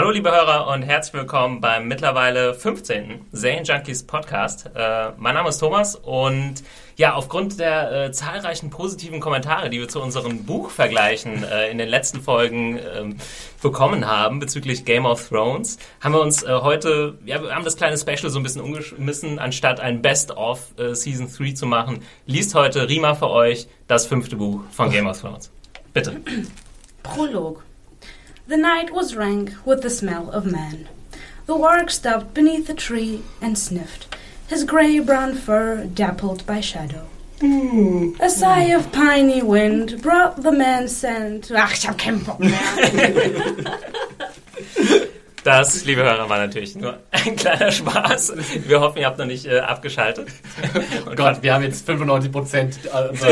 Hallo liebe Hörer und herzlich willkommen beim mittlerweile 15. Zane Junkies Podcast. Äh, mein Name ist Thomas und ja, aufgrund der äh, zahlreichen positiven Kommentare, die wir zu unseren Buchvergleichen äh, in den letzten Folgen ähm, bekommen haben bezüglich Game of Thrones, haben wir uns äh, heute, ja, wir haben das kleine Special so ein bisschen umgeschmissen, anstatt ein Best-of äh, Season 3 zu machen, liest heute Rima für euch das fünfte Buch von Game of Thrones. Bitte. Prolog. The night was rank with the smell of man. The warg stopped beneath a tree and sniffed, his grey brown fur dappled by shadow. A sigh of piney wind brought the man's scent. Ah, Das, liebe Hörer, war natürlich nur ein kleiner Spaß. Wir hoffen, ihr habt noch nicht äh, abgeschaltet. Oh Gott, wir haben jetzt 95 Prozent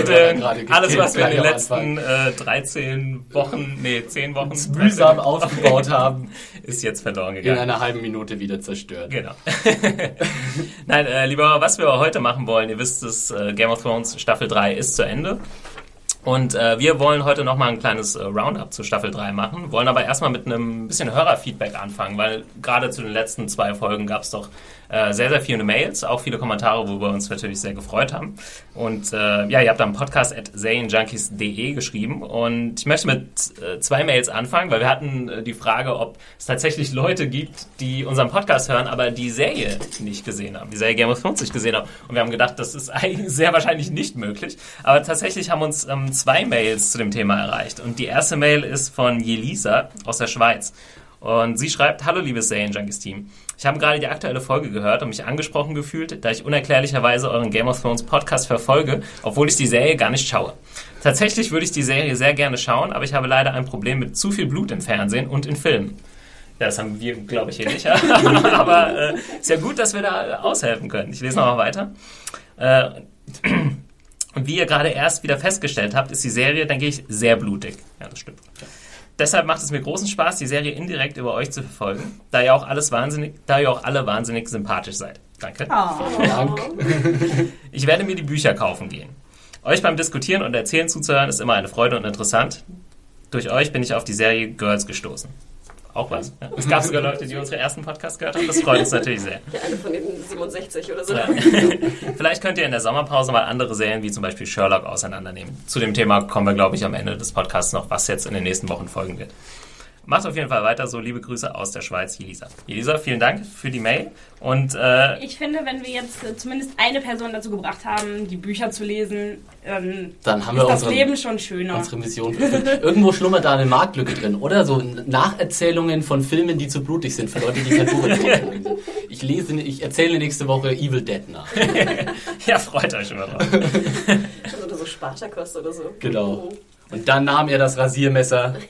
Denn alles, was wir in den letzten äh, 13 Wochen, nee, 10 Wochen mühsam aufgebaut haben, ist jetzt verloren in gegangen. einer halben Minute wieder zerstört. Genau. Nein, äh, lieber Hörer, was wir heute machen wollen, ihr wisst es, äh, Game of Thrones Staffel 3 ist zu Ende. Und äh, wir wollen heute nochmal ein kleines äh, Roundup zu Staffel 3 machen, wollen aber erstmal mit einem bisschen Hörerfeedback anfangen, weil gerade zu den letzten zwei Folgen gab es doch äh, sehr, sehr viele Mails, auch viele Kommentare, wo wir uns natürlich sehr gefreut haben. Und äh, ja, ihr habt am Podcast at zanejunkies.de geschrieben und ich möchte mit äh, zwei Mails anfangen, weil wir hatten äh, die Frage, ob es tatsächlich Leute gibt, die unseren Podcast hören, aber die Serie nicht gesehen haben, die Serie Game of Thrones nicht gesehen haben. Und wir haben gedacht, das ist eigentlich sehr wahrscheinlich nicht möglich. Aber tatsächlich haben uns ähm, zwei Mails zu dem Thema erreicht. Und die erste Mail ist von Jelisa aus der Schweiz. Und sie schreibt, Hallo liebes Serien Junkies Team. Ich habe gerade die aktuelle Folge gehört und mich angesprochen gefühlt, da ich unerklärlicherweise euren Game of Thrones Podcast verfolge, obwohl ich die Serie gar nicht schaue. Tatsächlich würde ich die Serie sehr gerne schauen, aber ich habe leider ein Problem mit zu viel Blut im Fernsehen und in Filmen. Ja, das haben wir, glaube ich, hier nicht. aber äh, ist ja gut, dass wir da aushelfen können. Ich lese nochmal weiter. Äh, und wie ihr gerade erst wieder festgestellt habt, ist die Serie, denke ich, sehr blutig. Ja, das stimmt. Deshalb macht es mir großen Spaß, die Serie indirekt über euch zu verfolgen, da ihr auch alles wahnsinnig, da ihr auch alle wahnsinnig sympathisch seid. Danke. Dank. Ich werde mir die Bücher kaufen gehen. Euch beim Diskutieren und Erzählen zuzuhören ist immer eine Freude und interessant. Durch euch bin ich auf die Serie Girls gestoßen. Auch was. Ja. Es gab sogar Leute, die unsere ersten Podcasts gehört haben. Das freut uns natürlich sehr. Ja, eine von den 67 oder so. Ja. Vielleicht könnt ihr in der Sommerpause mal andere Serien wie zum Beispiel Sherlock auseinandernehmen. Zu dem Thema kommen wir, glaube ich, am Ende des Podcasts noch, was jetzt in den nächsten Wochen folgen wird. Macht auf jeden Fall weiter so. Liebe Grüße aus der Schweiz, Jelisa. Jelisa, vielen Dank für die Mail. Und äh, Ich finde, wenn wir jetzt äh, zumindest eine Person dazu gebracht haben, die Bücher zu lesen, ähm, Dann haben ist wir das Leben schon schöner. unsere Mission. Irgendwo schlummert da eine Marktlücke drin, oder? So Nacherzählungen von Filmen, die zu blutig sind für Leute, die kein Buch lesen. Ich lese, ich erzähle nächste Woche Evil Dead nach. ja, freut euch immer drauf. Oder so Spartakost oder so. Genau. Und dann nahm er das Rasiermesser.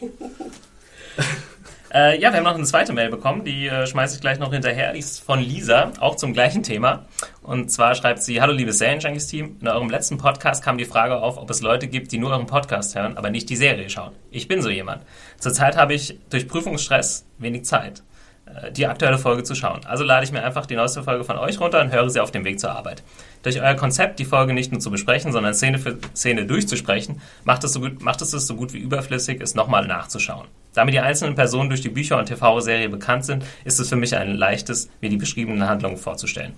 Äh, ja, wir haben noch eine zweite Mail bekommen, die äh, schmeiße ich gleich noch hinterher. Die ist von Lisa, auch zum gleichen Thema. Und zwar schreibt sie, Hallo liebes Serienjunkies-Team, in eurem letzten Podcast kam die Frage auf, ob es Leute gibt, die nur euren Podcast hören, aber nicht die Serie schauen. Ich bin so jemand. Zurzeit habe ich durch Prüfungsstress wenig Zeit, die aktuelle Folge zu schauen. Also lade ich mir einfach die neueste Folge von euch runter und höre sie auf dem Weg zur Arbeit. Durch euer Konzept, die Folge nicht nur zu besprechen, sondern Szene für Szene durchzusprechen, macht es, so gut, macht es es so gut wie überflüssig, es nochmal nachzuschauen. Da mir die einzelnen Personen durch die Bücher und TV-Serie bekannt sind, ist es für mich ein leichtes, mir die beschriebenen Handlungen vorzustellen.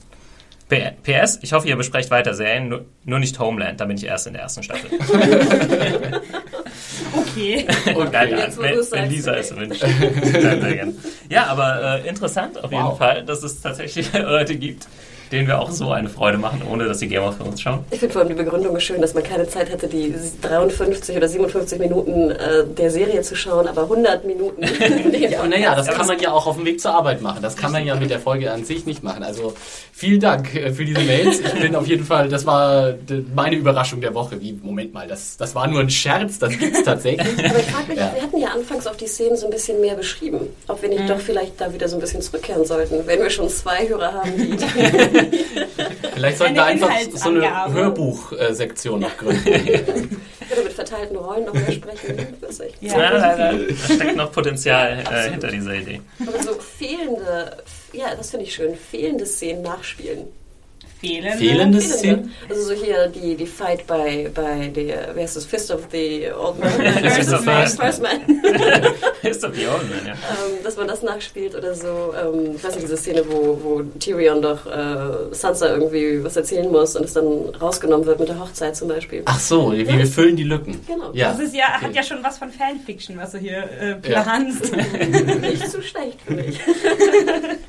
PS, ich hoffe, ihr besprecht weiter Serien, nur, nur nicht Homeland, da bin ich erst in der ersten Staffel. Okay. Und geil, Jetzt, wenn, wenn sagst. Lisa es wünscht. Ja, aber äh, interessant auf jeden Wow. Fall, dass es tatsächlich Leute gibt, denen wir auch so eine Freude machen, ohne dass sie Game of Thrones schauen. Ich finde vor allem die Begründung schön, dass man keine Zeit hatte, die 53 oder 57 Minuten äh, der Serie zu schauen, aber 100 Minuten. Ja, naja, das kann man ja auch auf dem Weg zur Arbeit machen. Das kann man ja mit der Folge an sich nicht machen. Also vielen Dank äh, für diese Mails. Ich bin auf jeden Fall, das war meine Überraschung der Woche. Wie, Moment mal, das, das war nur ein Scherz, das gibt's tatsächlich. Aber ich frage mich, Ja. wir hatten ja anfangs auch die Szenen so ein bisschen mehr beschrieben. Ob wir nicht doch vielleicht da wieder so ein bisschen zurückkehren sollten, wenn wir schon zwei Hörer haben, die. Vielleicht sollten wir Eine einfach so eine. Hörbuchsektion noch gründen. oder mit verteilten Rollen noch mehr sprechen. Weiß ich. Ja. Ja, da steckt noch Potenzial äh, hinter dieser Idee. Aber so fehlende, ja, das finde ich schön, fehlende Szenen nachspielen. Fehlende. Fehlende. Szenen? Also so hier die, die Fight bei, bei der, wer ist das, Fist of the Old Man? Fist of the First, First Man. Ist doch die Old Man, ja. ähm, dass man das nachspielt oder so. Ähm, ich weiß nicht, diese Szene, wo, wo Tyrion doch äh, Sansa irgendwie was erzählen muss und es dann rausgenommen wird mit der Hochzeit zum Beispiel. Ach so, wie wir füllen die Lücken. Genau. Ja. Das ist ja, hat ja schon was von Fanfiction, was du hier äh, Ja. planst. Nicht zu schlecht für mich.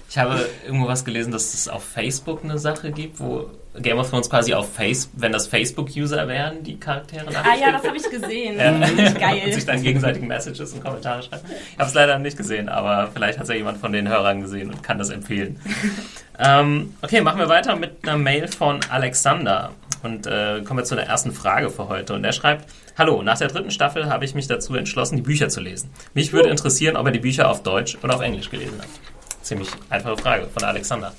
Ich habe irgendwo was gelesen, dass es auf Facebook eine Sache gibt, wo Game of Thrones quasi auf Face, wenn das Facebook-User wären, die Charaktere ah ja, das habe ich gesehen. Ja. Richtig und geil. sich dann gegenseitig Messages und Kommentare schreiben. Ich habe es leider nicht gesehen, aber vielleicht hat es ja jemand von den Hörern gesehen und kann das empfehlen. ähm, okay, machen wir weiter mit einer Mail von Alexander. Und äh, kommen wir zu der ersten Frage für heute. Und er schreibt, Hallo, nach der dritten Staffel habe ich mich dazu entschlossen, die Bücher zu lesen. Mich würde interessieren, ob er die Bücher auf Deutsch oder auf Englisch gelesen hat. Ziemlich einfache Frage von Alexander.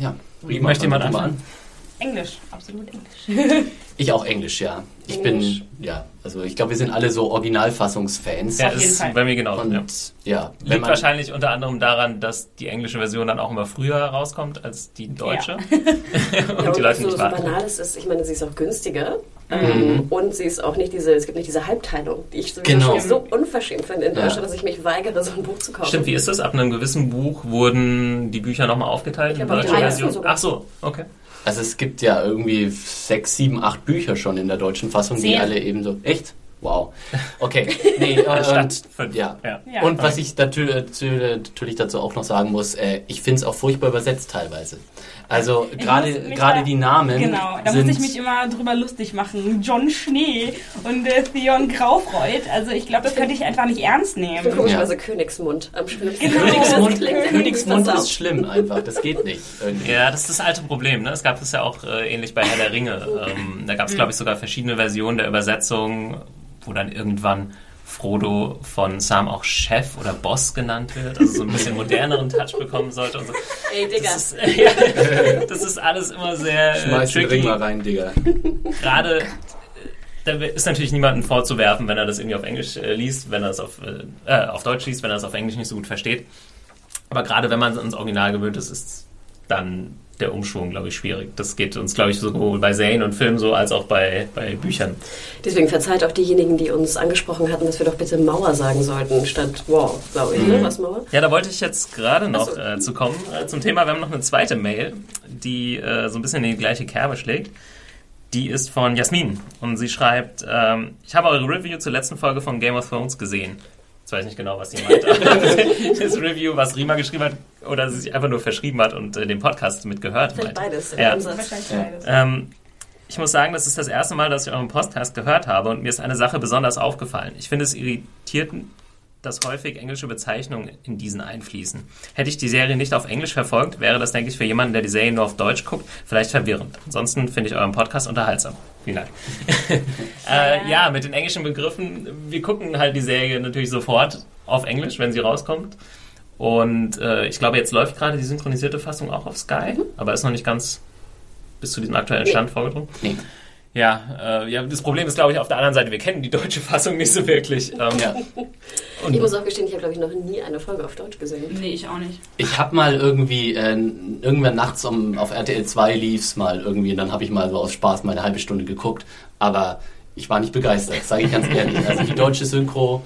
Ja. Möchte jemand anfangen? Englisch, absolut Englisch. Ich auch Englisch, ja. Ich Englisch. bin, ja, also ich glaube, wir sind alle so Originalfassungsfans. Ja, jeden ist bei mir genau. Und ja. ja, wenn Liegt man, wahrscheinlich unter anderem daran, dass die englische Version dann auch immer früher rauskommt als die deutsche. Ja, und die Leute so, nicht so warten. banal es ist, ich meine, sie ist auch günstiger. Ähm, und sie ist auch nicht diese, es gibt nicht diese Halbteilung, die ich Genau. schon so unverschämt finde in Ja. Deutschland, dass ich mich weigere, so ein Buch zu kaufen. Stimmt, wie ist das? Ab einem gewissen Buch wurden die Bücher nochmal aufgeteilt Ich in glaube, deutsche drei Version? Ach so, okay. also es gibt ja irgendwie sechs, sieben, acht Bücher schon in der deutschen Fassung, die Zehn. alle eben so, echt? Wow. Okay. Nee, äh, Statt und, fünf. ja. Ja. Ja. Und was ich natür- natür- natürlich dazu auch noch sagen muss, äh, ich finde es auch furchtbar übersetzt teilweise. Also gerade gerade die Namen Genau, da sind muss ich mich immer drüber lustig machen. John Schnee und äh, Theon Graufreud. Also ich glaube, das könnte ich einfach nicht ernst nehmen. komischerweise Königsmund am schlimmsten. Genau. Königsmund, Königsmund ist schlimm einfach, das geht nicht. Irgendwie. Ja, das ist das alte Problem. Ne? Es gab es ja auch äh, ähnlich bei Herr der Ringe. Ähm, da gab es, glaube ich, sogar verschiedene Versionen der Übersetzung, wo dann irgendwann Frodo von Sam auch Chef oder Boss genannt wird, also so ein bisschen moderneren Touch bekommen sollte. Und so. Ey, Digga. Das ist, ja, das ist alles immer sehr äh, Schmeiß den tricky. Ring mal rein, Digga. gerade äh, da ist natürlich niemandem vorzuwerfen, wenn er das irgendwie auf Englisch äh, liest, wenn er es auf, äh, äh, auf Deutsch liest, wenn er es auf Englisch nicht so gut versteht. Aber gerade wenn man ans Original gewöhnt ist, ist dann der Umschwung, glaube ich, schwierig. Das geht uns, glaube ich, sowohl bei Serien und Filmen so, als auch bei, bei Büchern. Deswegen verzeiht auch diejenigen, die uns angesprochen hatten, dass wir doch bitte Mauer sagen sollten, statt Wall, glaube ich, ne? Was Mauer? Ja, da wollte ich jetzt gerade noch so. äh, zu kommen äh, zum Thema. Wir haben noch eine zweite Mail, die äh, so ein bisschen in die gleiche Kerbe schlägt. Die ist von Jasmin und sie schreibt, ähm, ich habe eure Review zur letzten Folge von Game of Thrones gesehen. Weiß ich nicht genau, was sie meint. das Review, was Rima geschrieben hat oder sie sich einfach nur verschrieben hat und äh, den Podcast mitgehört. Vielleicht meint. beides. in Ja. Wahrscheinlich Ja. beides. Ähm, ich muss sagen, das ist das erste Mal, dass ich euren Podcast gehört habe und mir ist eine Sache besonders aufgefallen. Ich finde es irritiert, dass häufig englische Bezeichnungen in diesen einfließen. Hätte ich die Serie nicht auf Englisch verfolgt, wäre das, denke ich, für jemanden, der die Serie nur auf Deutsch guckt, vielleicht verwirrend. Ansonsten finde ich euren Podcast unterhaltsam. Vielen Dank. äh, ja, mit den englischen Begriffen, wir gucken halt die Serie natürlich sofort auf Englisch, wenn sie rauskommt. Und äh, ich glaube, jetzt läuft gerade die synchronisierte Fassung auch auf Sky, aber ist noch nicht ganz bis zu diesem aktuellen Stand vorgedrungen. Nee. Ja, äh, ja, das Problem ist, glaube ich, auf der anderen Seite, wir kennen die deutsche Fassung nicht so wirklich. Ähm, Ja. und Ich muss auch gestehen, ich habe, glaube ich, noch nie eine Folge auf Deutsch gesehen. Nee, ich auch nicht. Ich habe mal irgendwie, äh, irgendwann nachts um, auf RTL 2 lief's mal irgendwie und dann habe ich mal so aus Spaß mal eine halbe Stunde geguckt, aber ich war nicht begeistert, sage ich ganz ehrlich. Also die deutsche Synchro,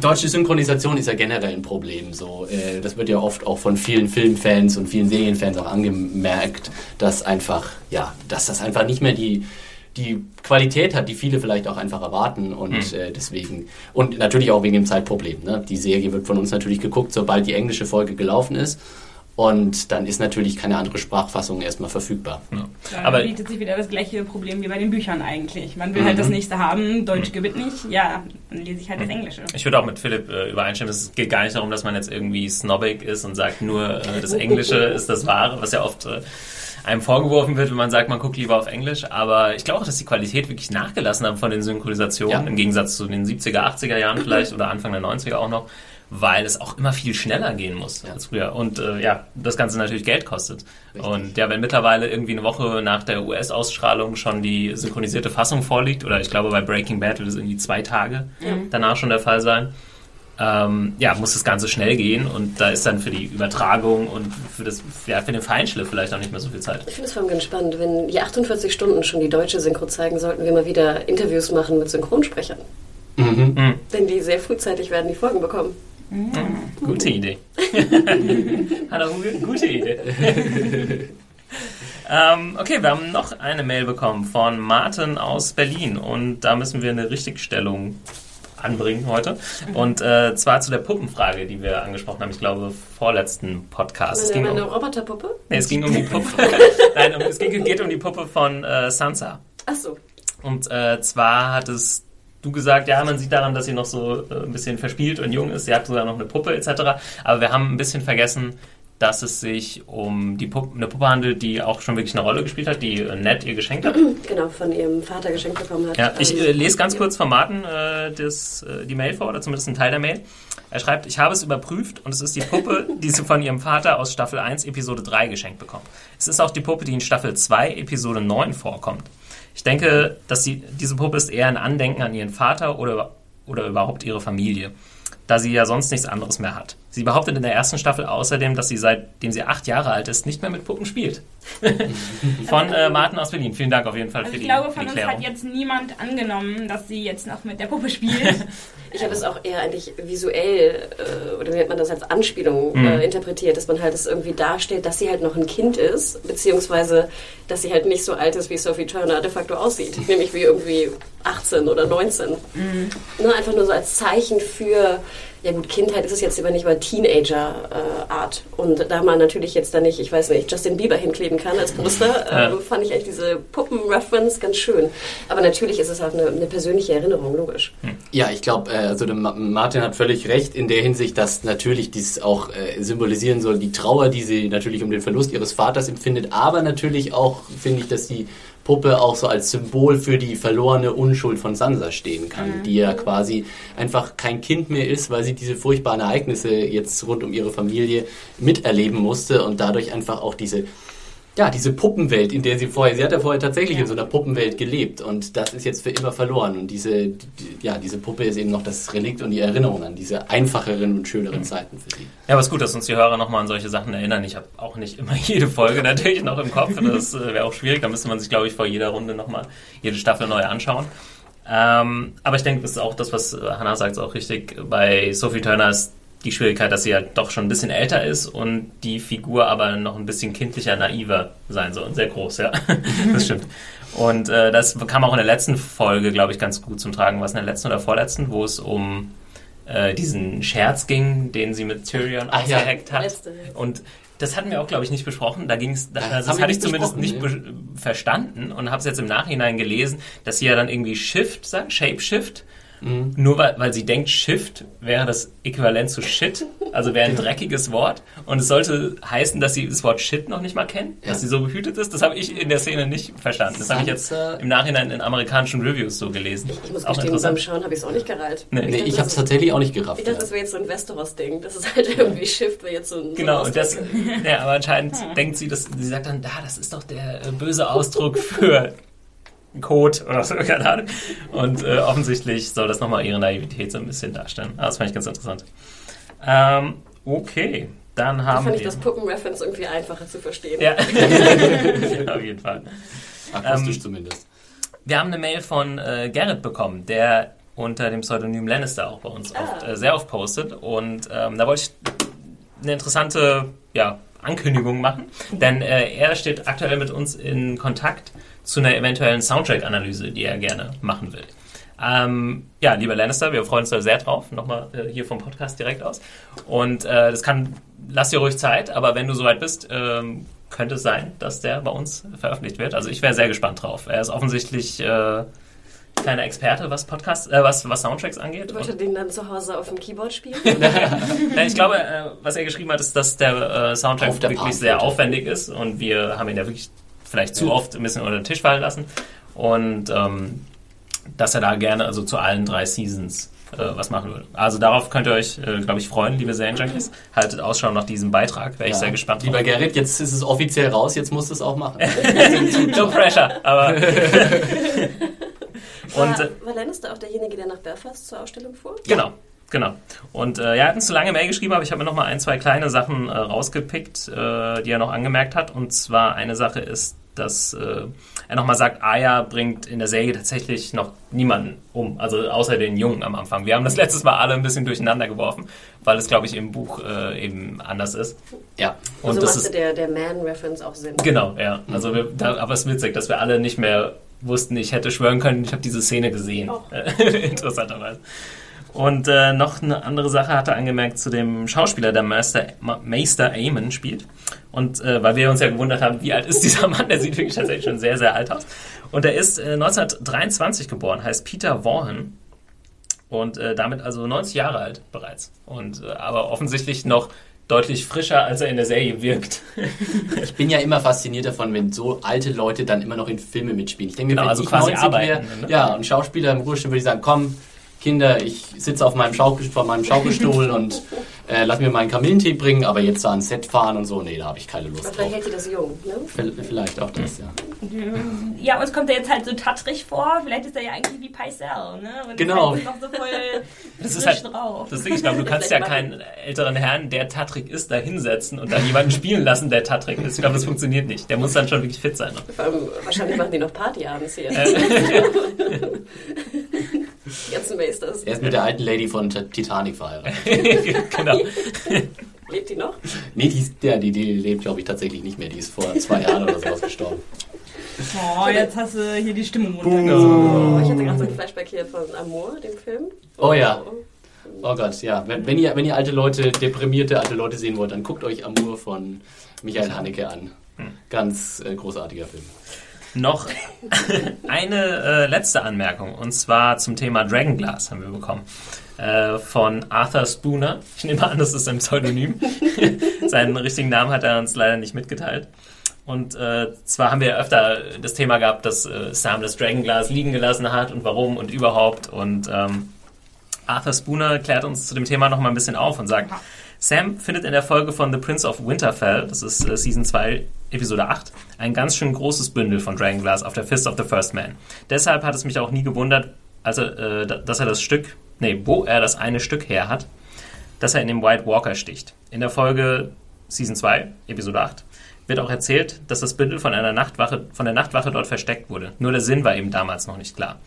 deutsche Synchronisation ist ja generell ein Problem. So, äh, das wird ja oft auch von vielen Filmfans und vielen Serienfans auch angemerkt, dass einfach, ja, dass das einfach nicht mehr die die Qualität hat, die viele vielleicht auch einfach erwarten und äh, deswegen und natürlich auch wegen dem Zeitproblem. Ne? Die Serie wird von uns natürlich geguckt, sobald die englische Folge gelaufen ist Und dann ist natürlich keine andere Sprachfassung erstmal verfügbar. Ja. Da Aber bietet sich wieder das gleiche Problem wie bei den Büchern eigentlich. Man will halt das nächste haben, Deutsch gewinnt nicht, ja, dann lese ich halt das Englische. ich würde auch mit Philipp äh, übereinstimmen, es geht gar nicht darum, dass man jetzt irgendwie snobbig ist und sagt, nur äh, das Englische ist das Wahre, was ja oft äh, einem vorgeworfen wird, wenn man sagt, man guckt lieber auf Englisch. Aber ich glaube auch, dass die Qualität wirklich nachgelassen hat von den Synchronisationen, Ja. im Gegensatz zu den 70er, 80er Jahren vielleicht oder Anfang der 90er auch noch, weil es auch immer viel schneller gehen muss als früher. Und äh, ja, das Ganze natürlich Geld kostet. Richtig. Und ja, wenn mittlerweile irgendwie eine Woche nach der US-Ausstrahlung schon die synchronisierte Fassung vorliegt, oder ich glaube bei Breaking Bad wird es irgendwie zwei Tage danach schon der Fall sein, ähm, ja, muss das Ganze schnell gehen und da ist dann für die Übertragung und für, das, ja, für den Feinschliff vielleicht auch nicht mehr so viel Zeit. Ich finde es vor allem ganz spannend, wenn die 48 Stunden schon die deutsche Synchro zeigen, sollten wir mal wieder Interviews machen mit Synchronsprechern. Mhm. Denn die sehr frühzeitig werden die Folgen bekommen. Gute Idee. Huge, gute Idee. ähm, okay, wir haben noch eine Mail bekommen von Martin aus Berlin und da müssen wir eine Richtigstellung anbringen heute. Und äh, zwar zu der Puppenfrage, die wir angesprochen haben, ich glaube, vorletzten Podcast. Es Meine, ging meine um, Roboterpuppe? nee, es ging um die Puppe. Nein, um, es ging, geht um die Puppe von äh, Sansa. Ach so. Und äh, zwar hattest du gesagt, ja, man sieht daran, dass sie noch so äh, ein bisschen verspielt und jung ist. Sie hat sogar noch eine Puppe etc. Aber wir haben ein bisschen vergessen, dass es sich um die Puppe, eine Puppe handelt, die auch schon wirklich eine Rolle gespielt hat, die äh, Ned ihr geschenkt hat. Genau, von ihrem Vater geschenkt bekommen hat. Ja, ich Ähm, äh, lese ganz kurz von Martin äh, das, äh, die Mail vor, oder zumindest einen Teil der Mail. Er schreibt, ich habe es überprüft und es ist die Puppe, die sie von ihrem Vater aus Staffel 1, Episode 3 geschenkt bekommt. Es ist auch die Puppe, die in Staffel 2, Episode 9 vorkommt. Ich denke, dass sie, diese Puppe ist eher ein Andenken an ihren Vater oder, oder überhaupt ihre Familie, da sie ja sonst nichts anderes mehr hat. Sie behauptet in der ersten Staffel außerdem, dass sie seitdem sie acht Jahre alt ist, nicht mehr mit Puppen spielt. Von äh, Martin aus Berlin. Vielen Dank auf jeden Fall Also für ich die, glaube, für von die uns Klärung. hat jetzt niemand angenommen, dass sie jetzt noch mit der Puppe spielt. Ich habe es auch eher eigentlich visuell, äh, oder wie hat man das als Anspielung Mhm. äh, interpretiert, dass man halt es irgendwie darstellt, dass sie halt noch ein Kind ist, beziehungsweise, dass sie halt nicht so alt ist, wie Sophie Turner de facto aussieht. Nämlich wie irgendwie 18 oder 19. Ne, einfach nur so als Zeichen für, ja gut, Kindheit ist es jetzt aber nicht mal Teenager-Art. Und da man natürlich jetzt da nicht, ich weiß nicht, Justin Bieber hinkleben kann als Poster, Ja. ähm, fand ich eigentlich diese Puppen-Reference ganz schön. Aber natürlich ist es auch eine, eine persönliche Erinnerung, logisch. Ja, ich glaube, äh, also Martin hat völlig recht in der Hinsicht, dass natürlich dies auch äh, symbolisieren soll, die Trauer, die sie natürlich um den Verlust ihres Vaters empfindet, aber natürlich auch finde ich, dass die Puppe auch so als Symbol für die verlorene Unschuld von Sansa stehen kann, die ja quasi einfach kein Kind mehr ist, weil sie diese furchtbaren Ereignisse jetzt rund um ihre Familie miterleben musste und dadurch einfach auch diese ja, diese Puppenwelt, in der sie vorher, sie hat ja vorher tatsächlich in so einer Puppenwelt gelebt und das ist jetzt für immer verloren und diese, die, ja, diese Puppe ist eben noch das Relikt und die Erinnerung an diese einfacheren und schöneren Zeiten für sie. Ja, aber es ist gut, dass uns die Hörer nochmal an solche Sachen erinnern. Ich habe auch nicht immer jede Folge natürlich noch im Kopf. Das äh, wäre auch schwierig. Da müsste man sich, glaube ich, vor jeder Runde nochmal jede Staffel neu anschauen. Ähm, aber ich denke, das ist auch das, was äh, Hannah sagt, ist auch richtig. Bei Sophie Turner ist die Schwierigkeit, dass sie ja doch schon ein bisschen älter ist und die Figur aber noch ein bisschen kindlicher, naiver sein soll. Und sehr groß, ja. das stimmt. Und äh, das kam auch in der letzten Folge, glaube ich, ganz gut zum Tragen. Was in der letzten oder vorletzten, wo es um äh, diesen Scherz ging, den sie mit Tyrion Ach ja. ausgeheckt hat. Letzte, ja. Und das hatten wir auch, glaube ich, nicht besprochen. Da ging es, das, Das hatte ich zumindest nicht be verstanden und habe es jetzt im Nachhinein gelesen, dass sie ja dann irgendwie Shift sagt, Shapeshift. Mhm. Nur weil, weil sie denkt, Shift wäre das Äquivalent zu Shit, also wäre ein dreckiges Wort. Und es sollte heißen, dass sie das Wort Shit noch nicht mal kennt, Ja. dass sie so behütet ist. Das habe ich in der Szene nicht verstanden. Das habe ich jetzt im Nachhinein in amerikanischen Reviews so gelesen. Ich muss Auch gestehen, beim. Schauen habe ich es auch nicht gereilt. Nee. Nee, ich das habe es tatsächlich auch nicht gerafft. Ich dachte, das wäre jetzt so ein Westeros-Ding. Das ist halt irgendwie Shift, wäre jetzt so ein. Genau, so und ein das, ja, aber anscheinend denkt sie, dass sie sagt dann, da, das ist doch der äh, böse Ausdruck für Code oder so, keine Ahnung. Und äh, offensichtlich soll das nochmal ihre Naivität so ein bisschen darstellen. Ah, das fand ich ganz interessant. Ähm, okay, dann Da haben fand ich wir. das Puppen-Reference irgendwie einfacher zu verstehen. ja, auf jeden Fall. Akustisch ähm, zumindest. Wir haben eine Mail von äh, Gerrit bekommen, der unter dem Pseudonym Lannister auch bei uns Ah. oft, äh, sehr oft postet. Und ähm, da wollte ich eine interessante ja, Ankündigung machen, denn äh, er steht aktuell mit uns in Kontakt zu einer eventuellen Soundtrack-Analyse, die er gerne machen will. Ähm, ja, lieber Lannister, wir freuen uns da sehr drauf. Nochmal äh, hier vom Podcast direkt aus. Und äh, das kann, lass dir ruhig Zeit, aber wenn du soweit bist, ähm, könnte es sein, dass der bei uns veröffentlicht wird. Also ich wäre sehr gespannt drauf. Er ist offensichtlich äh, kleiner Experte, was Podcasts, äh, was, was Soundtracks angeht. Wollte den dann zu Hause auf dem Keyboard spielen? Nein, ich glaube, äh, was er geschrieben hat, ist, dass der äh, Soundtrack der wirklich sehr Palmflöte. aufwendig ist und wir haben ihn ja wirklich vielleicht zu oft ein bisschen unter den Tisch fallen lassen und ähm, dass er da gerne also zu allen drei Seasons äh, was machen würde. Also darauf könnt ihr euch, äh, glaube ich, freuen, liebe Serienjunkies. Haltet Ausschau nach diesem Beitrag, wäre ich Ja. sehr gespannt Lieber drauf. Gerrit, jetzt ist es offiziell raus, jetzt musst du es auch machen. no pressure, aber... War, und, äh, war Lannister auch derjenige, der nach Belfast zur Ausstellung fuhr? Genau, genau. Und äh, er hat uns zu lange Mail geschrieben, aber ich habe mir noch mal ein, zwei kleine Sachen äh, rausgepickt, äh, die er noch angemerkt hat. Und zwar eine Sache ist, dass äh, er nochmal sagt, Aya bringt in der Serie tatsächlich noch niemanden um, also außer den Jungen am Anfang. Wir haben das letztes Mal alle ein bisschen durcheinander geworfen, weil es, glaube ich, im Buch äh, eben anders ist. Ja. Und also das machte ist der, der Man-Reference auch Sinn. Genau, ja. Also wir, da, aber es ist witzig, dass wir alle nicht mehr wussten, ich hätte schwören können, ich habe diese Szene gesehen. Oh. Interessanterweise. Und äh, noch eine andere Sache hat er angemerkt zu dem Schauspieler, der Meister, Ma- Meister Eamon spielt. Und äh, weil wir uns ja gewundert haben, wie alt ist dieser Mann, der sieht wirklich tatsächlich schon sehr, sehr alt aus. Und er ist äh, 1923 geboren, heißt Peter Vaughan. Und äh, damit also 90 Jahre alt bereits. Und äh, aber offensichtlich noch deutlich frischer, als er in der Serie wirkt. Ich bin ja immer fasziniert davon, wenn so alte Leute dann immer noch in Filme mitspielen. Ich denke, Genau, wenn also ich quasi 90 arbeiten, wäre, ne? ja, und Schauspieler im Ruhestand würde ich sagen, komm, Kinder, ich sitze auf meinem Schaukel, vor meinem Schaukelstuhl und äh, lass mir meinen Kamillentee bringen, aber jetzt so ans Set fahren und so, nee, da habe ich keine Lust vielleicht hält die das jung, ne? Vielleicht auch das, ja. Ja, uns kommt er jetzt halt so tattrig vor. Vielleicht ist er ja eigentlich wie Paisel, ne? Und Genau. Ist halt noch so voll Das ist halt drauf. das Ding, ich glaube, du kannst ja keinen älteren Herrn, der Tatrik ist, da hinsetzen und dann jemanden spielen lassen, der Tatrik ist. Ich glaube, das funktioniert nicht. Der muss dann schon wirklich fit sein. Vor allem, wahrscheinlich machen die noch Party abends hier. Die ganzen Maesters. Er ist mit der alten Lady von Titanic verheiratet. genau. Lebt die noch? Nee, die, ist, ja, die, die lebt, glaube ich, tatsächlich nicht mehr. Die ist vor zwei Jahren oder sowas gestorben. Oh, jetzt hast du hier die Stimmung runtergezogen. Oh, ich hatte gerade so ein Flashback hier von Amour, dem Film. Oh ja. Oh Gott, ja. Wenn, wenn, ihr, wenn ihr alte Leute, deprimierte alte Leute sehen wollt, dann guckt euch Amour von Michael Haneke an. Ganz äh, großartiger Film. Noch eine äh, letzte Anmerkung und zwar zum Thema Dragonglass haben wir bekommen. Äh, von Arthur Spooner. Ich nehme an, das ist ein Pseudonym. Seinen richtigen Namen hat er uns leider nicht mitgeteilt. Und äh, zwar haben wir ja öfter das Thema gehabt, dass äh, Sam das Dragonglass liegen gelassen hat und warum und überhaupt. Und ähm, Arthur Spooner klärt uns zu dem Thema noch mal ein bisschen auf und sagt, Sam findet in der Folge von The Prince of Winterfell, das ist äh, Season 2, Episode 8, ein ganz schön großes Bündel von Dragonglass auf der Fist of the First Man. Deshalb hat es mich auch nie gewundert, als er, äh, da- dass er das Stück, nee, wo er das eine Stück her hat, dass er in dem White Walker sticht. In der Folge Season 2, Episode 8, wird auch erzählt, dass das Bündel von einer Nachtwache, von der Nachtwache dort versteckt wurde. Nur der Sinn war eben damals noch nicht klar.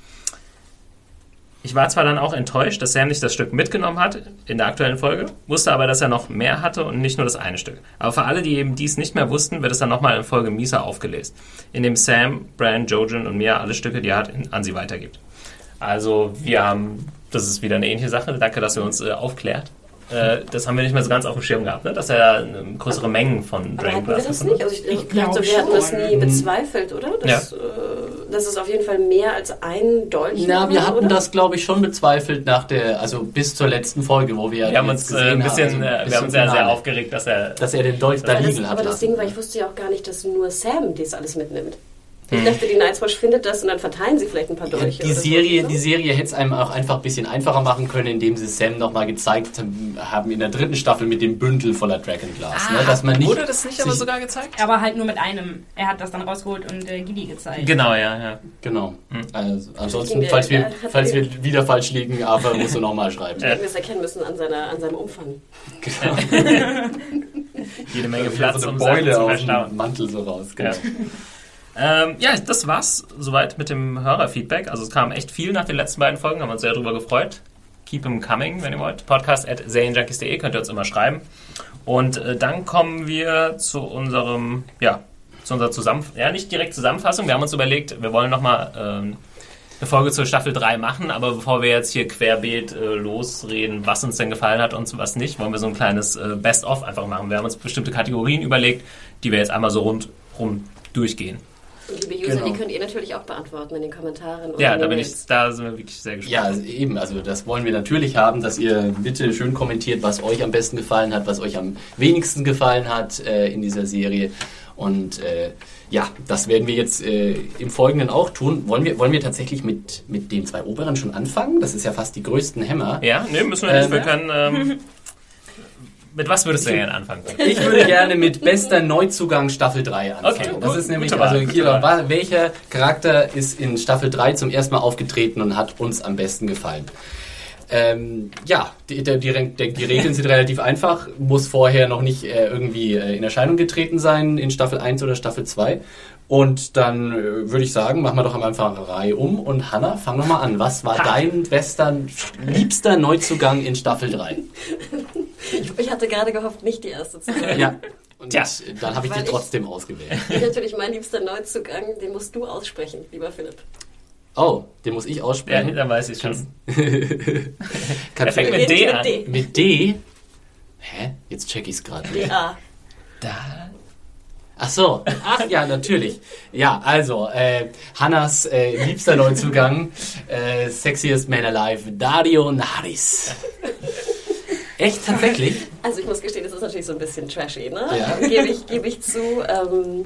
Ich war zwar dann auch enttäuscht, dass Sam nicht das Stück mitgenommen hat in der aktuellen Folge, wusste aber, dass er noch mehr hatte und nicht nur das eine Stück. Aber für alle, die eben dies nicht mehr wussten, wird es dann nochmal in Folge Misa aufgelesen, in dem Sam, Bran, Jojen und Mia alle Stücke, die er hat, an sie weitergibt. Also wir haben, das ist wieder eine ähnliche Sache, danke, dass ihr uns äh, aufklärt. Äh, das haben wir nicht mehr so ganz auf dem Schirm gehabt, ne? dass er äh, größere Mengen von Aber hatten wir Dragonglass das nicht? hat. Also ich, Ich ich glaub glaube, wir hatten das nie bezweifelt, oder? Das, äh, das ist auf jeden Fall mehr als ein Dolch. Na, wir hatten oder? das, glaube ich, schon bezweifelt nach der, also bis zur letzten Folge, wo wir Wir haben uns äh, ein bisschen, haben, also wir haben uns ja sehr aufgeregt, dass er dass er den Dolch da liegen hat aber das. Ding war, ich wusste ja auch gar nicht, dass nur Sam das alles mitnimmt. Hm. Ich dachte, die Night's Watch findet das und dann verteilen sie vielleicht ein paar Dolche. Die oder Serie, so, die Serie hätte es einem auch einfach ein bisschen einfacher machen können, indem sie Sam nochmal gezeigt haben in der dritten Staffel mit dem Bündel voller Dragonglass. ne? Dass man nicht, Wurde das nicht aber sogar gezeigt? Aber halt nur mit einem. Er hat das dann rausgeholt und äh, Gidi gezeigt. Genau, ja, ja. Genau. Hm. Also, ansonsten, falls wir, hat falls wir wieder falsch liegen, Arthur musst du nochmal schreiben. Wir hätten es erkennen müssen an, seiner, an seinem Umfang. Jede Menge Platz, so eine Sachen Beule verstauen. dem Mantel so raus. Genau. Ja. Ähm, ja, das war's soweit mit dem Hörerfeedback. Also es kam echt viel nach den letzten beiden Folgen, haben uns sehr darüber gefreut. Keep them coming, wenn ihr wollt. Podcast at serienjunkies.de könnt ihr uns immer schreiben. Und äh, dann kommen wir zu unserem, ja, zu unserer Zusammenfassung, ja nicht direkt Zusammenfassung. Wir haben uns überlegt, wir wollen nochmal ähm, eine Folge zur Staffel 3 machen, aber bevor wir jetzt hier querbeet äh, losreden, was uns denn gefallen hat und was nicht, wollen wir so ein kleines äh, Best-of einfach machen. Wir haben uns bestimmte Kategorien überlegt, die wir jetzt einmal so rundrum durchgehen. Und liebe User, Genau. die könnt ihr natürlich auch beantworten in den Kommentaren. Ja, da bin ich, da sind wir wirklich sehr gespannt. Ja, also eben, also das wollen wir natürlich haben, dass ihr bitte schön kommentiert, was euch am besten gefallen hat, was euch am wenigsten gefallen hat äh, in dieser Serie. Und äh, ja, das werden wir jetzt äh, im Folgenden auch tun. Wollen wir, wollen wir tatsächlich mit, mit den zwei Oberen schon anfangen? Das ist ja fast die größten Hämmer. Ja, nee, müssen wir nicht. Ähm, wir können. Ähm, mit was würdest du gerne anfangen? Ich würde gerne mit bester Neuzugang Staffel 3 anfangen. Okay, das gut, ist nämlich, also hier, welcher Charakter ist in Staffel 3 zum ersten Mal aufgetreten und hat uns am besten gefallen? Ähm, ja, die, die, die, die Regeln sind relativ einfach. Muss vorher noch nicht äh, irgendwie äh, in Erscheinung getreten sein in Staffel 1 oder Staffel 2. Und dann äh, würde ich sagen, machen wir doch am Anfang eine Reihe um. Und Hanna, fang doch mal an. Was war dein bester, liebster Neuzugang in Staffel 3? Ich hatte gerade gehofft, nicht die erste zu sein. Ja. Und Tja. dann habe ich Weil die ich- trotzdem ausgewählt. Natürlich mein liebster Neuzugang, den musst du aussprechen, lieber Philipp. Oh, den muss ich Ja, aussprechen. dann weiß ich schon. Kannst fängt mit D an. D. mit D? Hä? Jetzt check ich's gerade. D-A. Da. Ach so. Ach ja, natürlich. Ja, also, äh, Hannas äh, liebster Neuzugang, äh, Sexiest Man Alive, Dario Naris. Echt, tatsächlich? Also ich muss gestehen, das ist natürlich so ein bisschen trashy, ne? Ja. Gebe ich, gebe ich zu. Ähm,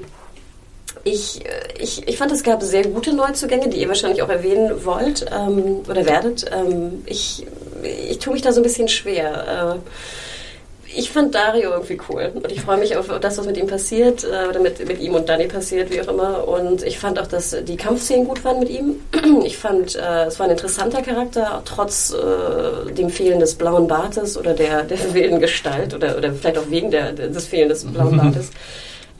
ich, äh, ich, ich fand, es gab sehr gute Neuzugänge, die ihr wahrscheinlich auch erwähnen wollt ähm, oder werdet. Ähm, ich, ich tue mich da so ein bisschen schwer. Äh, ich fand Dario irgendwie cool und ich freue mich auf das, was mit ihm passiert äh, oder mit, mit ihm und Dani passiert, wie auch immer. Und ich fand auch, dass die Kampfszenen gut waren mit ihm. Ich fand, äh, es war ein interessanter Charakter, trotz äh, dem Fehlen des blauen Bartes oder der, der wilden Gestalt oder, oder vielleicht auch wegen der, des Fehlen des blauen Bartes.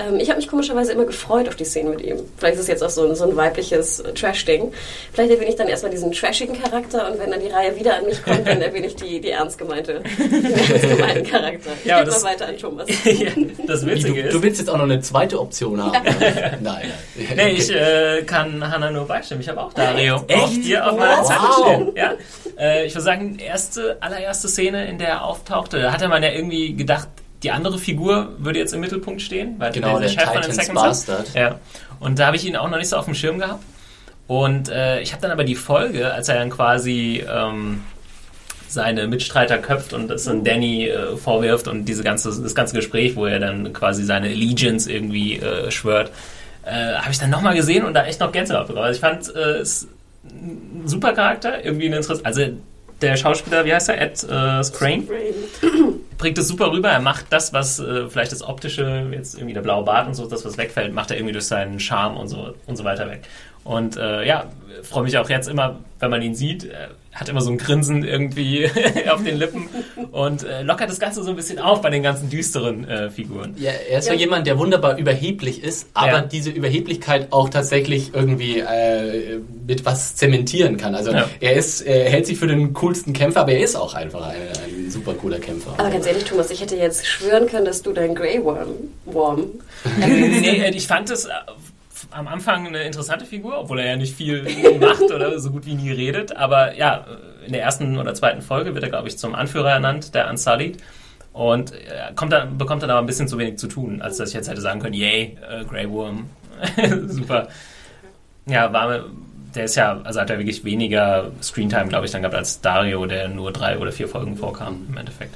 Ähm, ich habe mich komischerweise immer gefreut auf die Szene mit ihm. Vielleicht ist es jetzt auch so ein, so ein weibliches äh, Trash-Ding. Vielleicht erwähne ich dann erstmal diesen trashigen Charakter und wenn dann die Reihe wieder an mich kommt, dann erwähne ich die, die ernst gemeinte, den ernst gemeinten Charakter. Ja, das- mal weiter an Thomas. Ja, das Witzige du, ist. du willst jetzt auch noch eine zweite Option haben? Nein. nein. Nee, ich äh, kann Hannah nur beistimmen. Ich habe auch Dario auf dir auf meiner Wow. Zettel stehen. Ja. Äh, ich würde sagen, erste, allererste Szene, in der er auftauchte, da hatte man ja irgendwie gedacht, die andere Figur würde jetzt im Mittelpunkt stehen, weil Genau, der Titans Seconds Bastard. Ja. Und da habe ich ihn auch noch nicht so auf dem Schirm gehabt. Und äh, ich habe dann aber die Folge, als er dann quasi ähm, seine Mitstreiter köpft und das dann Danny äh, vorwirft und diese ganze, das ganze Gespräch, wo er dann quasi seine Allegiance irgendwie äh, schwört, äh, habe ich dann nochmal gesehen und da echt noch Gänsehaut bekommen. Also ich fand äh, es ein super Charakter, irgendwie ein Interesse. Also der Schauspieler, wie heißt er? Ed äh, Skrein? Bringt es super rüber. Er macht das, was äh, vielleicht das Optische, jetzt irgendwie der blaue Bart und so, das, was wegfällt, macht er irgendwie durch seinen Charme und so und so weiter weg. Und äh, ja, freue mich auch jetzt immer, wenn man ihn sieht. Hat immer so ein Grinsen irgendwie auf den Lippen und äh, lockert das Ganze so ein bisschen auf bei den ganzen düsteren äh, Figuren. Ja, er ist ja. jemand, der wunderbar überheblich ist, aber Ja. diese Überheblichkeit auch tatsächlich irgendwie äh, mit was zementieren kann. Also Ja. er ist, er hält sich für den coolsten Kämpfer, aber er ist auch einfach ein, ein super cooler Kämpfer. Aber ganz ehrlich, Thomas, ich hätte jetzt schwören können, dass du dein Grey Worm, Worm nee, ich fand es äh, am Anfang eine interessante Figur, obwohl er ja nicht viel macht oder so gut wie nie redet. Aber ja, in der ersten oder zweiten Folge wird er, glaube ich, zum Anführer ernannt, der Unsullied. Und äh, kommt dann, bekommt dann aber ein bisschen zu wenig zu tun, als dass ich jetzt hätte sagen können, yay, äh, Grey Worm, super. Ja, war, der ist ja, also hat er wirklich weniger Screentime, glaube ich, dann gehabt als Dario, der nur drei oder vier Folgen vorkam im Endeffekt.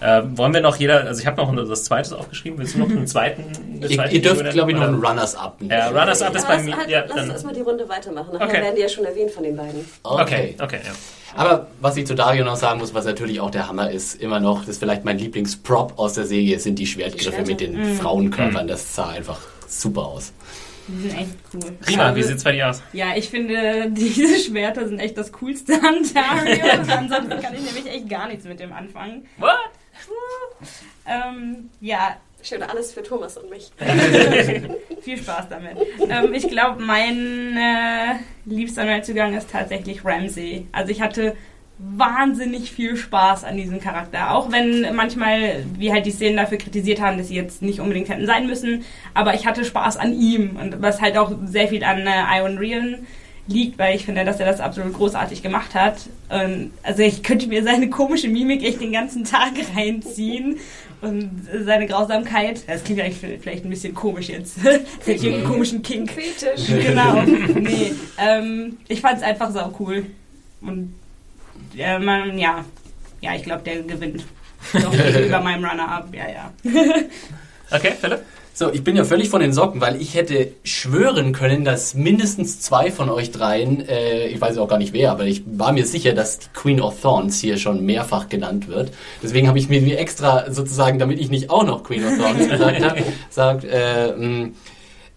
Äh, wollen wir noch jeder, also ich habe noch das zweite aufgeschrieben, willst du noch einen zweiten? eine ihr, zweite ihr dürft, glaube ich, noch einen Runners-Up. nehmen. Ja, Runners-Up ist bei mir. halt, Ja, lass uns erstmal die Runde weitermachen. Nachher Okay. werden die ja schon erwähnt von den beiden. okay, okay, ja. Aber was ich zu Dario noch sagen muss, was natürlich auch der Hammer ist, immer noch, das ist vielleicht mein Lieblingsprop aus der Serie, sind die Schwertgriffe Die mit den Frauenkörpern. Das sah einfach super aus. Die sind echt cool. Prima, wie Also, sieht's bei dir aus? Ja, ich finde, diese Schwerter sind echt das Coolste an Dario. Ansonsten kann ich nämlich echt gar nichts mit dem anfangen. What? Ähm, ja, Schön, alles für Thomas und mich. viel Spaß damit. Ähm, ich glaube, mein äh, liebster Neuzugang ist tatsächlich Ramsey. Also ich hatte wahnsinnig viel Spaß an diesem Charakter. Auch wenn manchmal wir halt die Szenen dafür kritisiert haben, dass sie jetzt nicht unbedingt hätten sein müssen. Aber ich hatte Spaß an ihm. Und was halt auch sehr viel an äh, Iron Rian liegt, weil ich finde, dass er das absolut großartig gemacht hat. Und also ich könnte mir seine komische Mimik echt den ganzen Tag reinziehen und seine Grausamkeit. Das klingt eigentlich vielleicht ein bisschen komisch jetzt. Das hätte einen komischen Kink. Fetisch. Genau. Nee, ähm, ich fand es einfach sau cool. Und äh, man, ja, ja, ich glaube, der gewinnt. Doch über meinem Runner-Up, ja, ja. Okay, Philipp? So, ich bin ja völlig von den Socken, weil ich hätte schwören können, dass mindestens zwei von euch dreien, äh, ich weiß auch gar nicht wer, aber ich war mir sicher, dass die Queen of Thorns hier schon mehrfach genannt wird. Deswegen habe ich mir extra sozusagen, damit ich nicht auch noch Queen of Thorns gesagt habe, sagt, äh, mh,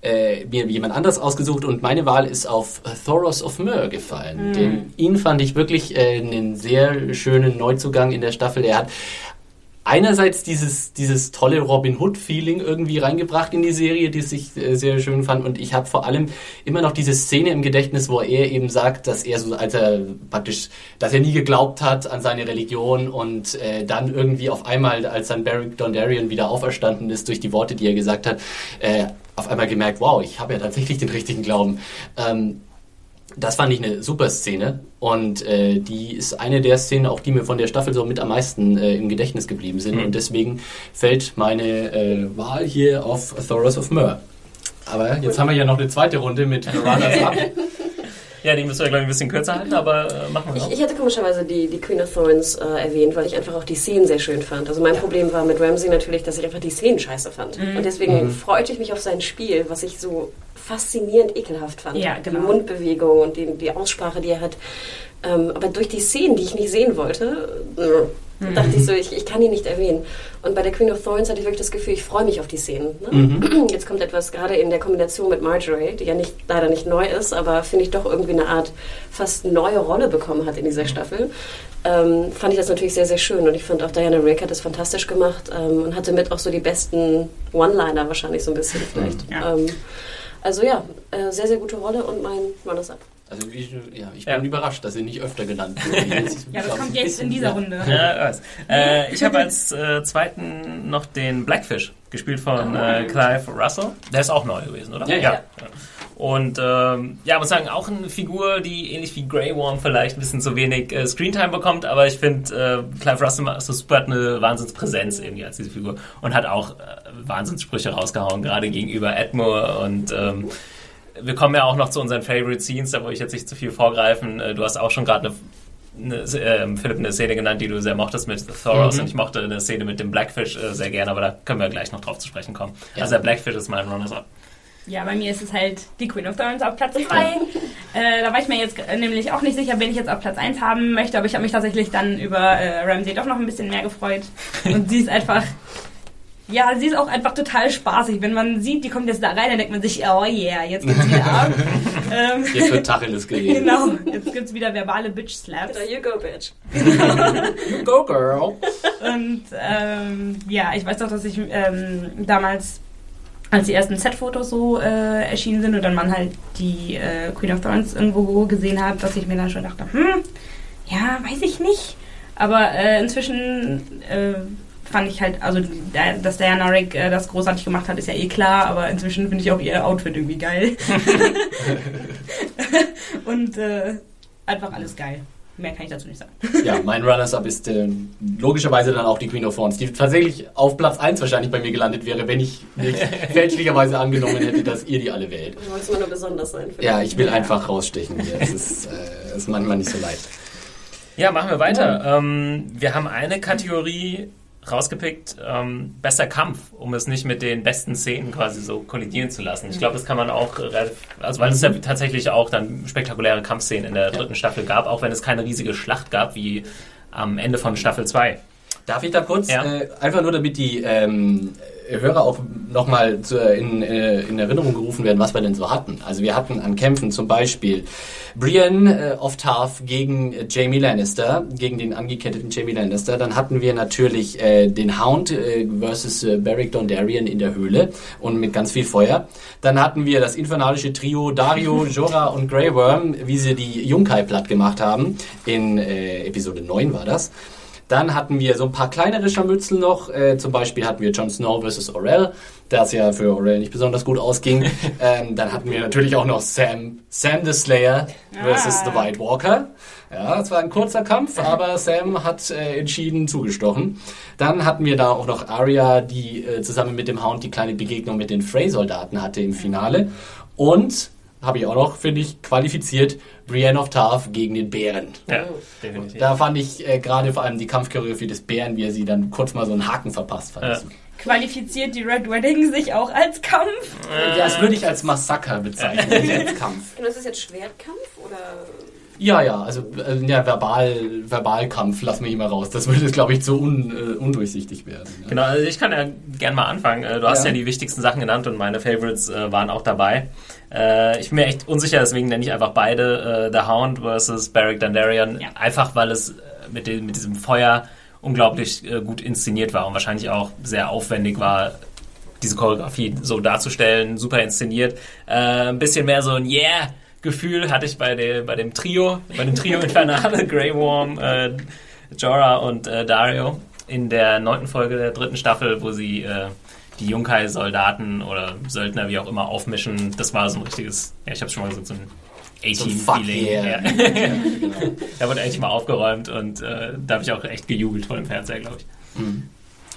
äh, mir jemand anders ausgesucht und meine Wahl ist auf Thoros of Myr gefallen. Den, ihn fand ich wirklich äh, einen sehr schönen Neuzugang in der Staffel. Er hat einerseits dieses, dieses tolle Robin Hood-Feeling irgendwie reingebracht in die Serie, die ich äh, sehr schön fand. Und ich habe vor allem immer noch diese Szene im Gedächtnis, wo er eben sagt, dass er so, als er praktisch, dass er nie geglaubt hat an seine Religion und äh, dann irgendwie auf einmal, als dann Beric Dondarrion wieder auferstanden ist durch die Worte, die er gesagt hat, äh, auf einmal gemerkt, wow, ich habe ja tatsächlich den richtigen Glauben. Ähm, das fand ich eine super Szene und äh, die ist eine der Szenen, auch die mir von der Staffel so mit am meisten äh, im Gedächtnis geblieben sind Mhm. und deswegen fällt meine äh, Wahl hier auf Thoros of Myr. Aber jetzt haben wir ja noch eine zweite Runde mit Runners Up. Ja, die müssen wir, glaube ich, ein bisschen kürzer halten, aber äh, machen wir Ich, noch. ich hätte komischerweise die, die Queen of Thorns äh, erwähnt, weil ich einfach auch die Szenen sehr schön fand. Also mein Problem war mit Ramsey natürlich, dass ich einfach die Szenen scheiße fand. Und deswegen freute ich mich auf sein Spiel, was ich so faszinierend ekelhaft fand. Ja, genau. Die Mundbewegung und die, die Aussprache, die er hat. Ähm, aber durch die Szenen, die ich nicht sehen wollte, äh, dachte ich so, ich, ich kann ihn nicht erwähnen. Und bei der Queen of Thorns hatte ich wirklich das Gefühl, ich freue mich auf die Szenen. Ne? Jetzt kommt etwas gerade in der Kombination mit Marjorie, die ja nicht, leider nicht neu ist, aber finde ich doch irgendwie eine Art fast neue Rolle bekommen hat in dieser Staffel. Ähm, fand ich das natürlich sehr, sehr schön. Und ich fand auch Diana Rick hat das fantastisch gemacht ähm, und hatte mit auch so die besten One-Liner wahrscheinlich so ein bisschen vielleicht. Ja. Ähm, also ja, äh, sehr, sehr gute Rolle und mein Runners-Up. Also ich, ja, ich Ja. bin überrascht, dass sie nicht öfter genannt wird. Ja, das kommt jetzt in dieser Runde. Ja. Äh, ich habe als äh, zweiten noch den Blackfish, gespielt von äh, Clive Russell. Der ist auch neu gewesen, oder? Ja, ja. Und ähm, ja, muss sagen, auch eine Figur, die ähnlich wie Grey Worm vielleicht ein bisschen zu wenig äh, Screentime bekommt, aber ich finde, äh, Clive Russell macht so super hat eine Wahnsinnspräsenz irgendwie als diese Figur und hat auch äh, Wahnsinnssprüche rausgehauen, gerade gegenüber Edmure und ähm, wir kommen ja auch noch zu unseren Favorite Scenes, da wollte ich jetzt nicht zu viel vorgreifen. Äh, Du hast auch schon gerade eine, eine, äh, Philipp eine Szene genannt, die du sehr mochtest mit Thoros Mhm. und ich mochte eine Szene mit dem Blackfish äh, sehr gerne, aber da können wir gleich noch drauf zu sprechen kommen. Ja. Also der Blackfish ist mein Runners-Up. Ja, bei mir ist es halt die Queen of Thorns auf Platz 2. äh, da war ich mir jetzt nämlich auch nicht sicher, wen ich jetzt auf Platz 1 haben möchte, aber ich habe mich tatsächlich dann über äh, Ramsey doch noch ein bisschen mehr gefreut. Und sie ist einfach. Ja, sie ist auch einfach total spaßig. Wenn man sieht, die kommt jetzt da rein, dann denkt man sich, oh yeah, jetzt geht's wieder ab. ähm, Jetzt wird Tacheles geredet. genau, jetzt gibt's wieder verbale Bitch-Slaps. There you go, bitch. Go, girl. Und ähm, ja, ich weiß doch, dass ich ähm, damals, als die ersten Set-Fotos so äh, erschienen sind und dann man halt die äh, Queen of Thorns irgendwo gesehen hat, dass ich mir dann schon dachte, hm, ja, weiß ich nicht. Aber äh, inzwischen äh, fand ich halt, also da- dass Diana Rick äh, das großartig gemacht hat, ist ja eh klar, aber inzwischen finde ich auch ihr Outfit irgendwie geil. und äh, einfach alles geil. Mehr kann ich dazu nicht sagen. Ja, mein Runners-Up ist äh, logischerweise dann auch die Queen of Thorns, die tatsächlich auf Platz 1 wahrscheinlich bei mir gelandet wäre, wenn ich nicht fälschlicherweise angenommen hätte, dass ihr die alle wählt. Du wolltest mal nur besonders sein. Ja, ich will einfach rausstechen hier. Es ist, äh, ist manchmal nicht so leicht. Ja, machen wir weiter. Ähm, wir haben eine Kategorie rausgepickt, ähm, bester Kampf, um es nicht mit den besten Szenen quasi so kollidieren zu lassen. Ich glaube, das kann man auch, relativ- also weil es ja tatsächlich auch dann spektakuläre Kampfszenen in der dritten Staffel gab, auch wenn es keine riesige Schlacht gab wie am Ende von Staffel 2. Darf ich da kurz, Ja. äh, einfach nur damit die ähm, Hörer auch nochmal in, äh, in Erinnerung gerufen werden, was wir denn so hatten. Also wir hatten an Kämpfen zum Beispiel Brienne äh, of Tarth gegen äh, Jamie Lannister, gegen den angeketteten Jamie Lannister. Dann hatten wir natürlich äh, den Hound äh, versus äh, Beric Dondarrion in der Höhle und mit ganz viel Feuer. Dann hatten wir das infernalische Trio Dario, Jorah und Grey Worm, wie sie die Junkai platt gemacht haben. In äh, Episode 9 war das. Dann hatten wir so ein paar kleinere Scharmützel noch. Äh, zum Beispiel hatten wir Jon Snow vs. Orell, das ja für Orell nicht besonders gut ausging. ähm, dann hatten wir natürlich auch noch Sam, Sam the Slayer vs. The White Walker. Ja, es war ein kurzer Kampf, aber Sam hat äh, entschieden zugestochen. Dann hatten wir da auch noch Arya, die äh, zusammen mit dem Hound die kleine Begegnung mit den Frey-Soldaten hatte im Finale. Und habe ich auch noch, finde ich, qualifiziert Brienne of Tarth gegen den Bären. Ja, definitiv. Da fand ich äh, gerade vor allem die Kampfchoreografie des Bären, wie er sie dann kurz mal so einen Haken verpasst. Fand Ja. Qualifiziert die Red Wedding sich auch als Kampf? Ja, das würde ich als Massaker bezeichnen, nicht als Kampf. Und das ist jetzt Schwertkampf oder? Ja, ja, also äh, ja, Verbal, Verbalkampf, lass mich mal raus. Das würde, glaube ich, zu un, äh, undurchsichtig werden. Ja. Genau, also ich kann ja gerne mal anfangen. Äh, Du hast Ja. ja die wichtigsten Sachen genannt und meine Favorites äh, waren auch dabei. Äh, ich bin mir echt unsicher, deswegen nenne ich einfach beide äh, The Hound versus Beric Dondarrion. Ja. Einfach weil es äh, mit, dem, mit diesem Feuer unglaublich äh, gut inszeniert war und wahrscheinlich auch sehr aufwendig war, diese Choreografie so darzustellen. Super inszeniert. Äh, ein bisschen mehr so ein Yeah! Gefühl hatte ich bei, dem bei dem Trio, bei dem Trio Infernale, Grey Worm, äh, Jorah und äh, Dario in der neunten Folge der dritten Staffel, wo sie äh, die Junkai-Soldaten oder Söldner, wie auch immer, aufmischen. Das war so ein richtiges, ja, ich habe schon mal gesagt, so ein So A-Team-Feeling. yeah. Ja. genau. da wurde endlich mal aufgeräumt und äh, da habe ich auch echt gejubelt vor dem Fernseher, glaube ich.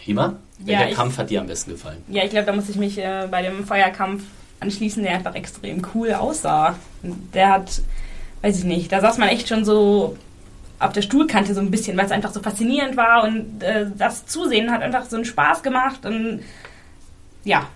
Hima, welcher ich- Kampf hat dir am besten gefallen? Ja, ich glaube, da muss ich mich äh, bei dem Feuerkampf anschließen, der einfach extrem cool aussah. Der hat, weiß ich nicht, da saß man echt schon so auf der Stuhlkante so ein bisschen, weil es einfach so faszinierend war und äh, das Zusehen hat einfach so einen Spaß gemacht und ja,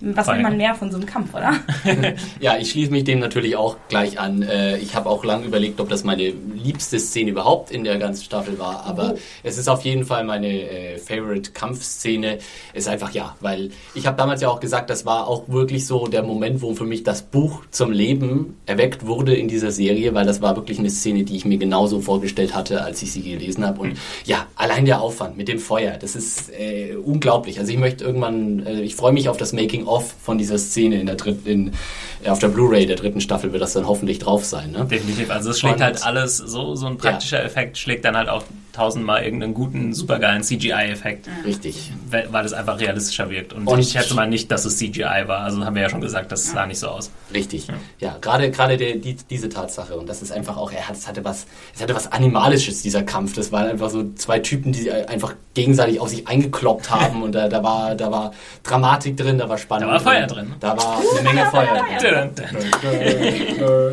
was will Feuer. man mehr von so einem Kampf, oder? Ja, ich schließe mich dem natürlich auch gleich an. Äh, Ich habe auch lange überlegt, ob das meine liebste Szene überhaupt in der ganzen Staffel war, aber es ist auf jeden Fall meine äh, favorite Kampfszene. Ist einfach ja, weil ich habe damals ja auch gesagt, das war auch wirklich so der Moment, wo für mich das Buch zum Leben erweckt wurde in dieser Serie, weil das war wirklich eine Szene, die ich mir genauso vorgestellt hatte, als ich sie gelesen habe. Und ja, allein der Aufwand mit dem Feuer, das ist äh, unglaublich. Also ich möchte irgendwann, äh, ich freue mich auf das Making of von dieser Szene in der dritten, in, äh, auf der Blu-ray der dritten Staffel wird das dann hoffentlich drauf sein. Ne? Definitiv. Also es schlägt Und- halt alles, so, so ein praktischer Effekt schlägt dann halt auch tausendmal irgendeinen guten, supergeilen CGI-Effekt, Richtig. weil es einfach realistischer wirkt. Und, Und- ich schätze mal nicht, dass es CGI war. Also haben wir ja schon gesagt, das sah nicht so aus. Richtig. Ja, gerade gerade der die, diese Tatsache und das ist einfach auch, er hat, es hatte was, es hatte was animalisches dieser Kampf. Das waren einfach so zwei Typen, die einfach gegenseitig auf sich eingekloppt haben und da, da war da war Dramatik drin, da war Spannung. Da war Feuer drin. Da war eine Menge Feuer drin.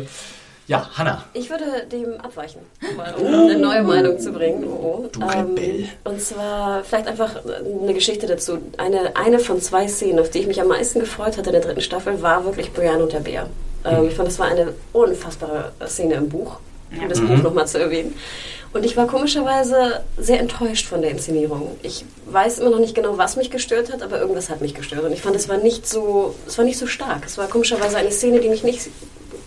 Ja, Hanna. Ich würde dem abweichen, mal, um eine neue Meinung zu bringen. Oh, Du Rebell. und zwar vielleicht einfach eine Geschichte dazu. Eine, eine von zwei Szenen, auf die ich mich am meisten gefreut hatte in der dritten Staffel, war wirklich Brienne und der Bär. Ähm, ich fand, das war eine unfassbare Szene im Buch, um das Buch nochmal zu erwähnen. Und ich war komischerweise sehr enttäuscht von der Inszenierung. Ich weiß immer noch nicht genau, was mich gestört hat, aber irgendwas hat mich gestört. Und ich fand, es war nicht so, es war nicht so stark. Es war komischerweise eine Szene, die mich nicht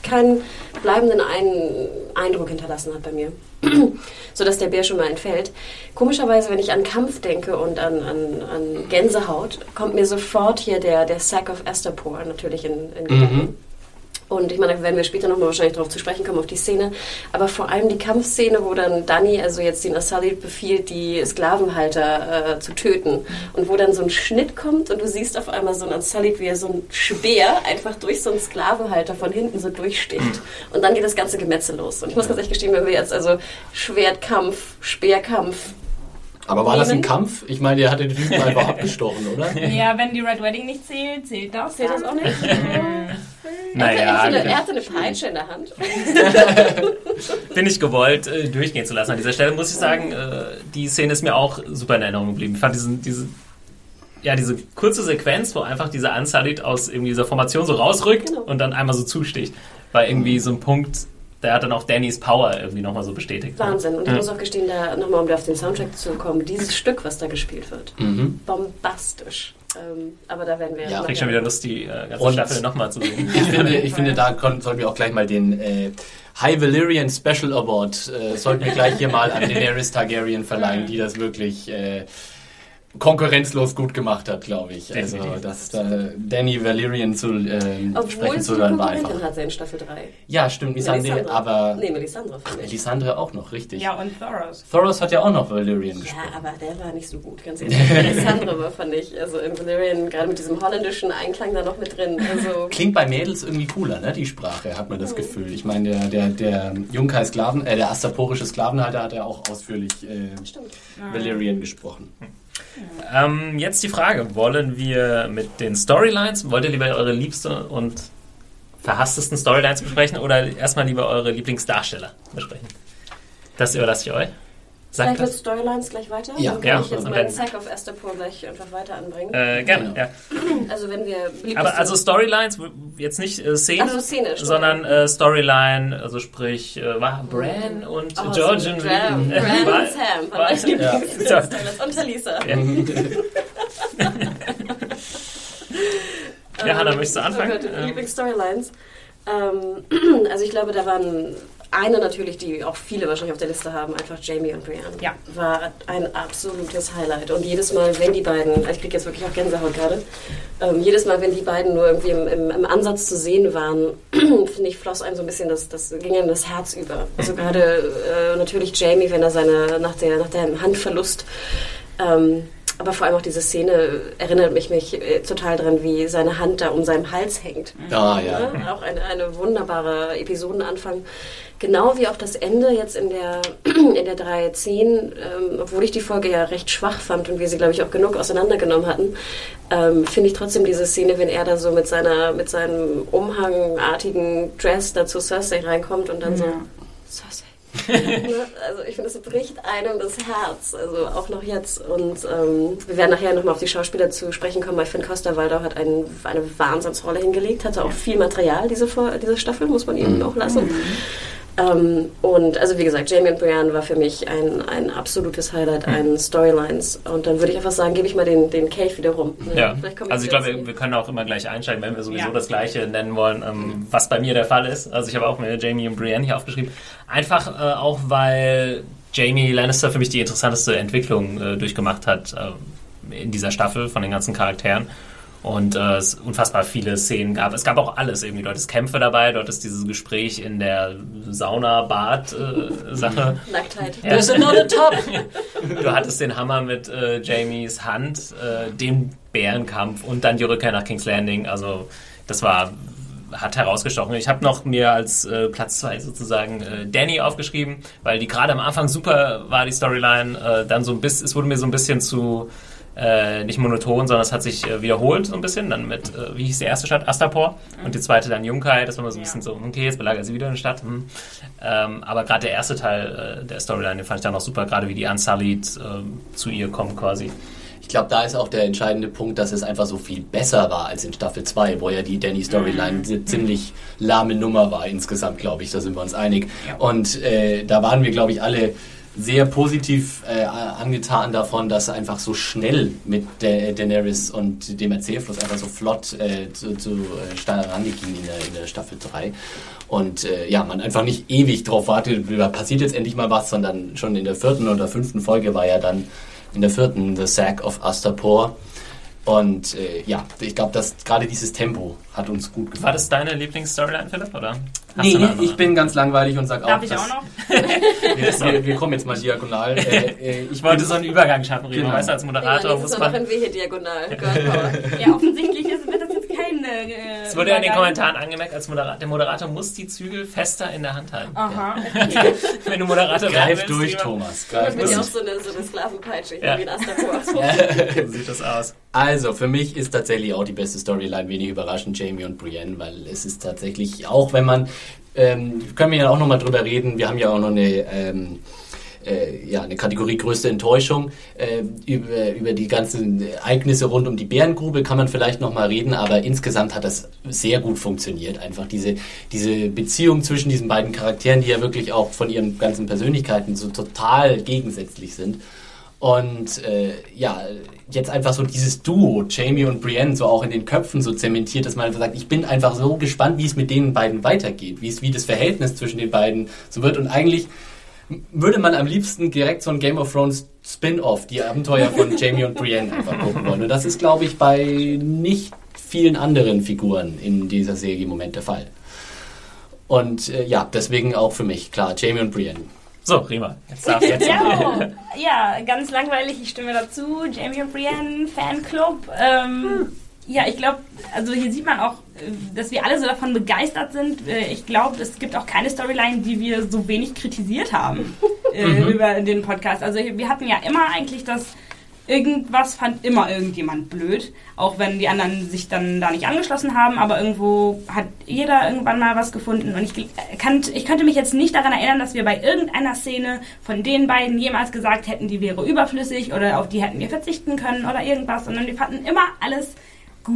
keinen bleibenden Ein Eindruck hinterlassen hat bei mir. Sodass der Bär schon mal entfällt. Komischerweise, wenn ich an Kampf denke und an, an, an Gänsehaut, kommt mir sofort hier der, der Sack of Astapor natürlich in, in Gedanken. Und ich meine, da werden wir später nochmal wahrscheinlich darauf zu sprechen kommen, auf die Szene. Aber vor allem die Kampfszene, wo dann Dani, also jetzt den Assalit befiehlt, die Sklavenhalter äh, zu töten. Und wo dann so ein Schnitt kommt und du siehst auf einmal so einen Assalit, wie er so ein Speer einfach durch so einen Sklavenhalter von hinten so durchsticht. Und dann geht das ganze Gemetzel los. Und ich muss ganz ehrlich gestehen, wenn wir jetzt also Schwertkampf, Speerkampf, Aber war das ein. Kampf? Ich meine, der hatte den Typen einfach abgestochen, oder? ja, wenn die Red Wedding nicht zählt, zählt das. zählt das auch nicht? Naja, er, hatte eine, bin- er hatte eine Peitsche in der Hand. bin ich gewollt, äh, durchgehen zu lassen. An dieser Stelle muss ich sagen, äh, die Szene ist mir auch super in Erinnerung geblieben. Ich fand diesen, diese, ja, diese kurze Sequenz, wo einfach dieser Unsullied aus irgendwie dieser Formation so rausrückt Genau. und dann einmal so zusticht, war irgendwie so ein Punkt, der hat dann auch Dannys Power irgendwie nochmal so bestätigt. Wahnsinn. Und ich Ja. muss auch gestehen, da nochmal, um da auf den Soundtrack zu kommen, dieses Stück, was da gespielt wird, Mhm. bombastisch. Ähm, aber da werden wir Ja. Ich krieg schon wieder Lust, die äh, ganze Und- Staffel nochmal zu sehen. Ich finde, ich finde da sollten wir auch gleich mal den äh, High Valyrian Special Award, äh, sollten wir gleich hier mal an Daenerys Targaryen verleihen, die das wirklich äh, konkurrenzlos gut gemacht hat, glaube ich. Also, Definitiv. dass äh, Danny Valerian zu ähm, Obwohl sprechen sie zu hören war einfach. hatte in Staffel 3. Ja, stimmt, Melisandre, aber Nee, Melisandre Ach. Melisandre auch noch, richtig. Ja, und Thoros. Thoros hat ja auch noch Valerian gesprochen. Ja, aber der war nicht so gut, ganz ehrlich. Melisandre war, fand ich, also in Valyrian, gerade mit diesem holländischen Einklang da noch mit drin. Also, Klingt bei Mädels irgendwie cooler, ne, die Sprache, hat man das Gefühl. Ich meine, der, der, der Junkai Sklaven, äh, der astaporische Sklavenhalter hat ja auch ausführlich äh, stimmt. Valerian gesprochen. Ähm, jetzt die Frage: Wollen wir mit den Storylines, wollt ihr lieber eure liebste und verhasstesten Storylines besprechen oder erstmal lieber eure Lieblingsdarsteller besprechen? Das überlasse ich euch. Sagt Vielleicht mit das? Storylines gleich weiter? Ja. Dann kann Ja, ich jetzt meinen Sack of Astapor gleich einfach weiter anbringen. Äh, gerne, Genau. ja. Also wenn wir Aber also Storylines, jetzt nicht äh, Szene, Ach so, Szene, sondern äh, Storyline, also sprich, äh, war Bran und Oh, Georgian. so Bran, Bran und Sam war- war mein ja. Lieblings- und Talisa. Ja. Ja, Hannah, möchtest du anfangen? Oh Gott, Ähm. Lieblingsstorylines. Ähm, also ich glaube, da waren eine natürlich, die auch viele wahrscheinlich auf der Liste haben, einfach Jamie und Brienne. Ja. War ein absolutes Highlight. Und jedes Mal, wenn die beiden, ich kriege jetzt wirklich auch Gänsehaut gerade, ähm, jedes Mal, wenn die beiden nur irgendwie im, im, im Ansatz zu sehen waren, finde ich, floss einem so ein bisschen das, das ging einem das Herz über. Also gerade äh, natürlich Jamie, wenn er seine, nach, der, nach dem Handverlust ähm, aber vor allem auch diese Szene erinnert mich, mich äh, total dran, wie seine Hand da um seinem Hals hängt. Ah, ja. Ja, auch eine, eine wunderbare Episodenanfang. Genau wie auch das Ende jetzt in der, in der 3.10, ähm, obwohl ich die Folge ja recht schwach fand und wir sie, glaube ich, auch genug auseinandergenommen hatten, ähm, finde ich trotzdem diese Szene, wenn er da so mit, seiner, mit seinem umhangartigen Dress da zu Cersei reinkommt und dann so, Cersei. Ne? Also ich finde, es bricht einem das Herz, also auch noch jetzt. Und ähm, wir werden nachher nochmal auf die Schauspieler zu sprechen kommen, weil Finn Costa-Waldau hat ein, eine Wahnsinnsrolle hingelegt, hatte auch viel Material, diese, diese Staffel, muss man ihm auch lassen. Ähm, und also wie gesagt, Jamie und Brienne war für mich ein, ein absolutes Highlight an Storylines. Und dann würde ich einfach sagen, gebe ich mal den, den Cave wieder rum. Ja, also ich glaube, wir, wir können auch immer gleich einsteigen, wenn wir sowieso Ja. das Gleiche nennen wollen, ähm, was bei mir der Fall ist. Also ich habe auch mir Jamie und Brienne hier aufgeschrieben. Einfach äh, auch, weil Jamie Lannister für mich die interessanteste Entwicklung äh, durchgemacht hat äh, in dieser Staffel von den ganzen Charakteren. Und äh, es unfassbar viele Szenen gab. Es gab auch alles irgendwie. Dort ist Kämpfe dabei, dort ist dieses Gespräch in der Sauna-Bad-Sache. Nacktheit. Ja. There's another top! Du hattest den Hammer mit äh, Jamies Hand, äh, dem Bärenkampf und dann die Rückkehr nach King's Landing. Also das war hat herausgestochen. Ich habe noch mir als äh, Platz zwei sozusagen äh, Danny aufgeschrieben, weil die gerade am Anfang super war die Storyline. Äh, dann so ein bisschen, es wurde mir so ein bisschen zu äh, nicht monoton, sondern es hat sich äh, wiederholt so ein bisschen. Dann mit, äh, wie hieß die erste Stadt? Astapor und die zweite dann Junkai. Das war mal so ein bisschen so, okay, jetzt belagert sie wieder eine Stadt. Hm. Ähm, aber gerade der erste Teil äh, der Storyline, den fand ich dann noch super, gerade wie die Unsullied äh, zu ihr kommen quasi. Ich glaube, da ist auch der entscheidende Punkt, dass es einfach so viel besser war als in Staffel 2, wo ja die Danny-Storyline eine ziemlich lahme Nummer war insgesamt, glaube ich. Da sind wir uns einig. Und äh, da waren wir, glaube ich, alle sehr positiv äh, angetan davon, dass einfach so schnell mit der Daenerys und dem Erzählfluss einfach so flott äh, zu, zu äh, Starandi ging in der, in der Staffel 3. Und äh, ja, man einfach nicht ewig drauf wartet, da passiert jetzt endlich mal was, sondern schon in der vierten oder fünften Folge war ja dann in der vierten The Sack of Astapor. Und äh, ja, ich glaube, dass gerade dieses Tempo hat uns gut War gefallen. das deine Lieblingsstoryline, Philipp? Oder? Hast du Nee, ich bin ganz langweilig und sag Darf auch, ich dass- auch noch? Wir, wir, wir kommen jetzt mal diagonal. Äh, äh, Ich wollte so einen Übergang schaffen, Remo. Genau. Weißt du, als Ja, Moderator jetzt muss ist nur noch man... ein W hier diagonal. Ja, offensichtlich ist, wird das. Äh, Es wurde ja in den. Kommentaren angemerkt, als Moderator, der Moderator muss die Zügel fester in der Hand halten. Aha. Wenn du Moderator Greif willst, durch, Thomas. Ich Greif bin ja auch durch. so eine, so eine Sklavenpeitsche Ja. wie in Astapor. So sieht das aus. Also, für mich ist tatsächlich auch die beste Storyline wenig überraschend Jamie und Brienne, weil es ist tatsächlich, auch wenn man, ähm, können wir ja auch nochmal drüber reden, wir haben ja auch noch eine, ähm, äh, ja, eine Kategorie größte Enttäuschung. Äh, über, über die ganzen Ereignisse rund um die Bärengrube kann man vielleicht nochmal reden, aber insgesamt hat das sehr gut funktioniert. Einfach diese, diese Beziehung zwischen diesen beiden Charakteren, die ja wirklich auch von ihren ganzen Persönlichkeiten so total gegensätzlich sind. Und äh, ja, jetzt einfach so dieses Duo, Jamie und Brienne, so auch in den Köpfen so zementiert, dass man einfach sagt, ich bin einfach so gespannt, wie es mit den beiden weitergeht, wie es wie das Verhältnis zwischen den beiden so wird. Und eigentlich würde man am liebsten direkt so ein Game of Thrones Spin-off, die Abenteuer von Jamie und Brienne einfach gucken wollen. Und das ist, glaube ich, bei nicht vielen anderen Figuren in dieser Serie im Moment der Fall. Und äh, ja, deswegen auch für mich, klar, Jamie und Brienne. So, Rima, jetzt darfst du jetzt. Ja, ja, ganz langweilig, ich stimme dazu. Jamie und Brienne, Fanclub. Ähm, Ja, ich glaube, also hier sieht man auch, äh, dass wir alle so davon begeistert sind. Äh, Ich glaube, es gibt auch keine Storyline, die wir so wenig kritisiert haben äh, über den Podcast. Also wir hatten ja immer eigentlich das, irgendwas fand immer irgendjemand blöd, auch wenn die anderen sich dann da nicht angeschlossen haben, aber irgendwo hat jeder irgendwann mal was gefunden und ich, kann, ich könnte mich jetzt nicht daran erinnern, dass wir bei irgendeiner Szene von den beiden jemals gesagt hätten, die wäre überflüssig oder auf die hätten wir verzichten können oder irgendwas, sondern wir fanden immer alles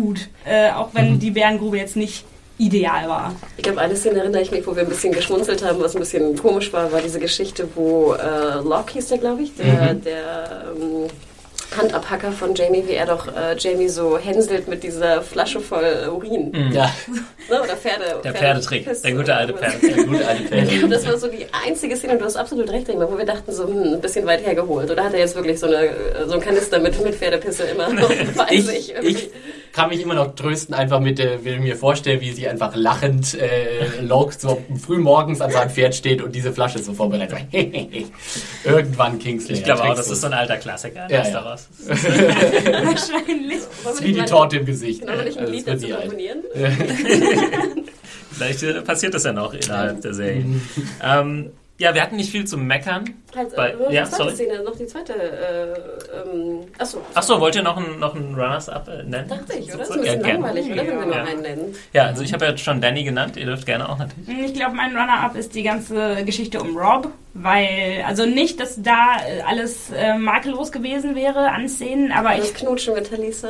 gut, äh, auch wenn die Bärengrube jetzt nicht ideal war. Ich glaube, eine Szene erinnere ich mich, wo wir ein bisschen geschmunzelt haben, was ein bisschen komisch war, war diese Geschichte, wo äh, Locke hieß der, glaube ich, der, der ähm, Handabhacker von Jamie, wie er doch äh, Jamie so hänselt mit dieser Flasche voll Urin. Ja, Ne? Oder Pferde. Der Pferde- Pferdetrick, Pisse. der gute alte Pferdetrick. der gute alte Ich Pferd. glaube, das war so die einzige Szene, und du hast absolut recht, Rima, wo wir dachten, so hm, ein bisschen weit hergeholt. Oder hat er jetzt wirklich so, eine, so einen Kanister mit, mit Pferdepisse immer noch bei Ich, sich? irgendwie? ich kann mich immer noch trösten, einfach mit der, wenn ich mir vorstelle, wie sie einfach lachend äh, Locke so früh morgens an seinem Pferd steht und diese Flasche so vorbereitet. Irgendwann Kingsley. Ich glaube auch, das ist so ein alter Klassiker. Ja, das ja. daraus. Wahrscheinlich. Wollen wir wie die Torte im Gesicht. Wollen wir nicht ein Also, Lied das dazu komponieren? Vielleicht äh, passiert das ja noch innerhalb der Serie. ähm, ja, wir hatten nicht viel zu meckern. Halt, Bei- äh, ja, die zweite sorry. Szene, noch die zweite. Äh, ähm, achso, Achso, wollt ihr noch einen, noch einen Runners-Up äh, nennen? dachte ich, oder? Das ist So, ein bisschen ja, gerne. langweilig, oder? Wenn wir nur Ja. einen nennen. Ja, also ich habe ja schon Danny genannt. Ihr dürft gerne auch natürlich. Ich glaube, mein Runner-up ist die ganze Geschichte um Rob, weil, also nicht, dass da äh, alles äh, makellos gewesen wäre an Szenen, aber ich, Das Knutschen mit Talisa.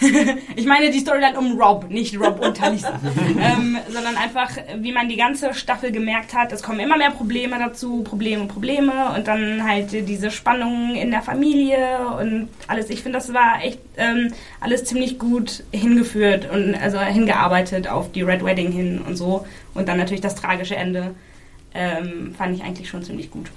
ich meine die Storyline um Rob, nicht Rob und Talisa, ähm, sondern einfach, wie man die ganze Staffel gemerkt hat, es kommen immer mehr Probleme dazu, Probleme, Probleme und dann halt diese Spannungen in der Familie und alles. Ich finde, das war echt ähm, alles ziemlich gut hingeführt und also hingearbeitet auf die Red Wedding hin und so und dann natürlich das tragische Ende. Ähm, fand ich eigentlich schon ziemlich gut.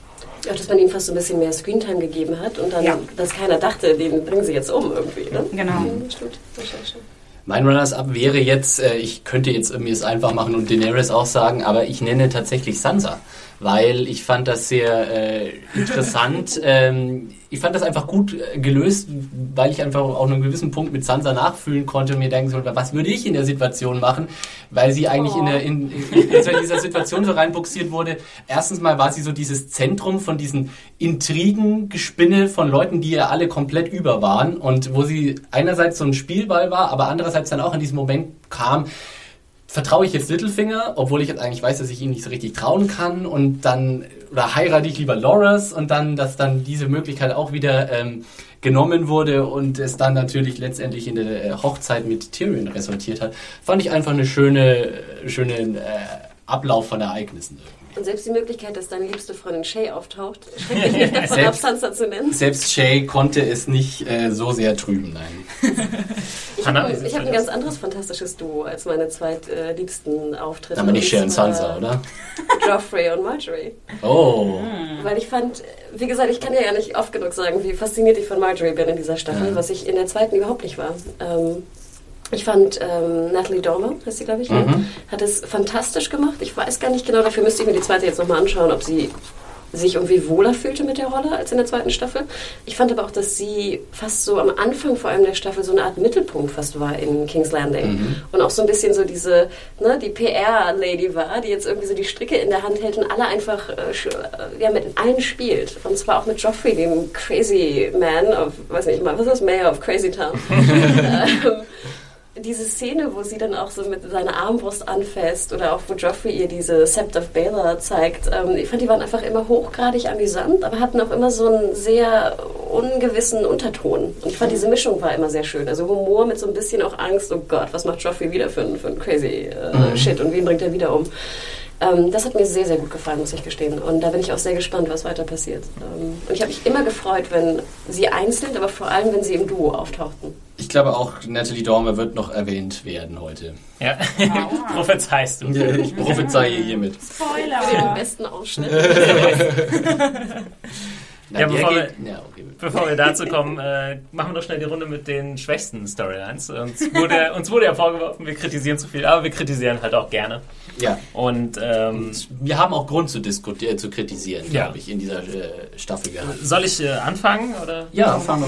Auch, dass man ihm fast so ein bisschen mehr Screentime gegeben hat und dann, Ja. dass keiner dachte, den bringen sie jetzt um irgendwie. Ne? Genau. Mhm, stimmt. Das stimmt schon. Mein Runners-Up wäre jetzt, äh, ich könnte jetzt mir es einfach machen und Daenerys auch sagen, aber ich nenne tatsächlich Sansa, weil ich fand das sehr äh, interessant. ähm, ich fand das einfach gut äh, gelöst, weil ich einfach auch an einem gewissen Punkt mit Sansa nachfühlen konnte und mir denken sollte, was würde ich in der Situation machen, weil sie eigentlich in, der, in, in, in dieser Situation so reinbuxiert wurde. Erstens mal war sie so dieses Zentrum von diesen Intrigen-Gespinne von Leuten, die ja alle komplett über waren und wo sie einerseits so ein Spielball war, aber andererseits dann auch in diesem Moment kam, vertraue ich jetzt Littlefinger, obwohl ich jetzt eigentlich weiß, dass ich ihm nicht so richtig trauen kann und dann, oder heirate ich lieber Loras und dann, dass dann diese Möglichkeit auch wieder ähm, genommen wurde und es dann natürlich letztendlich in der äh, Hochzeit mit Tyrion resultiert hat, fand ich einfach eine schöne, schöne äh, Ablauf von Ereignissen. Und selbst die Möglichkeit, dass deine liebste Freundin Shay auftaucht, schreckt mich nicht davon ab, Selbst- Sansa zu nennen. Selbst Shay konnte es nicht äh, so sehr trüben, nein. Ich habe hab ein ganz anderes fantastisches Duo als meine zweitliebsten Auftritte. Aber nicht Und Shay und Sansa, oder? Joffrey und Marjorie. Oh. Weil ich fand, wie gesagt, ich kann ja gar nicht oft genug sagen, wie fasziniert ich von Marjorie bin in dieser Staffel, Ja. was ich in der zweiten überhaupt nicht war. Ähm, ich fand ähm, Natalie Dormer, heißt sie, glaube ich, ne? Mhm. hat es fantastisch gemacht. Ich weiß gar nicht genau, dafür müsste ich mir die zweite jetzt nochmal anschauen, ob sie sich irgendwie wohler fühlte mit der Rolle als in der zweiten Staffel. Ich fand aber auch, dass sie fast so am Anfang vor allem der Staffel so eine Art Mittelpunkt fast war in King's Landing. Und auch so ein bisschen so diese, ne, die PR-Lady war, die jetzt irgendwie so die Stricke in der Hand hält und alle einfach, äh, äh, ja, mit allen spielt. Und zwar auch mit Joffrey, dem Crazy Man of, weiß nicht mal, was ist das, Mayor of Crazy Town. ähm, diese Szene, wo sie dann auch so mit seiner Armbrust anfasst oder auch wo Joffrey ihr diese Sept of Baelor zeigt, ähm, ich fand, die waren einfach immer hochgradig amüsant, aber hatten auch immer so einen sehr ungewissen Unterton. Und ich fand, diese Mischung war immer sehr schön. Also Humor mit so ein bisschen auch Angst, oh Gott, was macht Joffrey wieder für ein, für ein crazy äh, Shit und wen bringt er wieder um? Ähm, das hat mir sehr, sehr gut gefallen, muss ich gestehen. Und da bin ich auch sehr gespannt, was weiter passiert. Ähm, und ich habe mich immer gefreut, wenn sie einzeln, aber vor allem, wenn sie im Duo auftauchten. Ich glaube auch, Natalie Dormer wird noch erwähnt werden heute. Ja, prophezeist du. Ich prophezeie hiermit. Für den Spoiler! besten Ausschnitt. Ja, bevor geht- ja, okay. Bevor wir dazu kommen, äh, machen wir doch schnell die Runde mit den schwächsten Storylines. Uns wurde, uns wurde ja vorgeworfen, wir kritisieren zu viel, aber wir kritisieren halt auch gerne. ja. Und ähm, Wir haben auch Grund zu diskutieren, zu kritisieren, Ja. glaube ich, in dieser äh, Staffel gehabt. soll ich äh, anfangen? Oder? Ja, fangen wir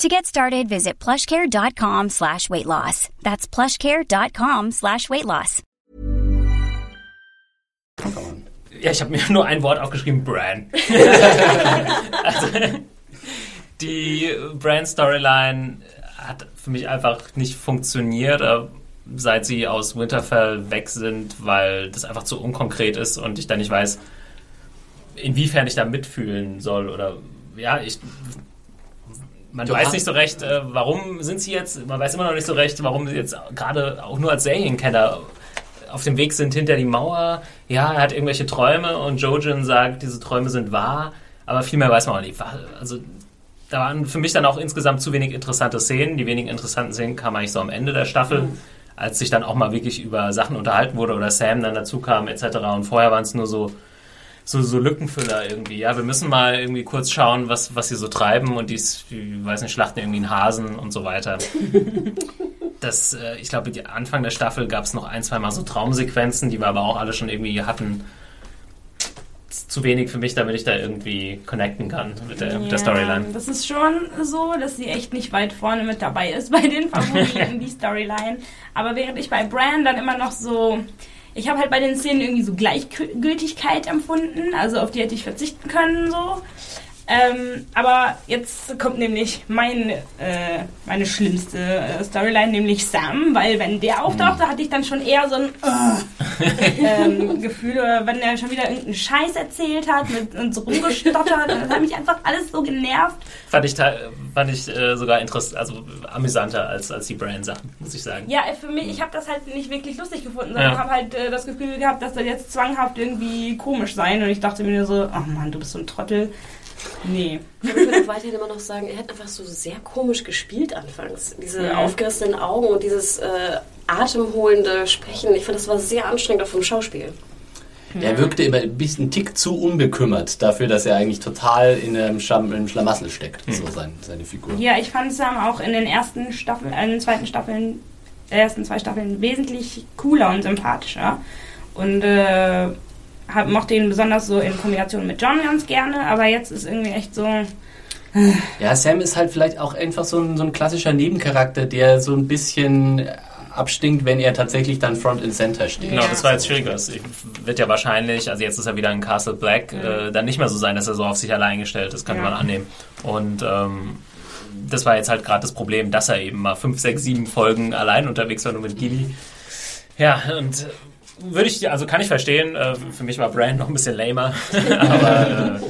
To get started, visit plushcare.com slash weight loss. That's plushcare.com slash weight loss. Ja, ich habe mir nur ein Wort aufgeschrieben, Bran. also, die Bran-Storyline hat für mich einfach nicht funktioniert, äh, seit sie aus Winterfell weg sind, weil das einfach zu unkonkret ist und ich dann nicht weiß, inwiefern ich da mitfühlen soll oder ja, ich man Du weiß nicht so recht, äh, warum sind sie jetzt, man weiß immer noch nicht so recht, warum sie jetzt gerade auch nur als Serienkenner auf dem Weg sind hinter die Mauer. Ja, er hat irgendwelche Träume und Jojen sagt, diese Träume sind wahr, aber viel mehr weiß man auch nicht. Also da waren für mich dann auch insgesamt zu wenig interessante Szenen. Die wenigen interessanten Szenen kamen eigentlich so am Ende der Staffel, als sich dann auch mal wirklich über Sachen unterhalten wurde oder Sam dann dazu kam etc. Und vorher waren es nur so so, so Lückenfüller irgendwie. Ja, wir müssen mal irgendwie kurz schauen, was, was sie so treiben und die, die weiß nicht, schlachten irgendwie einen Hasen und so weiter. Das, äh, ich glaube, die Anfang der Staffel gab es noch ein, zwei Mal so Traumsequenzen, die wir aber auch alle schon irgendwie hatten. Zu wenig für mich, damit ich da irgendwie connecten kann mit der, mit der Storyline. Das ist schon so, dass sie echt nicht weit vorne mit dabei ist bei den Favoriten, die Storyline. Aber während ich bei Bran dann immer noch so. Ich habe halt bei den Szenen irgendwie so Gleichgültigkeit empfunden. Also auf die hätte ich verzichten können, so. Ähm, aber jetzt kommt nämlich mein, äh, meine schlimmste äh, Storyline, nämlich Sam, weil wenn der auftauchte, hatte ich dann schon eher so ein äh, ähm, Gefühl, oder wenn er schon wieder irgendeinen Scheiß erzählt hat mit, und so rumgestottert, das hat mich einfach alles so genervt. Fand ich, fand ich äh, sogar interessant, also amüsanter als, als die Brand-Sachen, muss ich sagen. Ja, für mich, ich habe das halt nicht wirklich lustig gefunden, sondern Ja. habe halt äh, das Gefühl gehabt, dass das jetzt zwanghaft irgendwie komisch sein und ich dachte mir nur so, oh Mann, du bist so ein Trottel. Nee. Ich würde auch weiterhin immer noch sagen, er hat einfach so sehr komisch gespielt anfangs. Diese Ja. aufgerissenen Augen und dieses äh, atemholende Sprechen. Ich fand, das war sehr anstrengend auch vom Schauspiel. Er wirkte immer ein bisschen Tick zu unbekümmert dafür, dass er eigentlich total in einem, Schlam im Schlamassel steckt, so sein, seine Figur. Ja, ich fand Sam auch in den ersten Staffeln, äh, in den zweiten Staffeln, äh, ersten zwei Staffeln wesentlich cooler und sympathischer. Und äh, hab, mochte ihn besonders so in Kombination mit John ganz gerne, aber jetzt ist irgendwie echt so. Ja, Sam ist halt vielleicht auch einfach so ein, so ein klassischer Nebencharakter, der so ein bisschen abstinkt, wenn er tatsächlich dann Front and Center steht. Genau, das war jetzt schwieriger. Es wird ja wahrscheinlich, also jetzt ist er wieder in Castle Black, äh, dann nicht mehr so sein, dass er so auf sich allein gestellt ist, könnte Ja. man annehmen. Und ähm, das war jetzt halt gerade das Problem, dass er eben mal fünf, sechs, sieben Folgen allein unterwegs war, nur mit Gilly. Ja, und äh, würde ich, also kann ich verstehen, äh, für mich war Brand noch ein bisschen lamer, aber äh,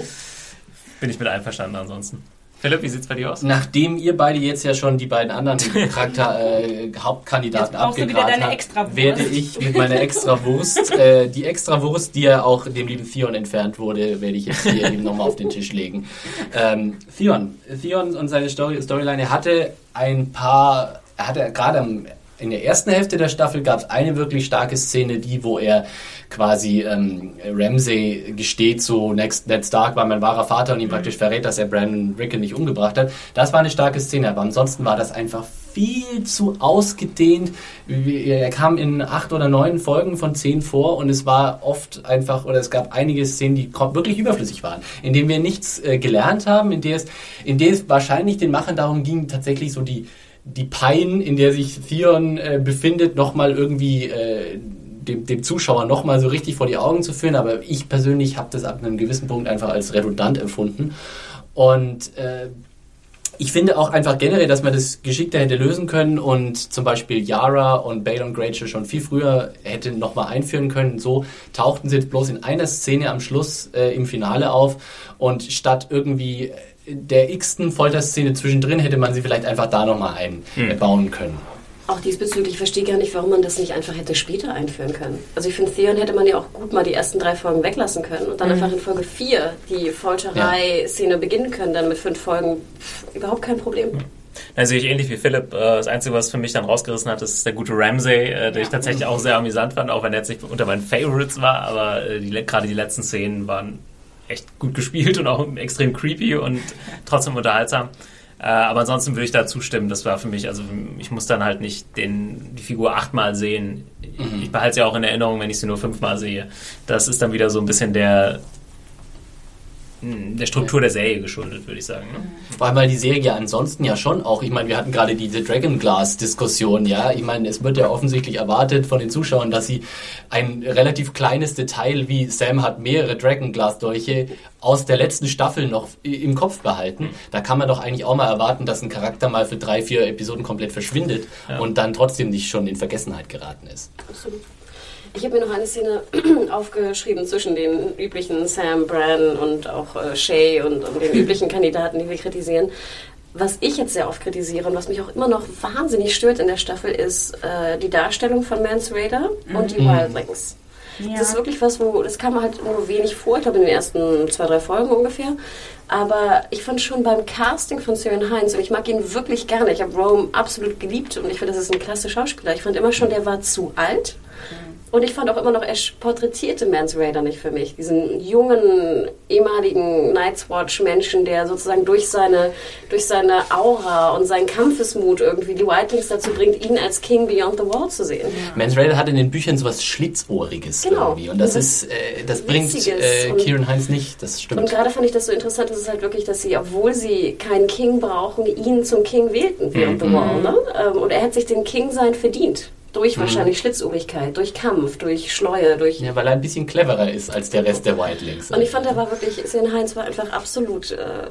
bin ich mit einverstanden ansonsten. Philipp, wie sieht's bei dir aus? Nachdem ihr beide jetzt ja schon die beiden anderen Charakter, äh, Hauptkandidaten abgegrast habt, Extrawurst. werde ich mit meiner Extrawurst, äh, die Extrawurst, die ja auch dem lieben Theon entfernt wurde, werde ich jetzt hier eben nochmal auf den Tisch legen. Ähm, Theon. Theon und seine Story, Storyline, er hatte ein paar, er hatte gerade am in der ersten Hälfte der Staffel gab es eine wirklich starke Szene, die, wo er quasi ähm, Ramsay gesteht, so Next, Ned Stark war mein wahrer Vater und ihm praktisch verrät, dass er Brandon Rickon nicht umgebracht hat. Das war eine starke Szene, aber ansonsten war das einfach viel zu ausgedehnt. Er kam in acht oder neun Folgen von zehn vor und es war oft einfach, oder es gab einige Szenen, die wirklich überflüssig waren, in denen wir nichts äh, gelernt haben, in der es, in der es wahrscheinlich den Machern darum ging, tatsächlich so die die Pein, in der sich Theon äh, befindet, nochmal irgendwie äh, dem, dem Zuschauer nochmal so richtig vor die Augen zu führen. Aber ich persönlich habe das ab einem gewissen Punkt einfach als redundant empfunden. Und äh, ich finde auch einfach generell, dass man das geschickter hätte lösen können und zum Beispiel Yara und Balon Grainger schon viel früher hätte nochmal einführen können. So tauchten sie jetzt bloß in einer Szene am Schluss äh, im Finale auf und statt irgendwie der x-ten Folterszene zwischendrin hätte man sie vielleicht einfach da nochmal einbauen hm. können. Auch diesbezüglich verstehe ich gar nicht, warum man das nicht einfach hätte später einführen können. Also ich finde, Theon hätte man ja auch gut mal die ersten drei Folgen weglassen können und dann mhm. einfach in Folge 4 die Folterei-Szene beginnen können, dann mit fünf Folgen. Pff, überhaupt kein Problem. Da sehe ich ähnlich wie Philipp. Äh, das Einzige, was für mich dann rausgerissen hat, ist der gute Ramsey, äh, den ich tatsächlich auch sehr amüsant fand, auch wenn er jetzt nicht unter meinen Favorites war, aber äh, die, gerade die letzten Szenen waren echt gut gespielt und auch extrem creepy und trotzdem unterhaltsam. Äh, aber ansonsten würde ich da zustimmen. Das war für mich, also ich muss dann halt nicht den, die Figur achtmal sehen. Mhm. Ich behalte sie auch in Erinnerung, wenn ich sie nur fünfmal sehe. Das ist dann wieder so ein bisschen der, der Struktur der Serie geschuldet, würde ich sagen. Ne? Vor allem, weil die Serie ansonsten ja schon auch, ich meine, wir hatten gerade diese Dragon Glass-Diskussion, ja. Ich meine, es wird ja offensichtlich erwartet von den Zuschauern, dass sie ein relativ kleines Detail wie Sam hat mehrere Dragon Glass-Dolche aus der letzten Staffel noch im Kopf behalten. Da kann man doch eigentlich auch mal erwarten, dass ein Charakter mal für drei, vier Episoden komplett verschwindet ja. und dann trotzdem nicht schon in Vergessenheit geraten ist. Absolut. Ich habe mir noch eine Szene aufgeschrieben zwischen den üblichen Sam, Bran und auch äh, Shay und, und, den üblichen Kandidaten, die wir kritisieren. Was ich jetzt sehr oft kritisiere und was mich auch immer noch wahnsinnig stört in der Staffel, ist äh, die Darstellung von Mans Raider mhm. und die mhm. Wildlings. Ja. Das ist wirklich was, wo das kam halt nur wenig vor, ich glaube in den ersten zwei, drei Folgen ungefähr. Aber ich fand schon beim Casting von Syrian Heinz, und ich mag ihn wirklich gerne, ich habe Rome absolut geliebt und ich finde, das ist ein klasse Schauspieler. Ich fand immer schon, der war zu alt. Und ich fand auch immer noch, er porträtierte Mans Raider nicht für mich. Diesen jungen, ehemaligen Night's Watch-Menschen, der sozusagen durch seine, durch seine Aura und seinen Kampfesmut irgendwie die Wildlings dazu bringt, ihn als King Beyond the Wall zu sehen. Ja. Mans Raider hat in den Büchern so was Schlitzohriges genau. irgendwie. Und das, das ist, äh, das bringt äh, Kieran Heinz nicht, das stimmt. Und gerade fand ich das so interessant, dass es halt wirklich, dass sie, obwohl sie keinen King brauchen, ihn zum King wählten, Beyond mhm. the Wall. Ne? Ähm, und er hat sich den King-Sein verdient. Durch mhm. wahrscheinlich Schlitzohrigkeit, durch Kampf, durch Schleue, durch. Ja, weil er ein bisschen cleverer ist als der Rest der Wildlings. Und ich fand, er war wirklich, Sven Heinz war einfach absolut äh,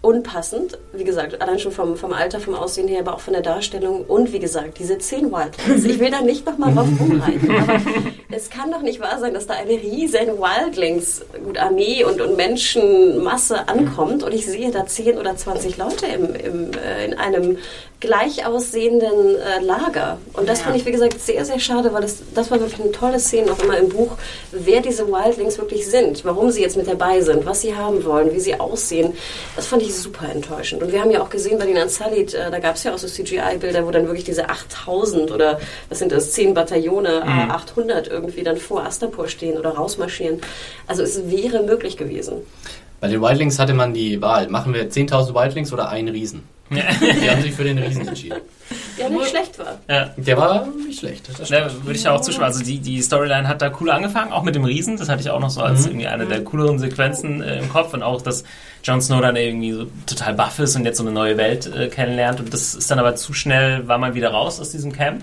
unpassend. Wie gesagt, allein schon vom, vom Alter, vom Aussehen her, aber auch von der Darstellung. Und wie gesagt, diese zehn Wildlings. Ich will da nicht nochmal drauf rumreiten. Aber es kann doch nicht wahr sein, dass da eine riesen Wildlings, gut, Armee und, und Menschenmasse ankommt und ich sehe da zehn oder zwanzig Leute im, im, äh, in einem gleich aussehenden äh, Lager. Und das ja. fand ich, wie gesagt, sehr, sehr schade, weil das, das war wirklich eine tolle Szene, auch immer im Buch, wer diese Wildlings wirklich sind, warum sie jetzt mit dabei sind, was sie haben wollen, wie sie aussehen. Das fand ich super enttäuschend. Und wir haben ja auch gesehen bei den Unsullied, äh, da gab es ja auch so CGI-Bilder, wo dann wirklich diese 8000 oder was sind das, 10 Bataillone, mhm. 800 irgendwie dann vor Astapor stehen oder rausmarschieren. Also es wäre möglich gewesen. Bei den Wildlings hatte man die Wahl, machen wir 10.000 Wildlings oder einen Riesen? Ja. Die haben sich für den Riesen entschieden. Der nicht schlecht war. Ja. Der war nicht schlecht. Da würde ich auch zustimmen. Also die, die Storyline hat da cool angefangen, auch mit dem Riesen. Das hatte ich auch noch so als mhm. irgendwie eine der cooleren Sequenzen äh, im Kopf. Und auch, dass Jon Snow dann irgendwie so total buff ist und jetzt so eine neue Welt äh, kennenlernt. Und das ist dann aber zu schnell, war man wieder raus aus diesem Camp.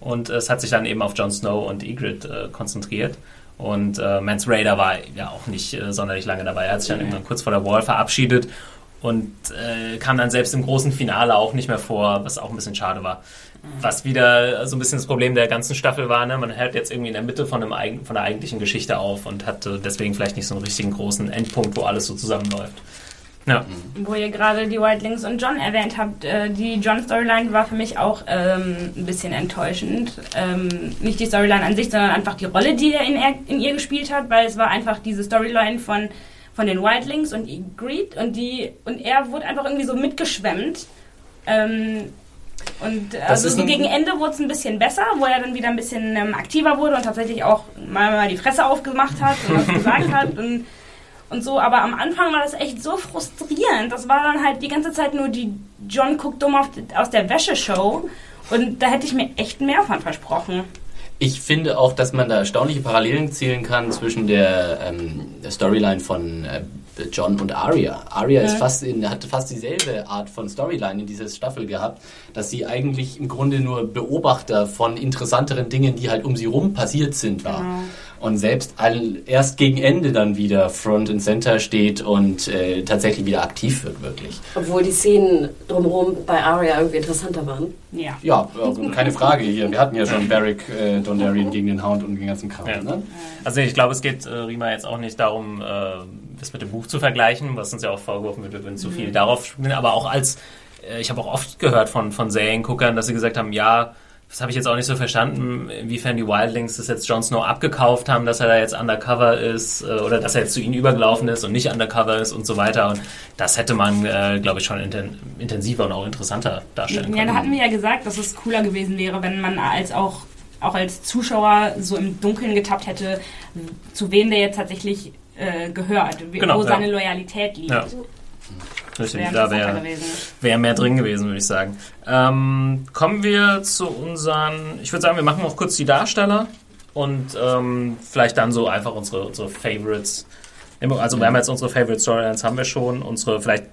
Und äh, es hat sich dann eben auf Jon Snow und Ygritte äh, konzentriert. Und äh, Mans Raider war ja auch nicht äh, sonderlich lange dabei. Er hat sich dann irgendwann kurz vor der Wall verabschiedet und äh, kam dann selbst im großen Finale auch nicht mehr vor, was auch ein bisschen schade war. Was wieder so ein bisschen das Problem der ganzen Staffel war, ne? man hört jetzt irgendwie in der Mitte von, einem, von der eigentlichen Geschichte auf und hat deswegen vielleicht nicht so einen richtigen großen Endpunkt, wo alles so zusammenläuft. Ja. Wo ihr gerade die Wildlings und John erwähnt habt, äh, die John-Storyline war für mich auch ähm, ein bisschen enttäuschend. Ähm, nicht die Storyline an sich, sondern einfach die Rolle, die er in, er in ihr gespielt hat, weil es war einfach diese Storyline von von den Wildlings und Greed und die und er wurde einfach irgendwie so mitgeschwemmt. Ähm, und also gegen Ende wurde es ein bisschen besser, wo er dann wieder ein bisschen ähm, aktiver wurde und tatsächlich auch mal, mal die Fresse aufgemacht hat und was gesagt hat und, und so. Aber am Anfang war das echt so frustrierend. Das war dann halt die ganze Zeit nur die John guckt dumm auf, aus der Wäscheshow und da hätte ich mir echt mehr von versprochen. Ich finde auch, dass man da erstaunliche Parallelen zielen kann zwischen der, ähm, Storyline von äh, John und Arya. Arya ja. ist fast in, hat fast dieselbe Art von Storyline in dieser Staffel gehabt, dass sie eigentlich im Grunde nur Beobachter von interessanteren Dingen, die halt um sie rum passiert sind, war. Genau. Und selbst all, erst gegen Ende dann wieder Front and Center steht und äh, tatsächlich wieder aktiv wird, wirklich. Obwohl die Szenen drumherum bei Arya irgendwie interessanter waren. Ja. Ja, also keine Frage hier. Wir hatten ja schon Barrick äh, Dondarrion gegen den Hound und den ganzen Kram. Ja. Ne? Also ich glaube, es geht äh, Rima jetzt auch nicht darum, äh, das mit dem Buch zu vergleichen, was uns ja auch vorgeworfen wird, wir würden zu viel darauf spielen, aber auch als, äh, ich habe auch oft gehört von, von Serienguckern, dass sie gesagt haben, ja, das habe ich jetzt auch nicht so verstanden, inwiefern die Wildlings das jetzt Jon Snow abgekauft haben, dass er da jetzt undercover ist äh, oder dass er jetzt zu ihnen übergelaufen ist und nicht undercover ist und so weiter. Und das hätte man, äh, glaube ich, schon inten intensiver und auch interessanter darstellen Ja, können. da hatten wir ja gesagt, dass es cooler gewesen wäre, wenn man als auch, auch als Zuschauer so im Dunkeln getappt hätte, zu wem der jetzt tatsächlich äh, gehört, Genau, wo ja. seine Loyalität liegt. Ja. Richtig, Wäre da wäre wär mehr drin gewesen, würde ich sagen. Ähm, kommen wir zu unseren, ich würde sagen, wir machen noch kurz die Darsteller und ähm, vielleicht dann so einfach unsere, unsere Favorites. Also wir haben jetzt unsere Favorite Storylines, haben wir schon, unsere vielleicht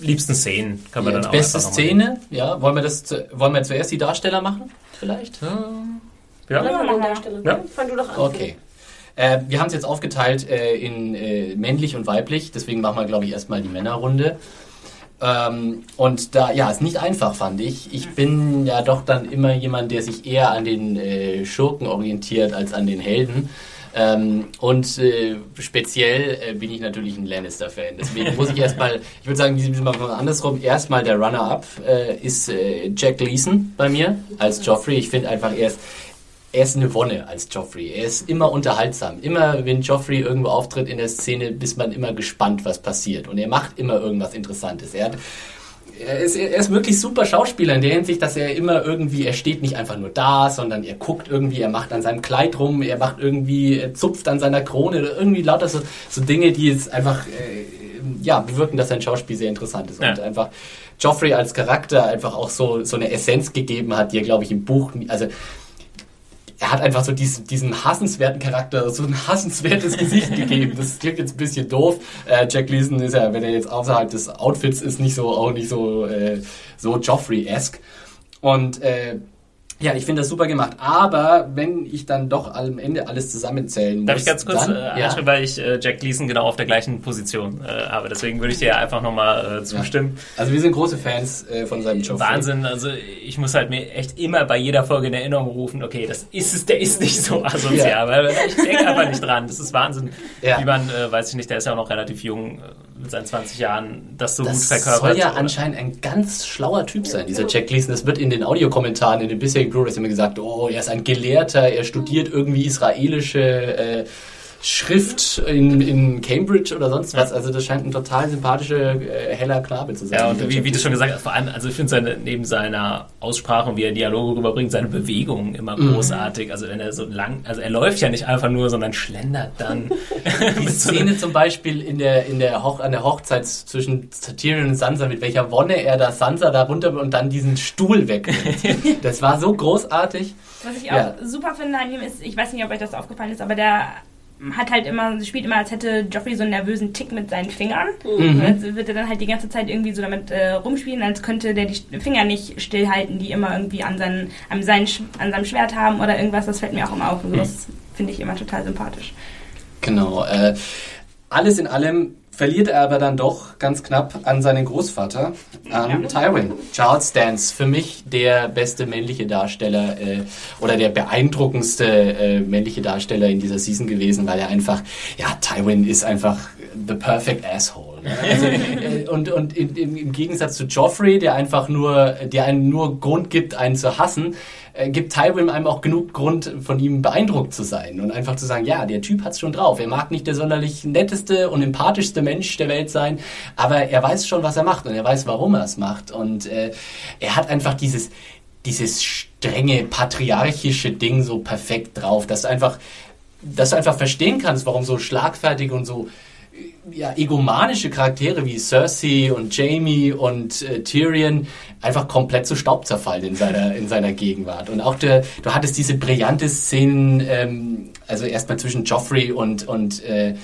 liebsten Szenen können wir Ja, dann auch beste einfach noch mal Szene, ja. Wollen wir, das, zu- wollen wir zuerst die Darsteller machen? Vielleicht? Ja, Ja, ja. Stelle. Ja. Fang du doch an. Okay. Äh, wir haben es jetzt aufgeteilt äh, in äh, männlich und weiblich, deswegen machen wir, glaube ich, erstmal die Männerrunde. Ähm, und da, ja, ist nicht einfach, fand ich. Ich bin ja doch dann immer jemand, der sich eher an den äh, Schurken orientiert als an den Helden. Ähm, und äh, speziell äh, bin ich natürlich ein Lannister-Fan. Deswegen muss ich erstmal, ich würde sagen, wir andersrum. Erstmal der Runner-up äh, ist äh, Jack Gleason bei mir als Joffrey. Ich finde einfach, er ist, er ist eine Wonne als Joffrey. Er ist immer unterhaltsam. Immer, wenn Joffrey irgendwo auftritt in der Szene, ist man immer gespannt, was passiert. Und er macht immer irgendwas Interessantes. Er hat er ist, er ist wirklich super Schauspieler in der Hinsicht, dass er immer irgendwie, er steht nicht einfach nur da, sondern er guckt irgendwie, er macht an seinem Kleid rum, er macht irgendwie, er zupft an seiner Krone oder irgendwie lauter so, so Dinge, die jetzt einfach, äh, ja, bewirken, dass sein Schauspiel sehr interessant ist. Ja. Und einfach Joffrey als Charakter einfach auch so, so eine Essenz gegeben hat, die er, glaube ich, im Buch, also, er hat einfach so diesen, diesen hassenswerten Charakter, so ein hassenswertes Gesicht gegeben. Das klingt jetzt ein bisschen doof. Äh, Jack Leeson ist ja, wenn er jetzt außerhalb des Outfits ist, nicht so, auch nicht so, äh, so Joffrey-esque. Und äh, ja, ich finde das super gemacht. Aber wenn ich dann doch am Ende alles zusammenzählen muss, Darf ich ganz kurz dann, äh, ja, weil ich äh, Jack Gleason genau auf der gleichen Position äh, habe. Deswegen würde ich dir einfach nochmal äh, zustimmen. also wir sind große Fans äh, von seinem Joffrey. Wahnsinn, also ich muss halt mir echt immer bei jeder Folge in Erinnerung rufen, okay, das ist es, der ist nicht so asozial, Ja. weil ich denke einfach nicht dran. Das ist Wahnsinn, Ja. wie man, äh, weiß ich nicht, der ist ja auch noch relativ jung, äh, mit seinen 20 Jahren, das so Das gut verkörpert. soll ja oder? anscheinend ein ganz schlauer Typ sein, dieser Jack Gleason. Das wird in den Audiokommentaren, in den bisherigen Blu-rays immer gesagt, oh, er ist ein Gelehrter, er studiert irgendwie israelische äh, Schrift in, in Cambridge oder sonst was. Also das scheint ein total sympathischer, äh, heller Knabe zu sein. Ja, und wie, wie du schon gesagt hast, vor allem, also ich finde seine, neben seiner Aussprache und wie er Dialoge rüberbringt, seine Bewegungen immer Mhm. großartig. Also wenn er so lang, also er läuft ja nicht einfach nur, sondern schlendert dann. Die Szene zum Beispiel in der, in der Hoch, an der Hochzeit zwischen Tyrion und Sansa, mit welcher Wonne er da Sansa da runter und dann diesen Stuhl wegnimmt. das war so großartig. Was ich auch Ja. super finde an ihm ist, ich weiß nicht, ob euch das aufgefallen ist, aber der hat halt immer, spielt immer, als hätte Joffrey so einen nervösen Tick mit seinen Fingern. Mhm. Jetzt wird er dann halt die ganze Zeit irgendwie so damit äh, rumspielen, als könnte der die Finger nicht stillhalten, die immer irgendwie an, seinen, an, seinen, an seinem Schwert haben oder irgendwas. Das fällt mir auch immer auf. Also das finde ich immer total sympathisch. Genau. Äh, alles in allem verliert er aber dann doch ganz knapp an seinen Großvater, an Tywin. Charles Dance, für mich der beste männliche Darsteller äh, oder der beeindruckendste äh, männliche Darsteller in dieser Season gewesen, weil er einfach, ja, Tywin ist einfach the perfect asshole. Ne? Also, äh, und und in, in, im Gegensatz zu Joffrey, der einfach nur, der einen nur Grund gibt, einen zu hassen, äh, gibt Tywin einem auch genug Grund, von ihm beeindruckt zu sein und einfach zu sagen, ja, der Typ hat's schon drauf. Er mag nicht der sonderlich netteste und empathischste Mensch der Welt sein, aber er weiß schon, was er macht und er weiß, warum er es macht. Und äh, er hat einfach dieses, dieses strenge, patriarchische Ding so perfekt drauf, dass du einfach, dass du einfach verstehen kannst, warum so schlagfertige und so ja, egomanische Charaktere wie Cersei und Jamie und äh, Tyrion einfach komplett zu Staub zerfallen in seiner, in seiner Gegenwart. Und auch der, du hattest diese brillante Szenen, ähm, also erstmal zwischen Joffrey und, und äh,